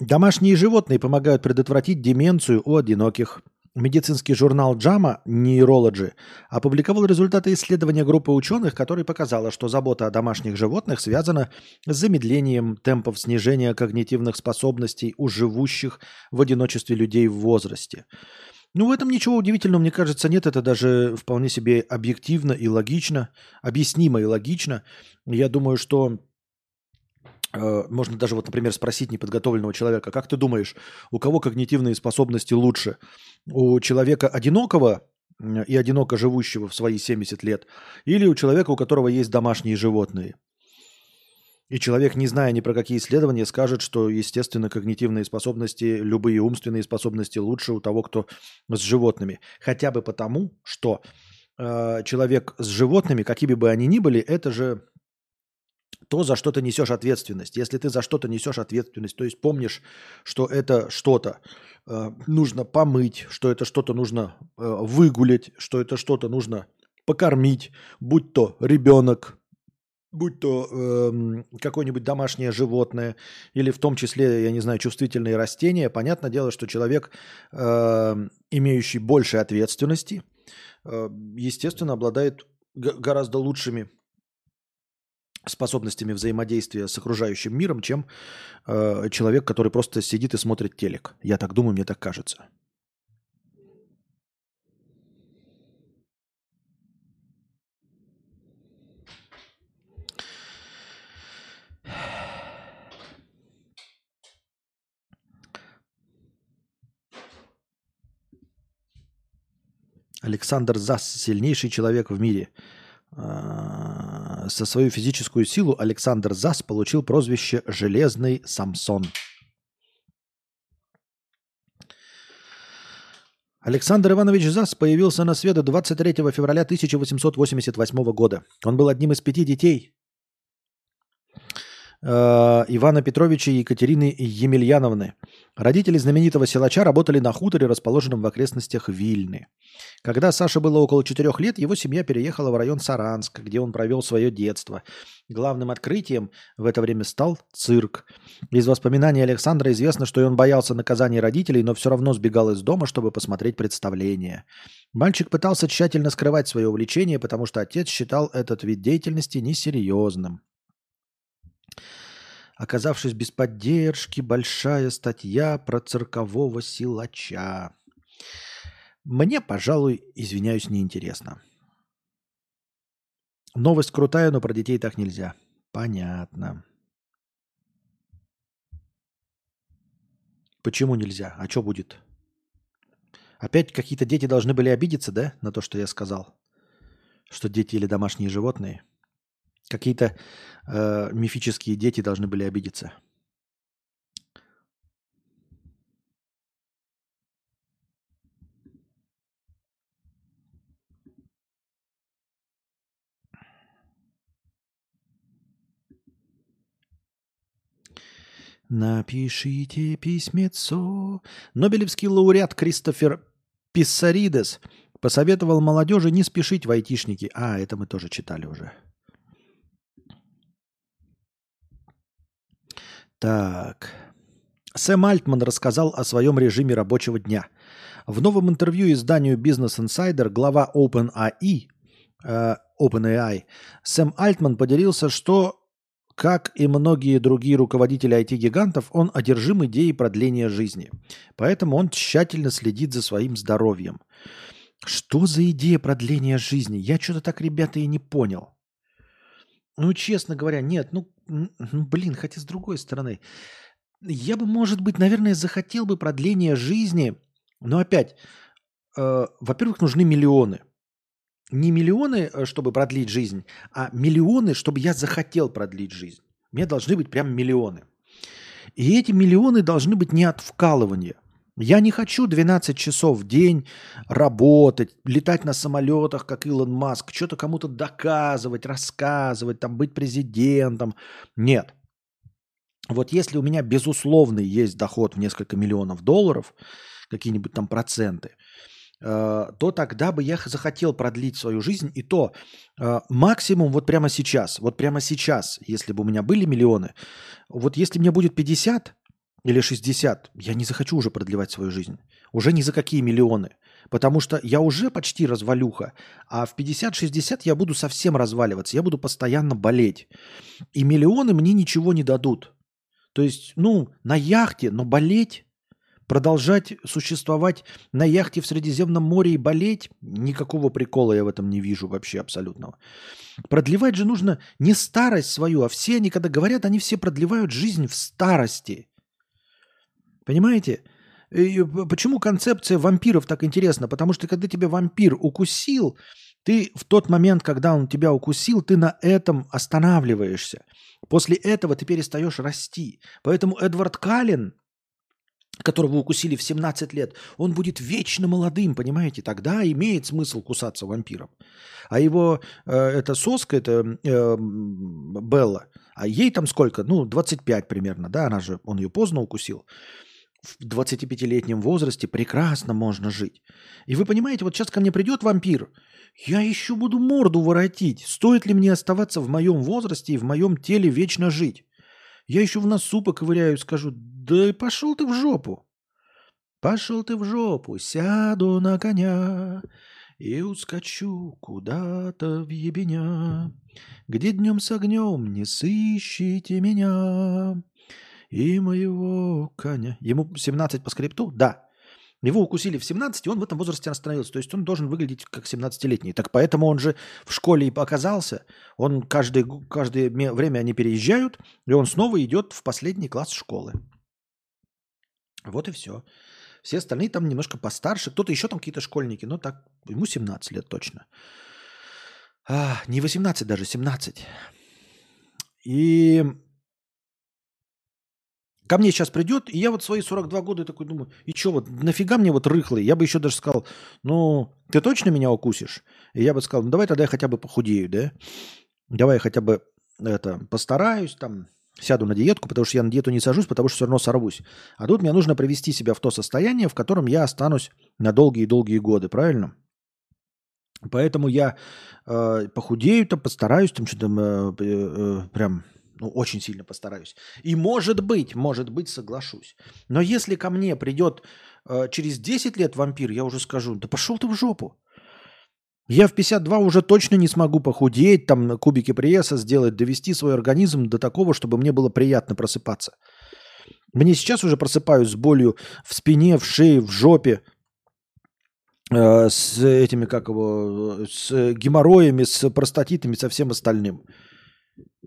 Домашние животные помогают предотвратить деменцию у одиноких. Медицинский журнал JAMA Neurology опубликовал результаты исследования группы ученых, которая показала, что забота о домашних животных связана с замедлением темпов снижения когнитивных способностей у живущих в одиночестве людей в возрасте. Ну, в этом ничего удивительного, мне кажется, нет. Это даже вполне себе объективно и логично, объяснимо и логично. Я думаю, что можно даже, вот, например, спросить неподготовленного человека, как ты думаешь, у кого когнитивные способности лучше? у человека одинокого и одиноко живущего в свои 70 лет, или у человека, у которого есть домашние животные. И человек, не зная ни про какие исследования, скажет, что, естественно, когнитивные способности, любые умственные способности лучше у того, кто с животными. Хотя бы потому, что э, человек с животными, какими бы они ни были, это же то, за что ты несешь ответственность. Если ты за что-то несешь ответственность, то есть помнишь, что это что-то э, нужно помыть, что это что-то нужно э, выгулять, что это что-то нужно покормить, будь то ребенок, будь то э, какое-нибудь домашнее животное, или в том числе, я не знаю, чувствительные растения, понятное дело, что человек, э, имеющий больше ответственности, э, естественно, обладает гораздо лучшими способностями взаимодействия с окружающим миром, чем э, человек, который просто сидит и смотрит телек. Я так думаю, мне так кажется. Александр Зас, сильнейший человек в мире – а, со свою физическую силу Александр Зас получил прозвище «Железный Самсон». Александр Иванович Зас появился на свет 23 февраля 1888 года. Он был одним из пяти детей Э, Ивана Петровича и Екатерины Емельяновны. Родители знаменитого силача работали на хуторе, расположенном в окрестностях Вильны. Когда Саше было около четырех лет, его семья переехала в район Саранск, где он провел свое детство. Главным открытием в это время стал цирк. Из воспоминаний Александра известно, что он боялся наказания родителей, но все равно сбегал из дома, чтобы посмотреть представление. Мальчик пытался тщательно скрывать свое увлечение, потому что отец считал этот вид деятельности несерьезным. Оказавшись без поддержки, большая статья про циркового силача. Мне, пожалуй, извиняюсь, неинтересно. Новость крутая, но про детей так нельзя. Понятно. Почему нельзя? А что будет? Опять какие-то дети должны были обидеться, да, на то, что я сказал? Что дети или домашние животные? Какие-то э, мифические дети должны были обидеться. Напишите письмецо. Нобелевский лауреат Кристофер Писсаридес посоветовал молодежи не спешить в айтишники. А, это мы тоже читали уже. Так. Сэм Альтман рассказал о своем режиме рабочего дня. В новом интервью изданию Business Insider глава OpenAI, э, OpenAI Сэм Альтман поделился, что, как и многие другие руководители IT-гигантов, он одержим идеей продления жизни. Поэтому он тщательно следит за своим здоровьем. Что за идея продления жизни? Я что-то так, ребята, и не понял. Ну, честно говоря, нет, ну блин, хотя с другой стороны, я бы, может быть, наверное, захотел бы продления жизни, но опять, э, во-первых, нужны миллионы. Не миллионы, э, чтобы продлить жизнь, а миллионы, чтобы я захотел продлить жизнь. Мне должны быть прям миллионы. И эти миллионы должны быть не от вкалывания. Я не хочу 12 часов в день работать, летать на самолетах, как Илон Маск, что-то кому-то доказывать, рассказывать, там, быть президентом. Нет. Вот если у меня безусловный есть доход в несколько миллионов долларов, какие-нибудь там проценты, э, то тогда бы я захотел продлить свою жизнь. И то э, максимум вот прямо сейчас, вот прямо сейчас, если бы у меня были миллионы, вот если мне будет 50, или 60, я не захочу уже продлевать свою жизнь. Уже ни за какие миллионы. Потому что я уже почти развалюха, а в 50-60 я буду совсем разваливаться, я буду постоянно болеть. И миллионы мне ничего не дадут. То есть, ну, на яхте, но болеть, продолжать существовать на яхте в Средиземном море и болеть, никакого прикола я в этом не вижу вообще абсолютного. Продлевать же нужно не старость свою, а все они, когда говорят, они все продлевают жизнь в старости – Понимаете? И почему концепция вампиров так интересна? Потому что когда тебя вампир укусил, ты в тот момент, когда он тебя укусил, ты на этом останавливаешься. После этого ты перестаешь расти. Поэтому Эдвард Каллен, которого укусили в 17 лет, он будет вечно молодым, понимаете? Тогда имеет смысл кусаться вампиром. А его, э, эта соска, это э, Белла, а ей там сколько? Ну, 25 примерно, да, она же, он ее поздно укусил в 25-летнем возрасте прекрасно можно жить. И вы понимаете, вот сейчас ко мне придет вампир, я еще буду морду воротить. Стоит ли мне оставаться в моем возрасте и в моем теле вечно жить? Я еще в носу поковыряю и скажу, да пошел ты в жопу. Пошел ты в жопу, сяду на коня и ускочу куда-то в ебеня, где днем с огнем не сыщите меня и моего коня. Ему 17 по скрипту? Да. Его укусили в 17, и он в этом возрасте остановился. То есть он должен выглядеть как 17-летний. Так поэтому он же в школе и показался. Он каждый, каждое время они переезжают, и он снова идет в последний класс школы. Вот и все. Все остальные там немножко постарше. Кто-то еще там какие-то школьники. Но так, ему 17 лет точно. А, не 18 даже, 17. И Ко мне сейчас придет, и я вот свои 42 года такой думаю, и что вот, нафига мне вот рыхлый? Я бы еще даже сказал, ну, ты точно меня укусишь? И я бы сказал, ну, давай тогда я хотя бы похудею, да? Давай я хотя бы это, постараюсь, там, сяду на диетку, потому что я на диету не сажусь, потому что все равно сорвусь. А тут мне нужно привести себя в то состояние, в котором я останусь на долгие-долгие годы, правильно? Поэтому я э, похудею, там, постараюсь, там что-то э, э, прям ну, очень сильно постараюсь. И может быть, может быть, соглашусь. Но если ко мне придет э, через 10 лет вампир, я уже скажу, да пошел ты в жопу. Я в 52 уже точно не смогу похудеть, там на кубике пресса сделать, довести свой организм до такого, чтобы мне было приятно просыпаться. Мне сейчас уже просыпаюсь с болью в спине, в шее, в жопе, э, с этими, как его, с геморроями, с простатитами, со всем остальным.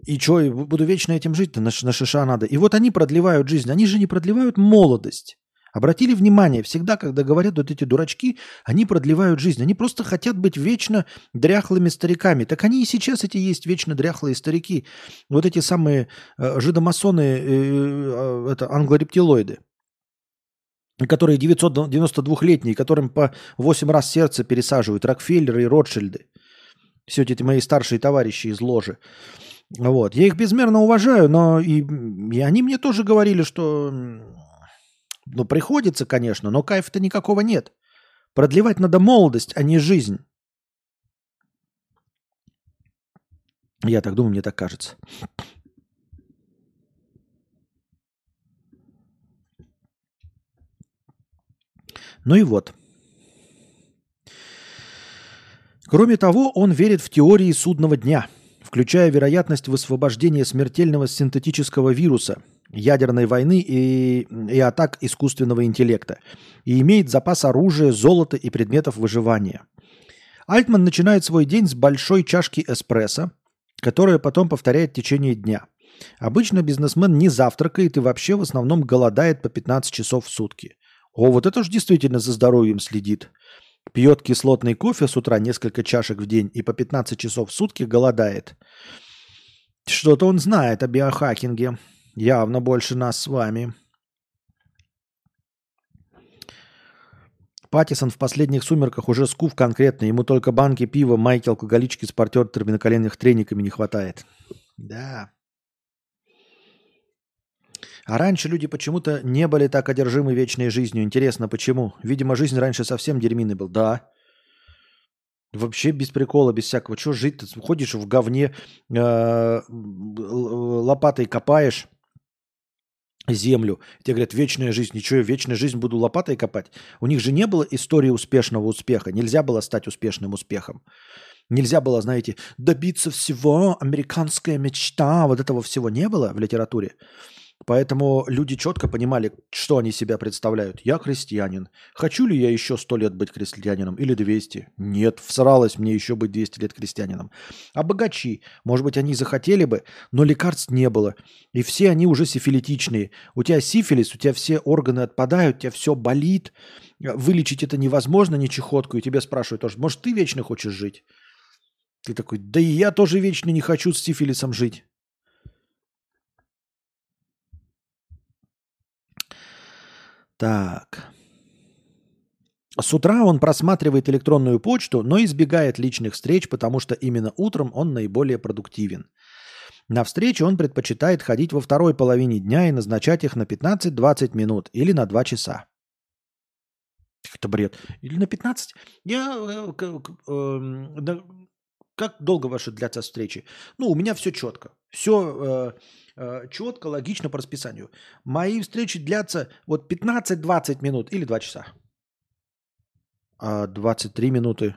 И что, буду вечно этим жить-то, на, на шиша надо. И вот они продлевают жизнь, они же не продлевают молодость. Обратили внимание, всегда, когда говорят вот эти дурачки, они продлевают жизнь. Они просто хотят быть вечно дряхлыми стариками. Так они и сейчас эти есть вечно дряхлые старики. Вот эти самые э, жидомасоны, э, э, это англорептилоиды которые 992-летние, которым по 8 раз сердце пересаживают, Рокфеллеры и Ротшильды. Все эти мои старшие товарищи из ложи. Вот. Я их безмерно уважаю, но и, и они мне тоже говорили, что ну, приходится, конечно, но кайфа-то никакого нет. Продлевать надо молодость, а не жизнь. Я так думаю, мне так кажется. Ну и вот. Кроме того, он верит в теории судного дня – включая вероятность высвобождения смертельного синтетического вируса, ядерной войны и, и атак искусственного интеллекта, и имеет запас оружия, золота и предметов выживания. Альтман начинает свой день с большой чашки эспрессо, которая потом повторяет течение дня. Обычно бизнесмен не завтракает и вообще в основном голодает по 15 часов в сутки. О, вот это уж действительно за здоровьем следит. Пьет кислотный кофе с утра несколько чашек в день и по 15 часов в сутки голодает. Что-то он знает о биохакинге. Явно больше нас с вами. Паттисон в последних сумерках уже скуф конкретно. Ему только банки пива, майки, алкоголички с партнерами на коленных трениками не хватает. Да. А раньше люди почему-то не были так одержимы вечной жизнью. Интересно, почему? Видимо, жизнь раньше совсем дерьминой был. Да. Вообще без прикола, без всякого. Что жить? Ты ходишь в говне, э, лопатой копаешь землю. Тебе говорят, вечная жизнь. Ничего, вечная жизнь буду лопатой копать. У них же не было истории успешного успеха. Нельзя было стать успешным успехом. Нельзя было, знаете, добиться всего, американская мечта, вот этого всего не было в литературе. Поэтому люди четко понимали, что они себя представляют. Я христианин. Хочу ли я еще сто лет быть христианином или 200? Нет, всралось мне еще быть 200 лет христианином. А богачи, может быть, они захотели бы, но лекарств не было. И все они уже сифилитичные. У тебя сифилис, у тебя все органы отпадают, у тебя все болит. Вылечить это невозможно, не чехотку. И тебя спрашивают тоже, может, ты вечно хочешь жить? Ты такой, да и я тоже вечно не хочу с сифилисом жить. Так. С утра он просматривает электронную почту, но избегает личных встреч, потому что именно утром он наиболее продуктивен. На встречи он предпочитает ходить во второй половине дня и назначать их на 15-20 минут или на 2 часа. Это бред. Или на 15? Я, э, э, как долго ваши длятся встречи? Ну, у меня все четко. Все э, четко, логично по расписанию. Мои встречи длятся вот 15-20 минут или 2 часа. А 23 минуты.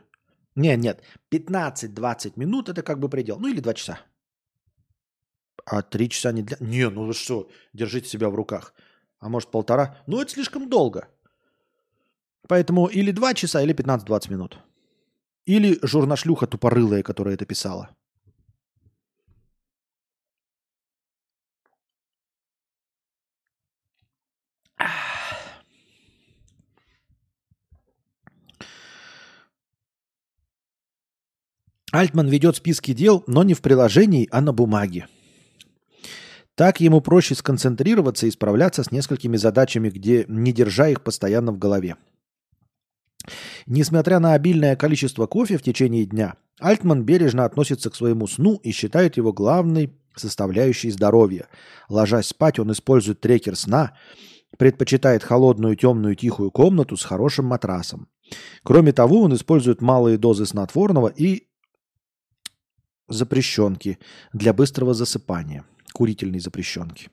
Нет, нет, 15-20 минут это как бы предел. Ну или 2 часа. А 3 часа не для... Не, ну вы что, держите себя в руках. А может полтора? Ну это слишком долго. Поэтому или 2 часа, или 15-20 минут. Или журнашлюха тупорылая, которая это писала. Альтман ведет списки дел, но не в приложении, а на бумаге. Так ему проще сконцентрироваться и справляться с несколькими задачами, где не держа их постоянно в голове. Несмотря на обильное количество кофе в течение дня, Альтман бережно относится к своему сну и считает его главной составляющей здоровья. Ложась спать, он использует трекер сна, предпочитает холодную, темную, тихую комнату с хорошим матрасом. Кроме того, он использует малые дозы снотворного и запрещенки для быстрого засыпания, курительной запрещенки.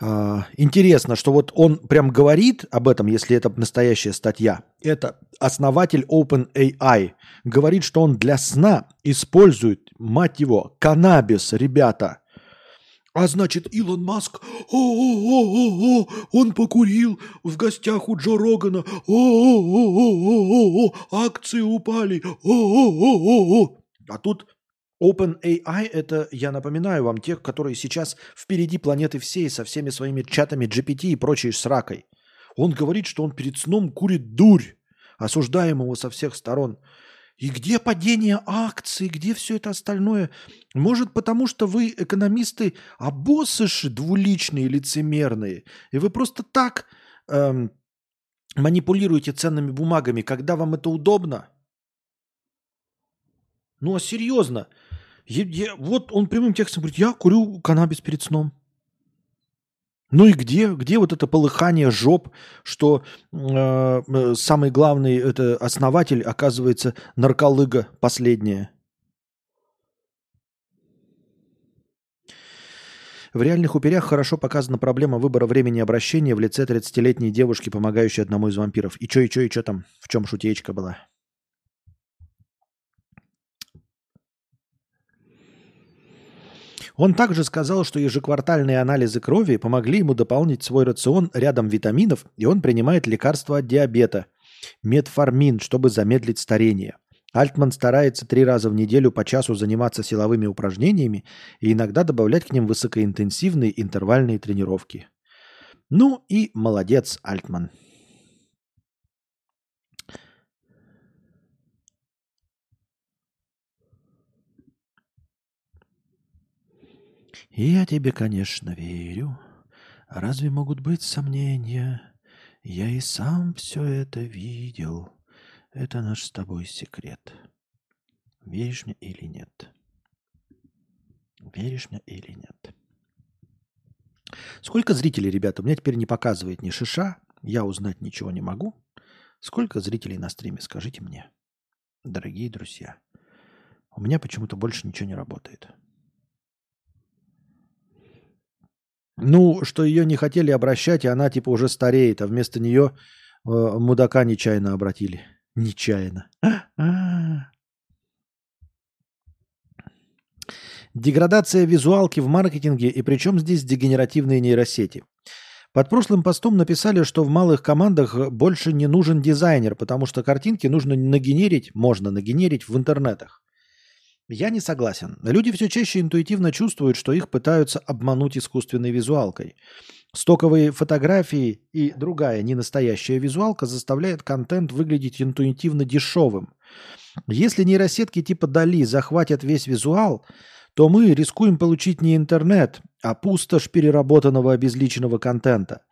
А, интересно, что вот он прям говорит об этом, если это настоящая статья. Это основатель OpenAI. Говорит, что он для сна использует, мать его, каннабис, ребята. А значит, Илон Маск, о-о-о-о-о, он покурил в гостях у Джо Рогана, о-о-о-о-о, акции упали, о-о-о-о-о. А тут OpenAI – это, я напоминаю вам, тех, которые сейчас впереди планеты всей со всеми своими чатами GPT и прочей сракой. Он говорит, что он перед сном курит дурь, осуждаемого со всех сторон. И где падение акций, где все это остальное? Может, потому что вы экономисты, боссы двуличные, лицемерные, и вы просто так эм, манипулируете ценными бумагами, когда вам это удобно? Ну а серьезно, я, я, вот он прямым текстом говорит, я курю каннабис перед сном. Ну и где, где вот это полыхание жоп, что э, э, самый главный это основатель оказывается нарколыга последняя? В реальных уперях хорошо показана проблема выбора времени обращения в лице 30-летней девушки, помогающей одному из вампиров. И чё, и чё, и чё там? В чем шутеечка была? Он также сказал, что ежеквартальные анализы крови помогли ему дополнить свой рацион рядом витаминов, и он принимает лекарства от диабета, метформин, чтобы замедлить старение. Альтман старается три раза в неделю по часу заниматься силовыми упражнениями и иногда добавлять к ним высокоинтенсивные интервальные тренировки. Ну и молодец, Альтман. Я тебе, конечно, верю. Разве могут быть сомнения? Я и сам все это видел. Это наш с тобой секрет. Веришь мне или нет? Веришь мне или нет? Сколько зрителей, ребята? У меня теперь не показывает ни шиша. Я узнать ничего не могу. Сколько зрителей на стриме, скажите мне, дорогие друзья. У меня почему-то больше ничего не работает. Ну, что ее не хотели обращать, и она типа уже стареет, а вместо нее э, мудака нечаянно обратили. Нечаянно. Деградация визуалки в маркетинге и причем здесь дегенеративные нейросети. Под прошлым постом написали, что в малых командах больше не нужен дизайнер, потому что картинки нужно нагенерить, можно нагенерить в интернетах. Я не согласен. Люди все чаще интуитивно чувствуют, что их пытаются обмануть искусственной визуалкой. Стоковые фотографии и другая ненастоящая визуалка заставляет контент выглядеть интуитивно дешевым. Если нейросетки типа Дали захватят весь визуал, то мы рискуем получить не интернет, а пустошь переработанного обезличенного контента.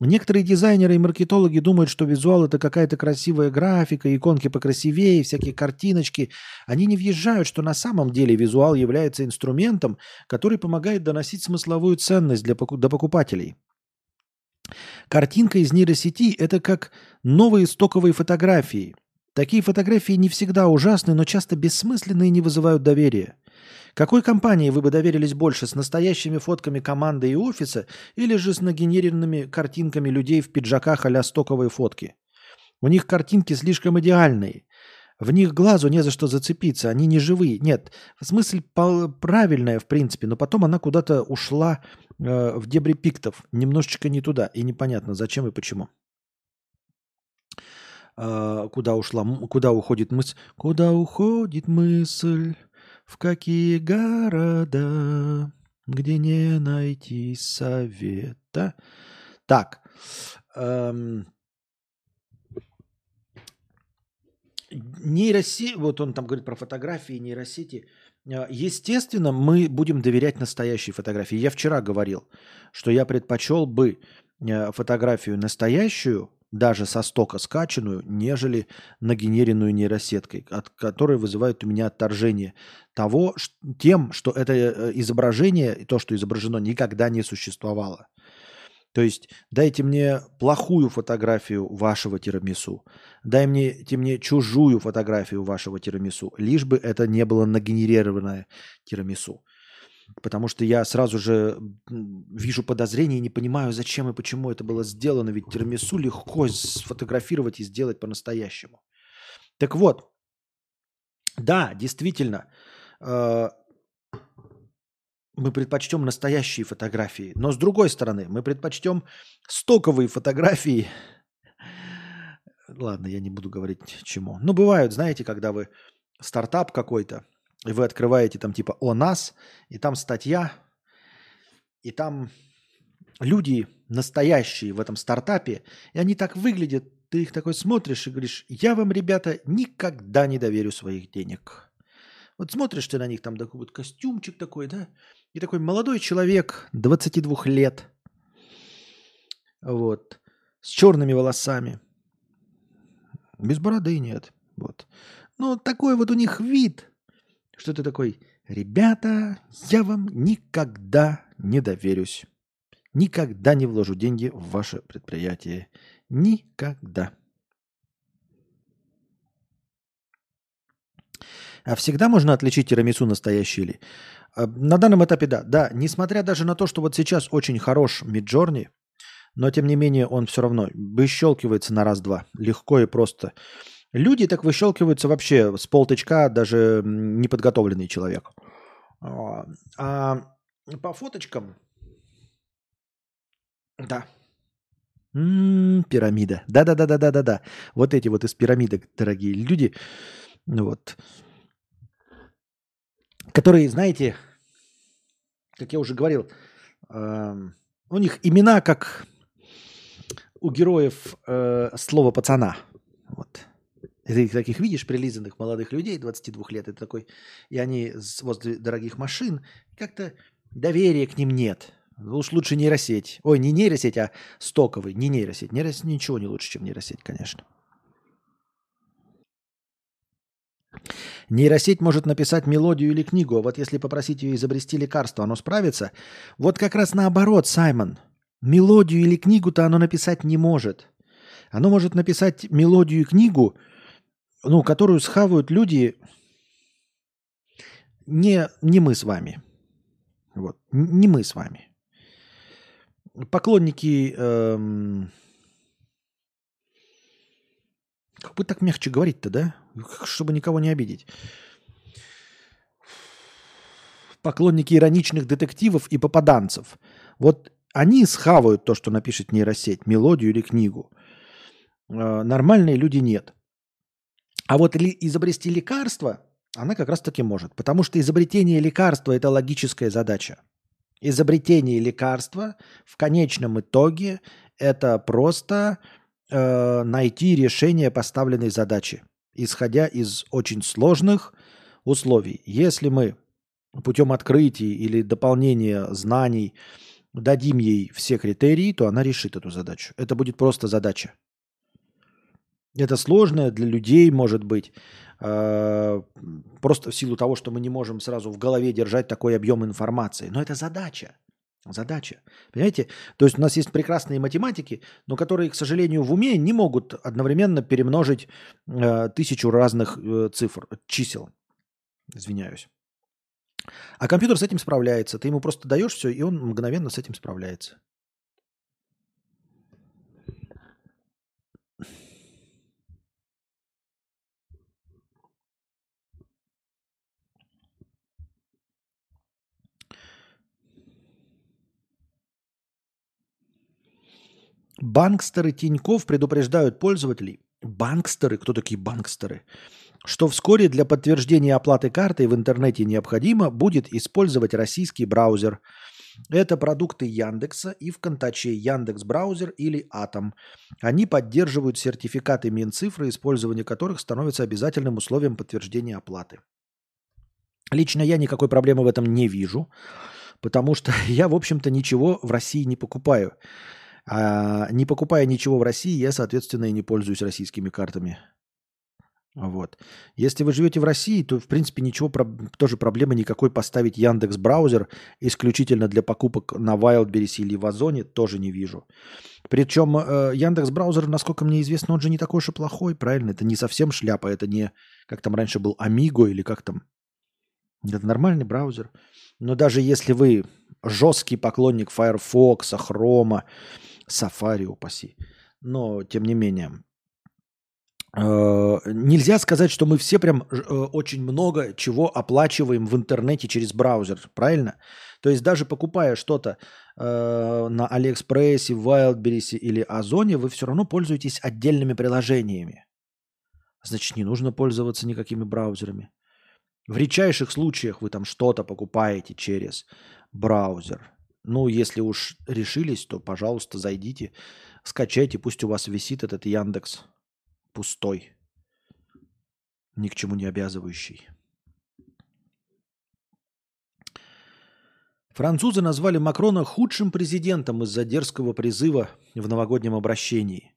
Некоторые дизайнеры и маркетологи думают, что визуал это какая-то красивая графика, иконки покрасивее, всякие картиночки. Они не въезжают, что на самом деле визуал является инструментом, который помогает доносить смысловую ценность для, до покупателей. Картинка из нейросети – это как новые стоковые фотографии. Такие фотографии не всегда ужасны, но часто бессмысленны и не вызывают доверия. Какой компании вы бы доверились больше, с настоящими фотками команды и офиса или же с нагенерированными картинками людей в пиджаках а стоковые фотки? У них картинки слишком идеальные. В них глазу не за что зацепиться, они не живые. Нет, смысл правильная, в принципе, но потом она куда-то ушла э, в дебри пиктов, немножечко не туда, и непонятно, зачем и почему. Э, куда ушла, куда уходит мысль? Куда уходит мысль? В какие города, где не найти совета? Так. Эм, нейросети, вот он там говорит про фотографии, нейросети. Э, естественно, мы будем доверять настоящей фотографии. Я вчера говорил, что я предпочел бы э, фотографию настоящую даже со стока скачанную, нежели нагенеренную нейросеткой, от которой вызывает у меня отторжение того, тем, что это э, изображение то, что изображено, никогда не существовало. То есть дайте мне плохую фотографию вашего тирамису, дай мне, мне чужую фотографию вашего тирамису, лишь бы это не было нагенерированное тирамису. Потому что я сразу же вижу подозрения и не понимаю, зачем и почему это было сделано. Ведь тирамису легко сфотографировать и сделать по-настоящему. Так вот, да, действительно, э, мы предпочтем настоящие фотографии. Но с другой стороны, мы предпочтем стоковые фотографии. Ладно, я не буду говорить чему. Ну, бывают, знаете, когда вы стартап какой-то, и вы открываете там типа «О нас», и там статья, и там люди настоящие в этом стартапе, и они так выглядят, ты их такой смотришь и говоришь, я вам, ребята, никогда не доверю своих денег. Вот смотришь ты на них, там такой вот костюмчик такой, да, и такой молодой человек, 22 лет, вот, с черными волосами, без бороды нет, вот. Ну, такой вот у них вид – что ты такой, ребята, я вам никогда не доверюсь. Никогда не вложу деньги в ваше предприятие. Никогда. А всегда можно отличить тирамису настоящий или? А, на данном этапе да. Да, несмотря даже на то, что вот сейчас очень хорош Миджорни, но тем не менее он все равно выщелкивается на раз-два. Легко и просто. Люди так выщелкиваются вообще с полточка, даже неподготовленный человек. А, а по фоточкам, да. М-м, пирамида. Да-да-да-да-да-да-да. Вот эти вот из пирамидок, дорогие люди, вот, которые, знаете, как я уже говорил, у них имена как у героев э, слова пацана. Вот. Ты их таких видишь, прилизанных молодых людей, 22 лет, и такой, и они возле дорогих машин, как-то доверия к ним нет. Уж лучше нейросеть. Ой, не нейросеть, а стоковый. Не нейросеть. Нейросеть ничего не лучше, чем нейросеть, конечно. Нейросеть может написать мелодию или книгу, а вот если попросить ее изобрести лекарство, оно справится? Вот как раз наоборот, Саймон. Мелодию или книгу-то оно написать не может. Оно может написать мелодию и книгу, ну, которую схавают люди, не, не мы с вами. Вот, не мы с вами. Поклонники... Эм... Как бы так мягче говорить-то, да? Чтобы никого не обидеть. Поклонники ироничных детективов и попаданцев. Вот они схавают то, что напишет нейросеть, мелодию или книгу. Э, нормальные люди нет. А вот изобрести лекарство, она как раз таки может. Потому что изобретение лекарства – это логическая задача. Изобретение лекарства в конечном итоге – это просто э, найти решение поставленной задачи, исходя из очень сложных условий. Если мы путем открытий или дополнения знаний дадим ей все критерии, то она решит эту задачу. Это будет просто задача. Это сложно для людей, может быть, э, просто в силу того, что мы не можем сразу в голове держать такой объем информации. Но это задача. Задача. Понимаете? То есть у нас есть прекрасные математики, но которые, к сожалению, в уме не могут одновременно перемножить э, тысячу разных э, цифр, чисел. Извиняюсь. А компьютер с этим справляется. Ты ему просто даешь все, и он мгновенно с этим справляется. Банкстеры Тиньков предупреждают пользователей. Банкстеры? Кто такие банкстеры? Что вскоре для подтверждения оплаты картой в интернете необходимо будет использовать российский браузер. Это продукты Яндекса и в контаче Яндекс Браузер или Атом. Они поддерживают сертификаты Минцифры, использование которых становится обязательным условием подтверждения оплаты. Лично я никакой проблемы в этом не вижу, потому что я, в общем-то, ничего в России не покупаю. А не покупая ничего в России, я, соответственно, и не пользуюсь российскими картами. Вот. Если вы живете в России, то, в принципе, ничего, тоже проблемы никакой поставить Яндекс браузер исключительно для покупок на Wildberries или в Озоне тоже не вижу. Причем э, Яндекс браузер, насколько мне известно, он же не такой уж и плохой, правильно? Это не совсем шляпа, это не, как там раньше был, Amigo или как там. Это нормальный браузер. Но даже если вы жесткий поклонник Firefox, Chrome, Safari, упаси. Но, тем не менее, э, нельзя сказать, что мы все прям э, очень много чего оплачиваем в интернете через браузер, правильно? То есть даже покупая что-то э, на Алиэкспрессе, Wildberries или Озоне, вы все равно пользуетесь отдельными приложениями. Значит, не нужно пользоваться никакими браузерами. В редчайших случаях вы там что-то покупаете через браузер. Ну, если уж решились, то, пожалуйста, зайдите, скачайте, пусть у вас висит этот Яндекс пустой, ни к чему не обязывающий. Французы назвали Макрона худшим президентом из-за дерзкого призыва в новогоднем обращении.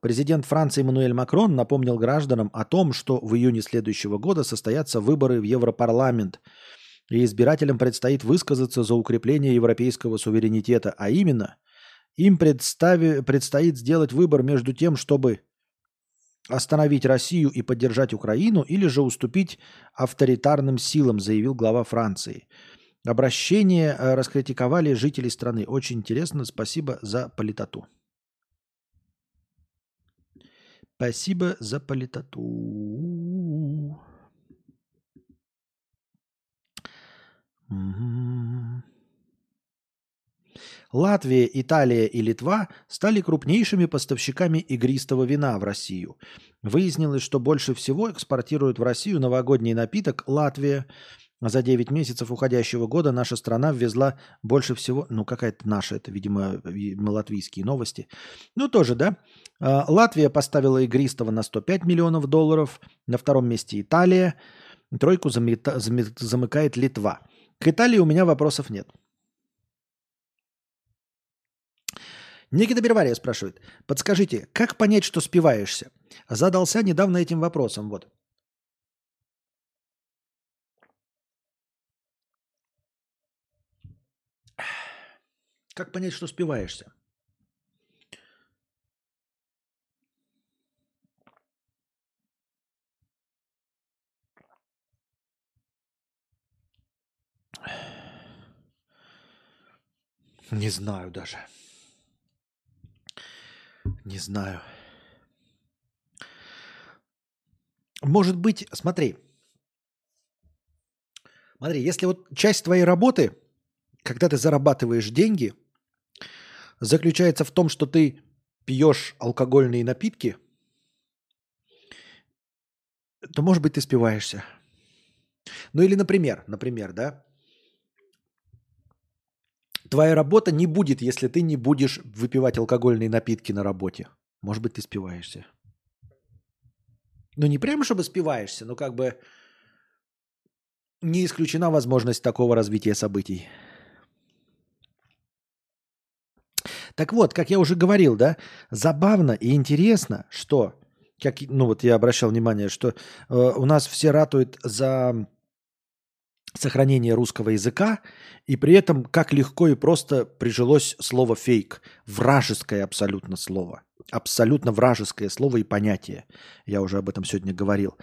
Президент Франции Эммануэль Макрон напомнил гражданам о том, что в июне следующего года состоятся выборы в Европарламент – и избирателям предстоит высказаться за укрепление европейского суверенитета, а именно, им представи, предстоит сделать выбор между тем, чтобы остановить Россию и поддержать Украину, или же уступить авторитарным силам, заявил глава Франции. Обращение э, раскритиковали жители страны. Очень интересно, спасибо за политоту. Спасибо за политоту. Латвия, Италия и Литва стали крупнейшими поставщиками игристого вина в Россию. Выяснилось, что больше всего экспортирует в Россию новогодний напиток Латвия. За 9 месяцев уходящего года наша страна ввезла больше всего, ну какая-то наша, это, видимо, видимо латвийские новости. Ну тоже, да. А, Латвия поставила игристого на 105 миллионов долларов, на втором месте Италия, тройку замета, замыкает Литва – к Италии у меня вопросов нет. Никита Бервария спрашивает. Подскажите, как понять, что спиваешься? Задался недавно этим вопросом. Вот. Как понять, что спиваешься? Не знаю даже. Не знаю. Может быть, смотри. Смотри, если вот часть твоей работы, когда ты зарабатываешь деньги, заключается в том, что ты пьешь алкогольные напитки, то, может быть, ты спиваешься. Ну или, например, например, да, Твоя работа не будет, если ты не будешь выпивать алкогольные напитки на работе. Может быть, ты спиваешься. Ну, не прямо, чтобы спиваешься, но как бы не исключена возможность такого развития событий. Так вот, как я уже говорил, да, забавно и интересно, что, как, ну вот я обращал внимание, что э, у нас все ратуют за сохранение русского языка, и при этом как легко и просто прижилось слово фейк. Вражеское абсолютно слово. Абсолютно вражеское слово и понятие. Я уже об этом сегодня говорил.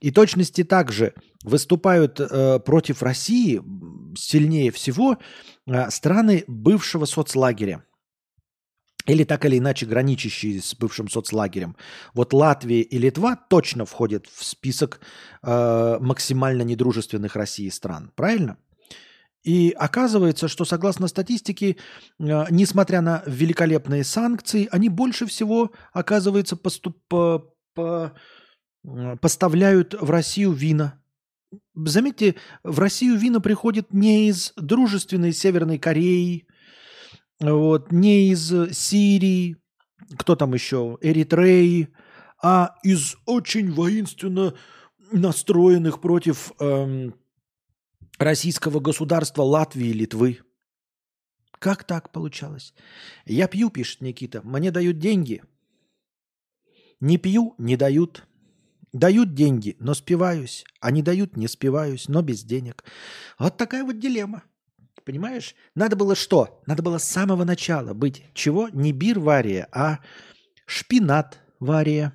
И точности также выступают э, против России сильнее всего э, страны бывшего соцлагеря или так или иначе граничащие с бывшим соцлагерем. Вот Латвия и Литва точно входят в список э, максимально недружественных России стран. Правильно? И оказывается, что согласно статистике, э, несмотря на великолепные санкции, они больше всего, оказывается, поступ, по, по, э, поставляют в Россию вина. Заметьте, в Россию вина приходит не из дружественной Северной Кореи, вот, не из Сирии, кто там еще, Эритреи, а из очень воинственно настроенных против эм, российского государства Латвии и Литвы. Как так получалось? Я пью, пишет Никита, мне дают деньги. Не пью, не дают. Дают деньги, но спиваюсь. А не дают, не спиваюсь, но без денег. Вот такая вот дилемма. Понимаешь? Надо было что? Надо было с самого начала быть чего? Не бир вария, а шпинат вария.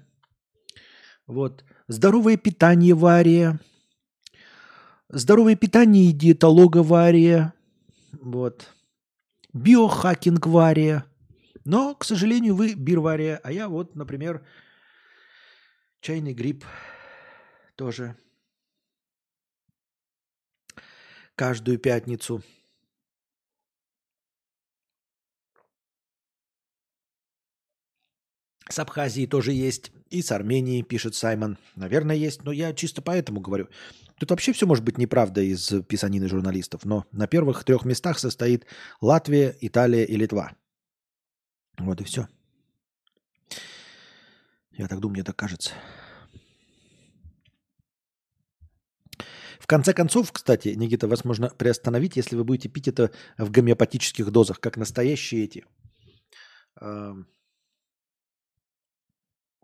Вот. Здоровое питание вария. Здоровое питание и диетолога вария. Вот. Биохакинг вария. Но, к сожалению, вы бирвария, а я вот, например, чайный гриб тоже каждую пятницу – С Абхазией тоже есть. И с Арменией, пишет Саймон. Наверное, есть, но я чисто поэтому говорю. Тут вообще все может быть неправда из писанины журналистов, но на первых трех местах состоит Латвия, Италия и Литва. Вот и все. Я так думаю, мне так кажется. В конце концов, кстати, Никита, вас можно приостановить, если вы будете пить это в гомеопатических дозах, как настоящие эти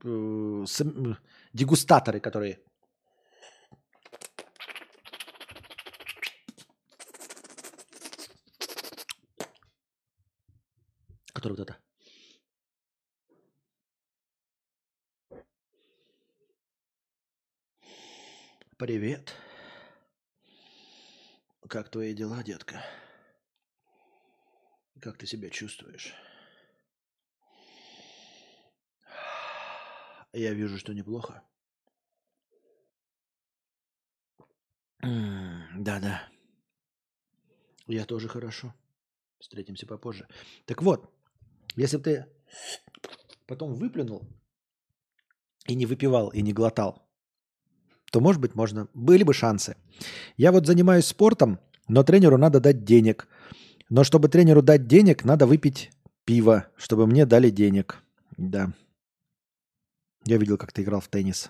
э, сам, дегустаторы, которые который вот это. Привет. Как твои дела, детка? Как ты себя чувствуешь? Я вижу, что неплохо. Да-да. Я тоже хорошо. Встретимся попозже. Так вот, если бы ты потом выплюнул и не выпивал, и не глотал, то, может быть, можно. Были бы шансы. Я вот занимаюсь спортом, но тренеру надо дать денег. Но чтобы тренеру дать денег, надо выпить пиво, чтобы мне дали денег. Да. Я видел, как ты играл в теннис.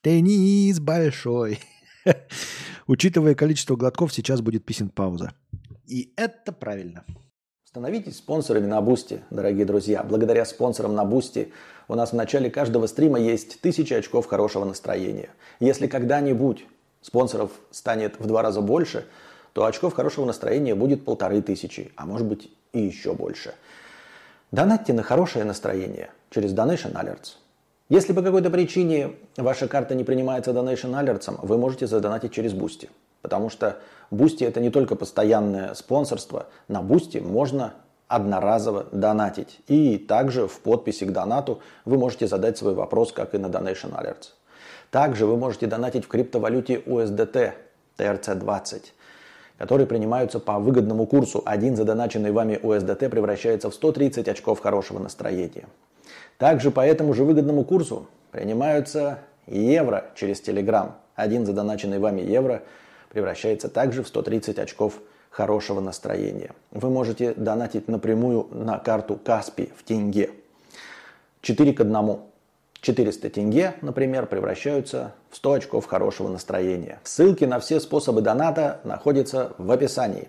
Теннис большой. Учитывая количество глотков, сейчас будет pissing пауза. И это правильно. Становитесь спонсорами на Бусти, дорогие друзья. Благодаря спонсорам на Бусти у нас в начале каждого стрима есть тысячи очков хорошего настроения. Если когда-нибудь спонсоров станет в два раза больше, то очков хорошего настроения будет полторы тысячи, а может быть и еще больше. Донатьте на хорошее настроение через Donation Alerts. Если по какой-то причине ваша карта не принимается Donation Alerts, вы можете задонатить через Бусти. Потому что Бусти это не только постоянное спонсорство. На Бусти можно одноразово донатить. И также в подписи к донату вы можете задать свой вопрос, как и на Donation Alerts. Также вы можете донатить в криптовалюте USDT TRC20, которые принимаются по выгодному курсу. Один задоначенный вами USDT превращается в 130 очков хорошего настроения. Также по этому же выгодному курсу принимаются евро через Telegram. Один задоначенный вами евро – превращается также в 130 очков хорошего настроения. Вы можете донатить напрямую на карту Каспи в тенге. 4 к 1. 400 тенге, например, превращаются в 100 очков хорошего настроения. Ссылки на все способы доната находятся в описании.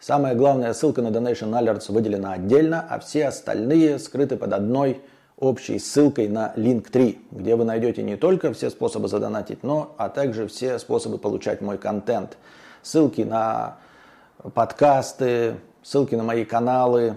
Самая главная ссылка на Donation Alerts выделена отдельно, а все остальные скрыты под одной общей ссылкой на Link3, где вы найдете не только все способы задонатить, но а также все способы получать мой контент. Ссылки на подкасты, ссылки на мои каналы,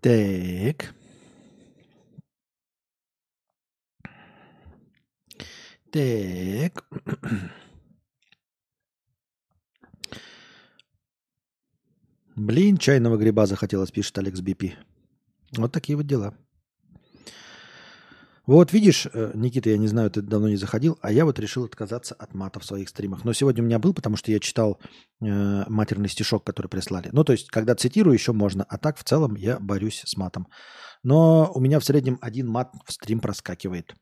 Так. Так. Блин, чайного гриба захотелось, пишет Алекс Бипи. Вот такие вот дела. Вот видишь, э, Никита, я не знаю, ты давно не заходил, а я вот решил отказаться от мата в своих стримах. Но сегодня у меня был, потому что я читал э, матерный стишок, который прислали. Ну, то есть, когда цитирую, еще можно, а так в целом я борюсь с матом. Но у меня в среднем один мат в стрим проскакивает.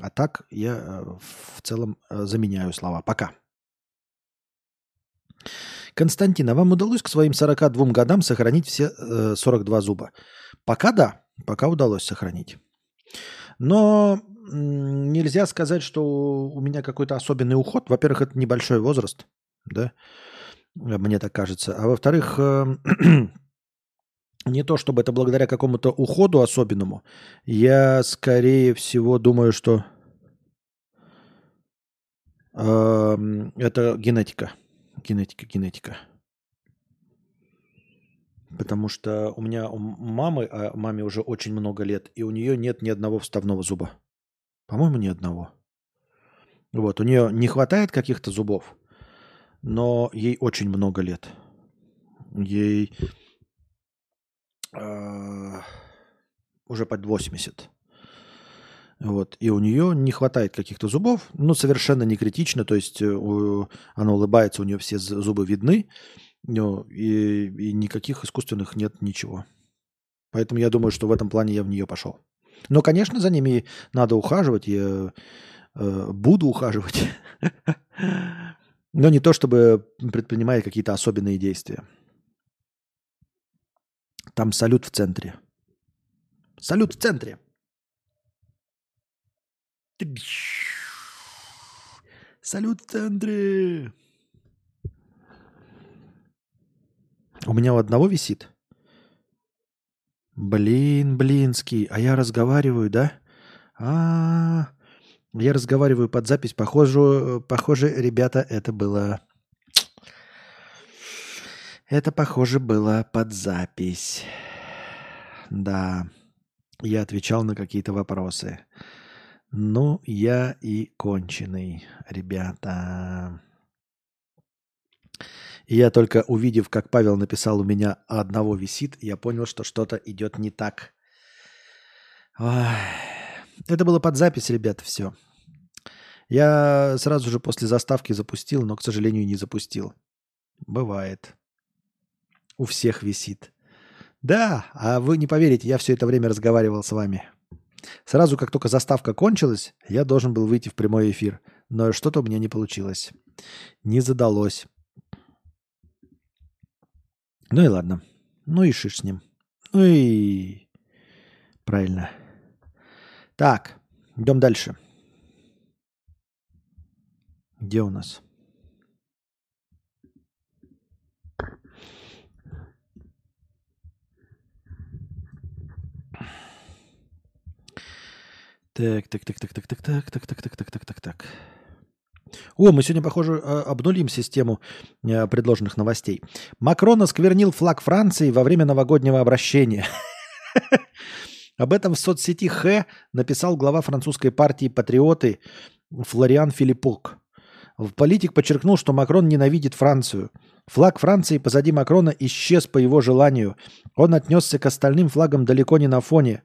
А так я э, в целом э, заменяю слова. Пока. Константин, а вам удалось к своим 42 годам сохранить все э, 42 зуба? Пока да, пока удалось сохранить. Но нельзя сказать, что у меня какой-то особенный уход. Во-первых, это небольшой возраст, да, мне так кажется. А во-вторых, э, не то чтобы это благодаря какому-то уходу особенному. Я скорее всего думаю, что э, это генетика. Генетика, генетика. Потому что у меня у мамы, а маме уже очень много лет, и у нее нет ни одного вставного зуба. По-моему, ни одного. Вот, у нее не хватает каких-то зубов, но ей очень много лет. Ей э, уже под 80. Вот. И у нее не хватает каких-то зубов, ну, совершенно не критично, то есть э, у, она улыбается, у нее все зубы видны, ну, и, и никаких искусственных нет ничего. Поэтому я думаю, что в этом плане я в нее пошел. Но, конечно, за ними надо ухаживать. Я э, буду ухаживать. Но не то, чтобы предпринимая какие-то особенные действия. Там салют в центре. Салют в центре. Салют в центре. У меня у одного висит. Блин, блинский. А я разговариваю, да? А, -а, -а. я разговариваю под запись. Похоже, похоже, ребята, это было... Это, похоже, было под запись. Да. Я отвечал на какие-то вопросы. Ну, я и конченый, ребята. И я только увидев, как Павел написал у меня одного висит, я понял, что что-то идет не так. Это было под запись, ребят, все. Я сразу же после заставки запустил, но, к сожалению, не запустил. Бывает. У всех висит. Да, а вы не поверите, я все это время разговаривал с вами. Сразу, как только заставка кончилась, я должен был выйти в прямой эфир. Но что-то у меня не получилось. Не задалось. Ну и ладно. Ну и шиш с ним. Ну и... Правильно. Так, идем дальше. Где у нас? Так, так, так, так, так, так, так, так, так, так, так, так, так, так. О, мы сегодня, похоже, обнулим систему предложенных новостей. Макрон осквернил флаг Франции во время новогоднего обращения. Об этом в соцсети Х написал глава французской партии «Патриоты» Флориан Филиппок. Политик подчеркнул, что Макрон ненавидит Францию. Флаг Франции позади Макрона исчез по его желанию. Он отнесся к остальным флагам далеко не на фоне.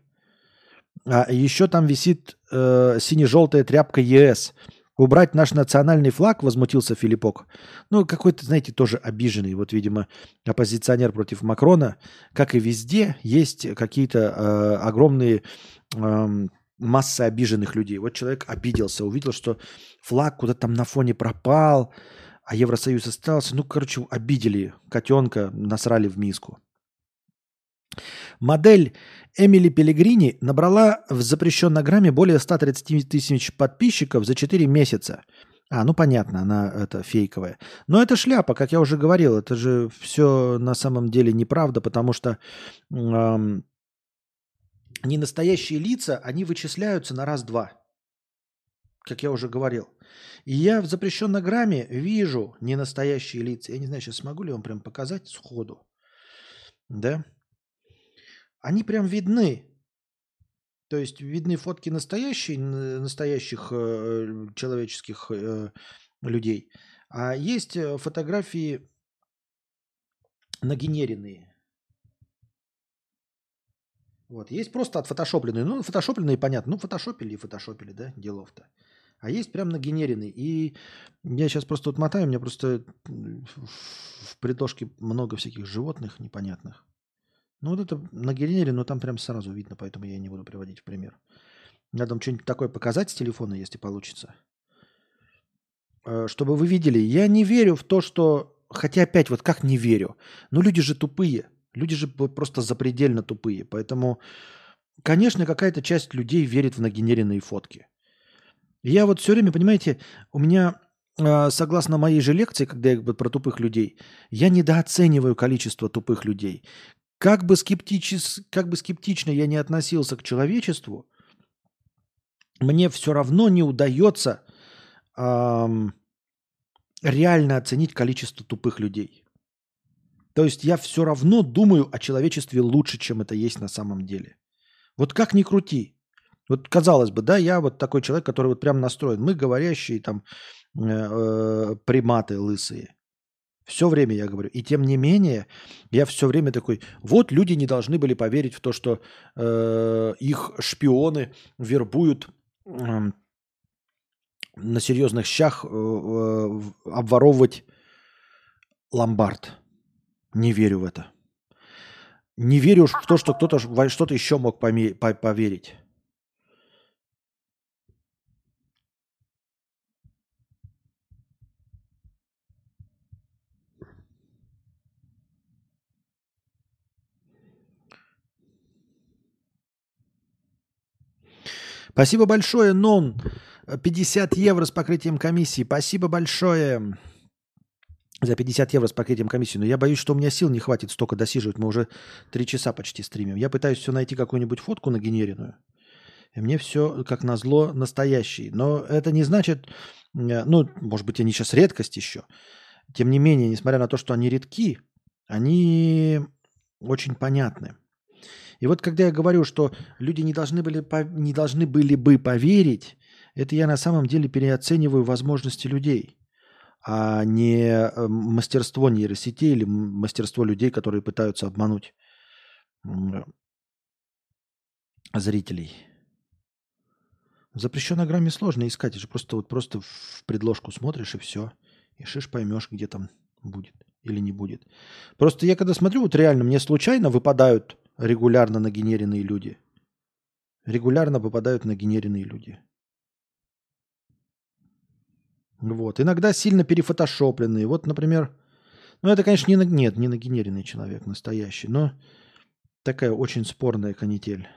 А еще там висит э, сине-желтая тряпка ЕС. Убрать наш национальный флаг, возмутился Филиппок. Ну, какой-то, знаете, тоже обиженный. Вот, видимо, оппозиционер против Макрона. Как и везде, есть какие-то э, огромные э, массы обиженных людей. Вот человек обиделся, увидел, что флаг куда-то там на фоне пропал, а Евросоюз остался. Ну, короче, обидели котенка, насрали в миску. Модель Эмили Пелегрини набрала в запрещенной грамме более 130 тысяч подписчиков за 4 месяца. А, ну понятно, она это фейковая. Но это шляпа, как я уже говорил, это же все на самом деле неправда, потому что эм, не настоящие лица, они вычисляются на раз-два, как я уже говорил. И я в запрещенной грамме вижу ненастоящие лица. Я не знаю, сейчас смогу ли вам прям показать сходу. Да? Они прям видны. То есть видны фотки настоящие, настоящих э, человеческих э, людей, а есть э, фотографии нагенеренные. Вот. Есть просто отфотошопленные. Ну, фотошопленные, понятно. Ну, фотошопили и фотошопили, да, делов-то. А есть прям нагенеренный. И я сейчас просто вот мотаю, у меня просто в предложке много всяких животных непонятных. Ну, вот это на генере, но там прям сразу видно, поэтому я не буду приводить в пример. Надо вам что-нибудь такое показать с телефона, если получится. Э, чтобы вы видели, я не верю в то, что... Хотя опять, вот как не верю? Ну, люди же тупые. Люди же просто запредельно тупые. Поэтому, конечно, какая-то часть людей верит в нагенеренные фотки. Я вот все время, понимаете, у меня э, согласно моей же лекции, когда я про тупых людей, я недооцениваю количество тупых людей. Как бы, скептичес, как бы скептично я не относился к человечеству, мне все равно не удается эм, реально оценить количество тупых людей. То есть я все равно думаю о человечестве лучше, чем это есть на самом деле. Вот как ни крути. Вот казалось бы, да, я вот такой человек, который вот прям настроен. Мы говорящие там э, э, приматы лысые. Все время я говорю. И тем не менее, я все время такой, вот люди не должны были поверить в то, что э, их шпионы вербуют э, на серьезных щах э, э, обворовывать ломбард. Не верю в это. Не верю в то, что кто-то что-то еще мог поверить. Спасибо большое, Нон, 50 евро с покрытием комиссии. Спасибо большое за 50 евро с покрытием комиссии. Но я боюсь, что у меня сил не хватит столько досиживать. Мы уже 3 часа почти стримим. Я пытаюсь все найти какую-нибудь фотку нагенеренную. И мне все, как назло, настоящий. Но это не значит... Э, ну, может быть, они сейчас редкость еще. Тем не менее, несмотря на то, что они редки, они очень понятны. И вот когда я говорю, что люди не должны были, не должны были бы поверить, это я на самом деле переоцениваю возможности людей, а не э, мастерство нейросетей или мастерство людей, которые пытаются обмануть зрителей. В запрещенной грамме сложно искать. Это же просто, вот просто в предложку смотришь и все. И шиш поймешь, где там будет или не будет. Просто я когда смотрю, вот реально мне случайно выпадают регулярно нагенеренные люди. Регулярно попадают нагенеренные люди. Вот. Иногда сильно перефотошопленные. Вот, например, ну это, конечно, не, на, нет, не нагенеренный человек настоящий, но такая очень спорная канитель.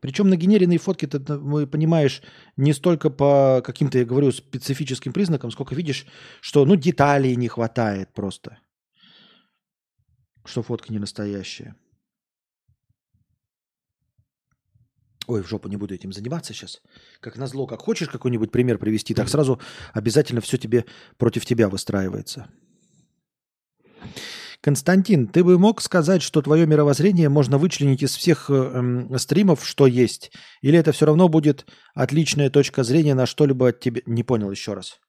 Причем нагенеренные фотки, ты, ты понимаешь, не столько по каким-то, я говорю, специфическим признакам, сколько видишь, что, ну, деталей не хватает просто. Что фотка не настоящая. Ой, в жопу не буду этим заниматься сейчас. Как назло, как хочешь какой-нибудь пример привести, так сразу обязательно все тебе против тебя выстраивается. Константин, ты бы мог сказать, что твое мировоззрение можно вычленить из всех э, э, стримов, что есть? Или это все равно будет отличная точка зрения на что-либо от тебя? Не понял еще раз.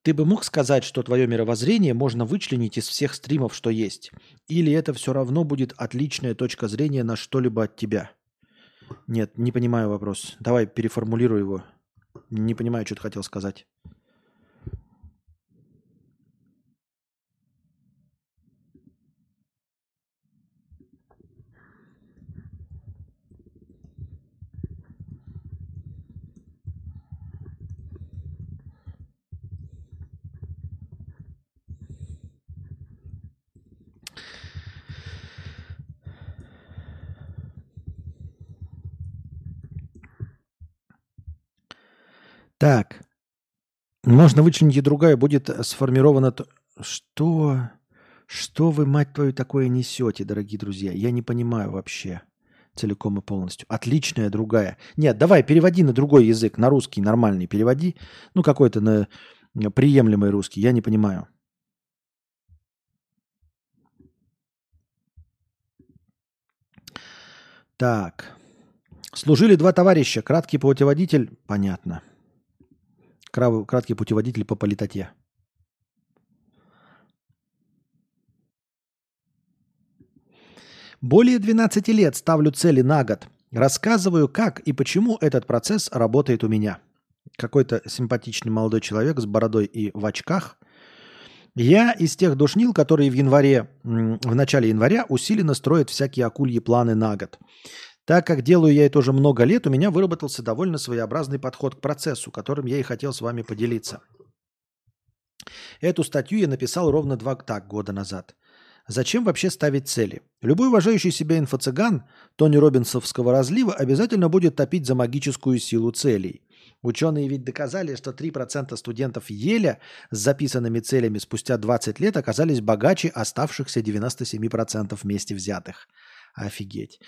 Ты бы мог сказать, что твое мировоззрение можно вычленить из всех стримов, что есть? Или это все равно будет отличная точка зрения на что-либо от тебя? Нет, не понимаю вопрос. Давай переформулируй его. Не понимаю, что ты хотел сказать. Так. Можно вычленить и другая, будет сформирована... Что? Что вы, мать твою, такое несете, дорогие друзья? Я не понимаю вообще целиком и полностью. Отличная другая. Нет, давай, переводи на другой язык, на русский нормальный переводи. Ну, какой-то на приемлемый русский, я не понимаю. Так. Служили два товарища. Краткий путеводитель. Понятно. Краткий путеводитель по политоте. Более 12 лет ставлю цели на год. Рассказываю, как и почему этот процесс работает у меня. Какой-то симпатичный молодой человек с бородой и в очках. Я из тех душнил, которые в январе, в начале января усиленно строят всякие акульи планы на год. Так как делаю я это уже много лет, у меня выработался довольно своеобразный подход к процессу, которым я и хотел с вами поделиться. Эту статью я написал ровно два так, года назад. Зачем вообще ставить цели? Любой уважающий себя инфо-цыган Тони Робинсовского разлива обязательно будет топить за магическую силу целей. Ученые ведь доказали, что 3% студентов Еля с записанными целями спустя 20 лет оказались богаче оставшихся 97% вместе взятых. Офигеть.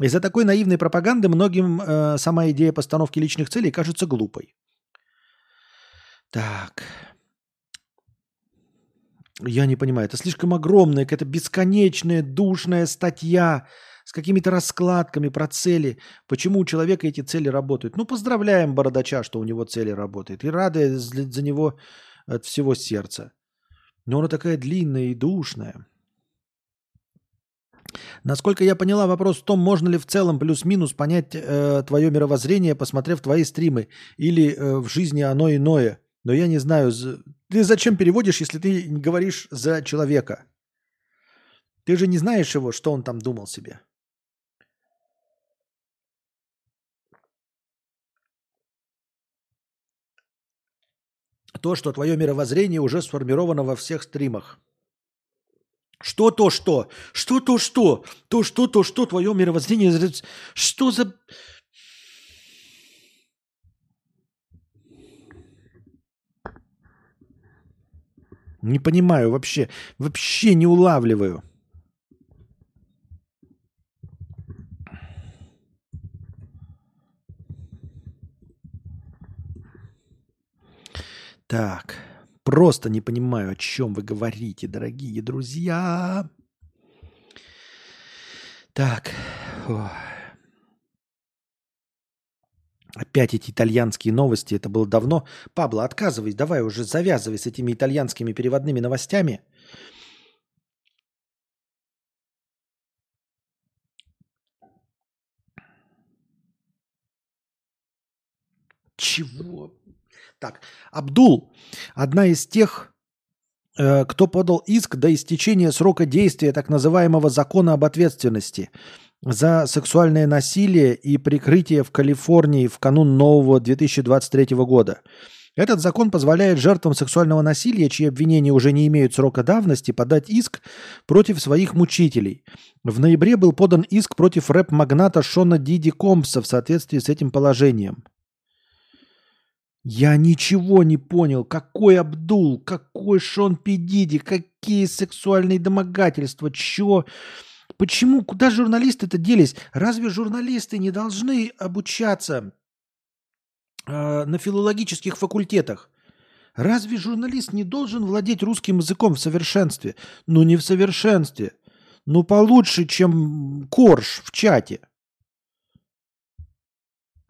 Из-за такой наивной пропаганды многим э, сама идея постановки личных целей кажется глупой. Так. Я не понимаю, это слишком огромная, какая-то бесконечная, душная статья с какими-то раскладками про цели. Почему у человека эти цели работают? Ну, поздравляем Бородача, что у него цели работают. И рады за него от всего сердца. Но она такая длинная и душная. Насколько я поняла, вопрос в том, можно ли в целом плюс-минус понять э, твое мировоззрение, посмотрев твои стримы, или э, в жизни оно иное. Но я не знаю, ты зачем переводишь, если ты говоришь за человека? Ты же не знаешь его, что он там думал себе. То, что твое мировоззрение уже сформировано во всех стримах – что то что? Что то что? То что то что? Твое мировоззрение... Что за... Не понимаю вообще. Вообще не улавливаю. Так просто не понимаю, о чем вы говорите, дорогие друзья. Так. Опять эти итальянские новости, это было давно. Пабло, отказывай, давай уже завязывай с этими итальянскими переводными новостями. Чего? Так, Абдул, одна из тех, э, кто подал иск до истечения срока действия так называемого закона об ответственности за сексуальное насилие и прикрытие в Калифорнии в канун нового 2023 года. Этот закон позволяет жертвам сексуального насилия, чьи обвинения уже не имеют срока давности, подать иск против своих мучителей. В ноябре был подан иск против рэп-магната Шона Диди Компса в соответствии с этим положением. Я ничего не понял. Какой Абдул, какой Шон Пидиди, какие сексуальные домогательства, чё? Почему? Куда журналисты-то делись? Разве журналисты не должны обучаться э, на филологических факультетах? Разве журналист не должен владеть русским языком в совершенстве? Ну, не в совершенстве. Ну, получше, чем Корж в чате.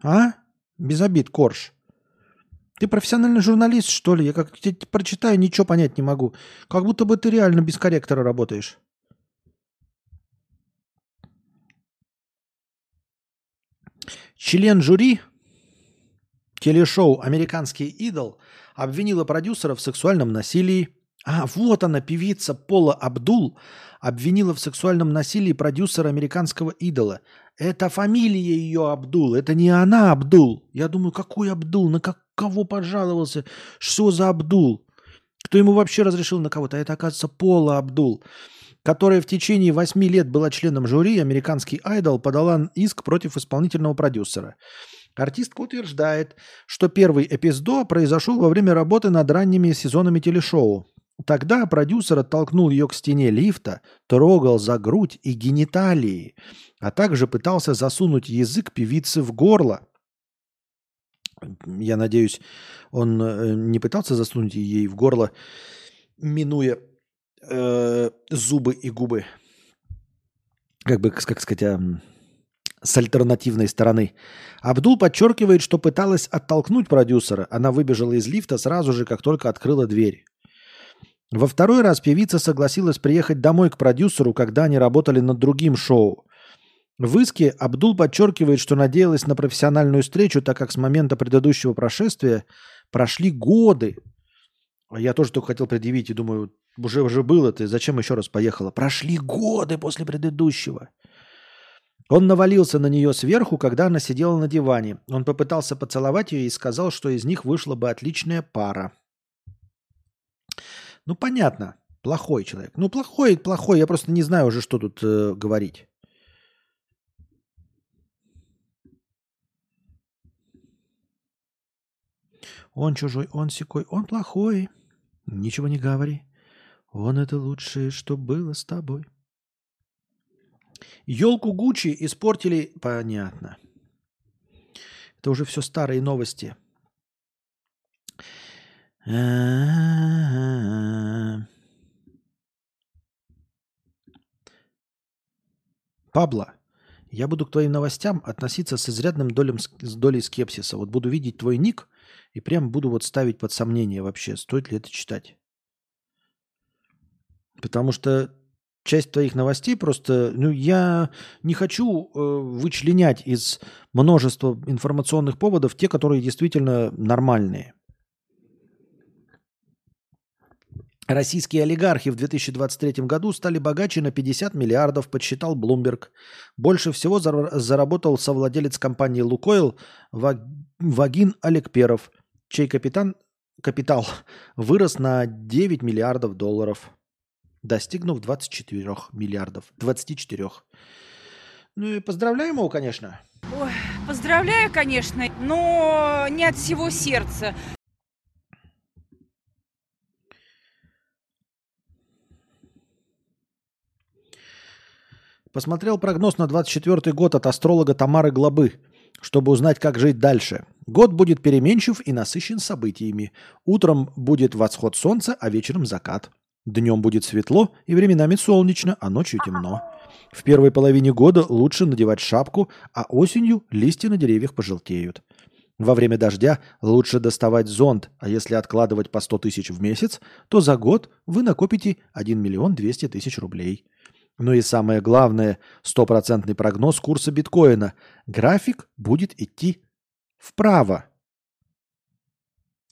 А? Без обид, Корж. Ты профессиональный журналист, что ли? Я как прочитаю, ничего понять не могу. Как будто бы ты реально без корректора работаешь. Член жюри телешоу «Американский идол» обвинила продюсера в сексуальном насилии. А, вот она, певица Пола Абдул, обвинила в сексуальном насилии продюсера «Американского идола». Это фамилия ее Абдул, это не она Абдул. Я думаю, какой Абдул, на как, кого пожаловался, что за Абдул? Кто ему вообще разрешил на кого-то? А это, оказывается, Пола Абдул которая в течение восьми лет была членом жюри, американский айдол подала иск против исполнительного продюсера. Артистка утверждает, что первый эпизод произошел во время работы над ранними сезонами телешоу. Тогда продюсер оттолкнул ее к стене лифта, трогал за грудь и гениталии, а также пытался засунуть язык певицы в горло. Я надеюсь, он э, не пытался засунуть ей в горло, минуя э, зубы и губы, как бы, как сказать, э, с альтернативной стороны. Абдул подчеркивает, что пыталась оттолкнуть продюсера. Она выбежала из лифта сразу же, как только открыла дверь. Во второй раз певица согласилась приехать домой к продюсеру, когда они работали над другим шоу. В иске Абдул подчеркивает, что надеялась на профессиональную встречу, так как с момента предыдущего прошествия прошли годы. Я тоже только хотел предъявить и думаю, уже, уже было ты, зачем еще раз поехала? Прошли годы после предыдущего. Он навалился на нее сверху, когда она сидела на диване. Он попытался поцеловать ее и сказал, что из них вышла бы отличная пара. Ну, понятно. Плохой человек. Ну, плохой, плохой. Я просто не знаю уже, что тут э, говорить. Он чужой, он секой, он плохой. Ничего не говори. Он это лучшее, что было с тобой. Елку Гуччи испортили... Понятно. Это уже все старые новости. Пабло, я буду к твоим новостям относиться с изрядным долем, с долей скепсиса. Вот буду видеть твой ник и прям буду вот ставить под сомнение вообще, стоит ли это читать. Потому что часть твоих новостей просто, ну, я не хочу э, вычленять из множества информационных поводов те, которые действительно нормальные. Российские олигархи в 2023 году стали богаче на 50 миллиардов, подсчитал Bloomberg. Больше всего заработал совладелец компании «Лукойл» Вагин Олег Перов, чей капитан, капитал вырос на 9 миллиардов долларов, достигнув 24 миллиардов. 24. Ну и поздравляем его, конечно. Ой, поздравляю, конечно, но не от всего сердца. Посмотрел прогноз на 24 год от астролога Тамары Глобы – чтобы узнать, как жить дальше. Год будет переменчив и насыщен событиями. Утром будет восход солнца, а вечером закат. Днем будет светло и временами солнечно, а ночью темно. В первой половине года лучше надевать шапку, а осенью листья на деревьях пожелтеют. Во время дождя лучше доставать зонт, а если откладывать по 100 тысяч в месяц, то за год вы накопите 1 миллион 200 тысяч рублей. Ну и самое главное, стопроцентный прогноз курса биткоина. График будет идти вправо.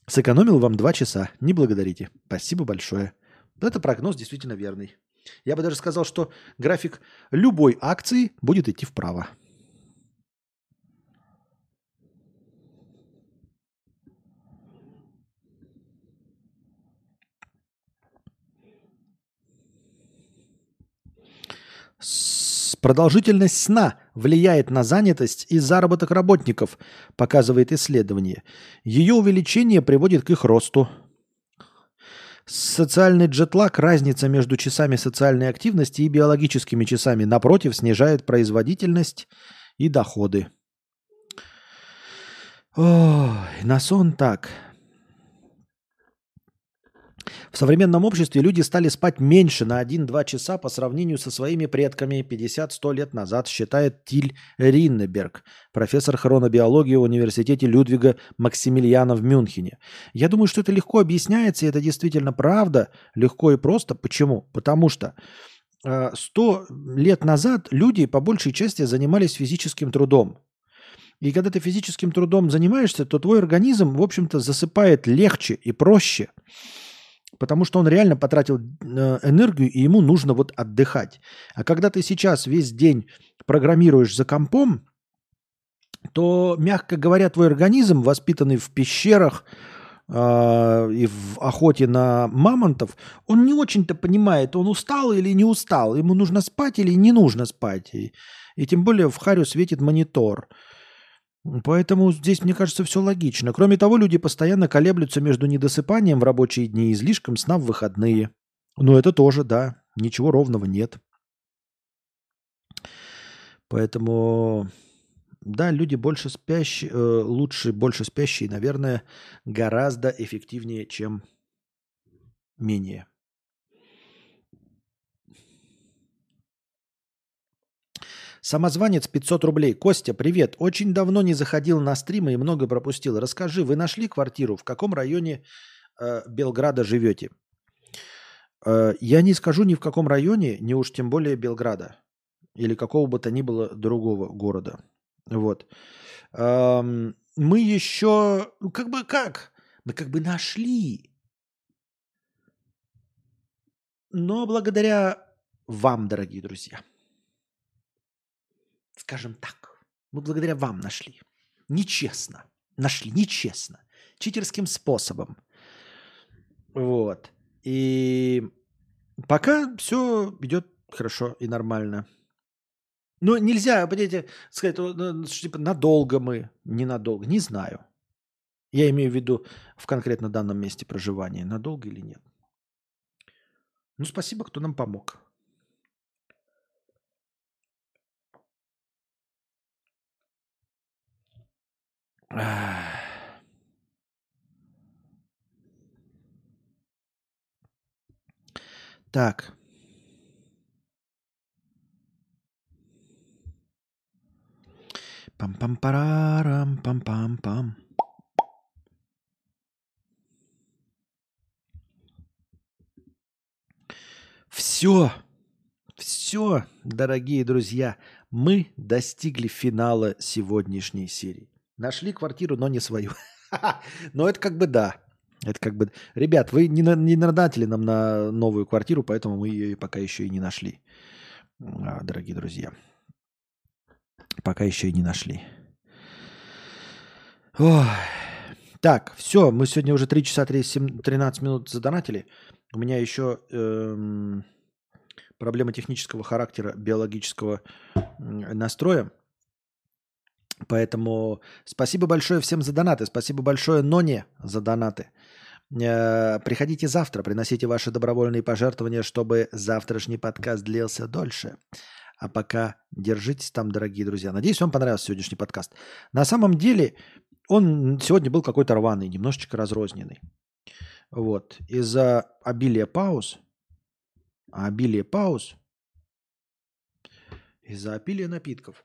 Сэкономил вам 2 часа. Не благодарите. Спасибо большое. Это прогноз действительно верный. Я бы даже сказал, что график любой акции будет идти вправо. Продолжительность сна влияет на занятость и заработок работников, показывает исследование. Ее увеличение приводит к их росту. Социальный джетлаг, разница между часами социальной активности и биологическими часами, напротив, снижает производительность и доходы. Ой, на сон так. В современном обществе люди стали спать меньше на 1-2 часа по сравнению со своими предками 50-100 лет назад, считает Тиль Риннеберг, профессор хронобиологии в университете Людвига Максимилиана в Мюнхене. Я думаю, что это легко объясняется, и это действительно правда, легко и просто. Почему? Потому что 100 э, лет назад люди по большей части занимались физическим трудом. И когда ты физическим трудом занимаешься, то твой организм, в общем-то, засыпает легче и проще потому что он реально потратил э, энергию, и ему нужно вот отдыхать. А когда ты сейчас весь день программируешь за компом, то, мягко говоря, твой организм, воспитанный в пещерах э, и в охоте на мамонтов, он не очень-то понимает, он устал или не устал, ему нужно спать или не нужно спать. И, и тем более в харю светит монитор. Поэтому здесь, мне кажется, все логично. Кроме того, люди постоянно колеблются между недосыпанием в рабочие дни и излишком сна в выходные. Ну, это тоже, да. Ничего ровного нет. Поэтому, да, люди больше спящие, э, лучше, больше спящие, наверное, гораздо эффективнее, чем менее. Самозванец 500 рублей. Костя, привет. Очень давно не заходил на стримы и много пропустил. Расскажи, вы нашли квартиру? В каком районе э, Белграда живете? Э, я не скажу ни в каком районе, ни уж тем более Белграда. Или какого бы то ни было другого города. Вот. Эм, мы еще... Ну, как бы как? Мы как бы нашли. Но благодаря вам, дорогие друзья – скажем так, мы благодаря вам нашли. Нечестно. Нашли, нечестно. Читерским способом. Вот. И пока все идет хорошо и нормально. Но нельзя, понимаете, сказать, ну, типа, надолго мы, ненадолго, не знаю. Я имею в виду в конкретно данном месте проживания, надолго или нет. Ну, спасибо, кто нам помог. Так. Пам-пам-парарам, пам-пам-пам. Все, все, дорогие друзья, мы достигли финала сегодняшней серии. Нашли квартиру, но не свою. Но это как бы да. Это как бы... Ребят, вы не, не надатели нам на новую квартиру, поэтому мы ее пока еще и не нашли. А, дорогие друзья. Пока еще и не нашли. Ой. Так, все, мы сегодня уже 3 часа 13 минут задонатили. У меня еще эм, проблема технического характера, биологического настроя. Поэтому спасибо большое всем за донаты. Спасибо большое Ноне за донаты. Э, приходите завтра, приносите ваши добровольные пожертвования, чтобы завтрашний подкаст длился дольше. А пока держитесь там, дорогие друзья. Надеюсь, вам понравился сегодняшний подкаст. На самом деле, он сегодня был какой-то рваный, немножечко разрозненный. Вот. Из-за обилия пауз, а обилие пауз, из-за обилия напитков.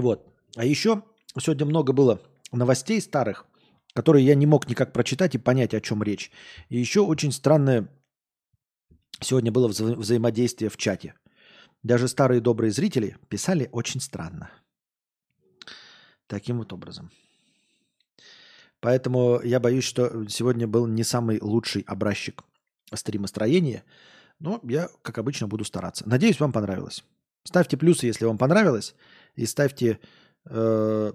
Вот. А еще сегодня много было новостей старых, которые я не мог никак прочитать и понять, о чем речь. И еще очень странное сегодня было вза- взаимодействие в чате. Даже старые добрые зрители писали очень странно. Таким вот образом. Поэтому я боюсь, что сегодня был не самый лучший образчик стримостроения. Но я, как обычно, буду стараться. Надеюсь, вам понравилось. Ставьте плюсы, если вам понравилось. И ставьте э,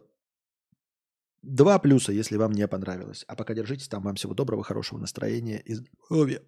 два плюса, если вам не понравилось. А пока держитесь там. Вам всего доброго, хорошего настроения и здоровья.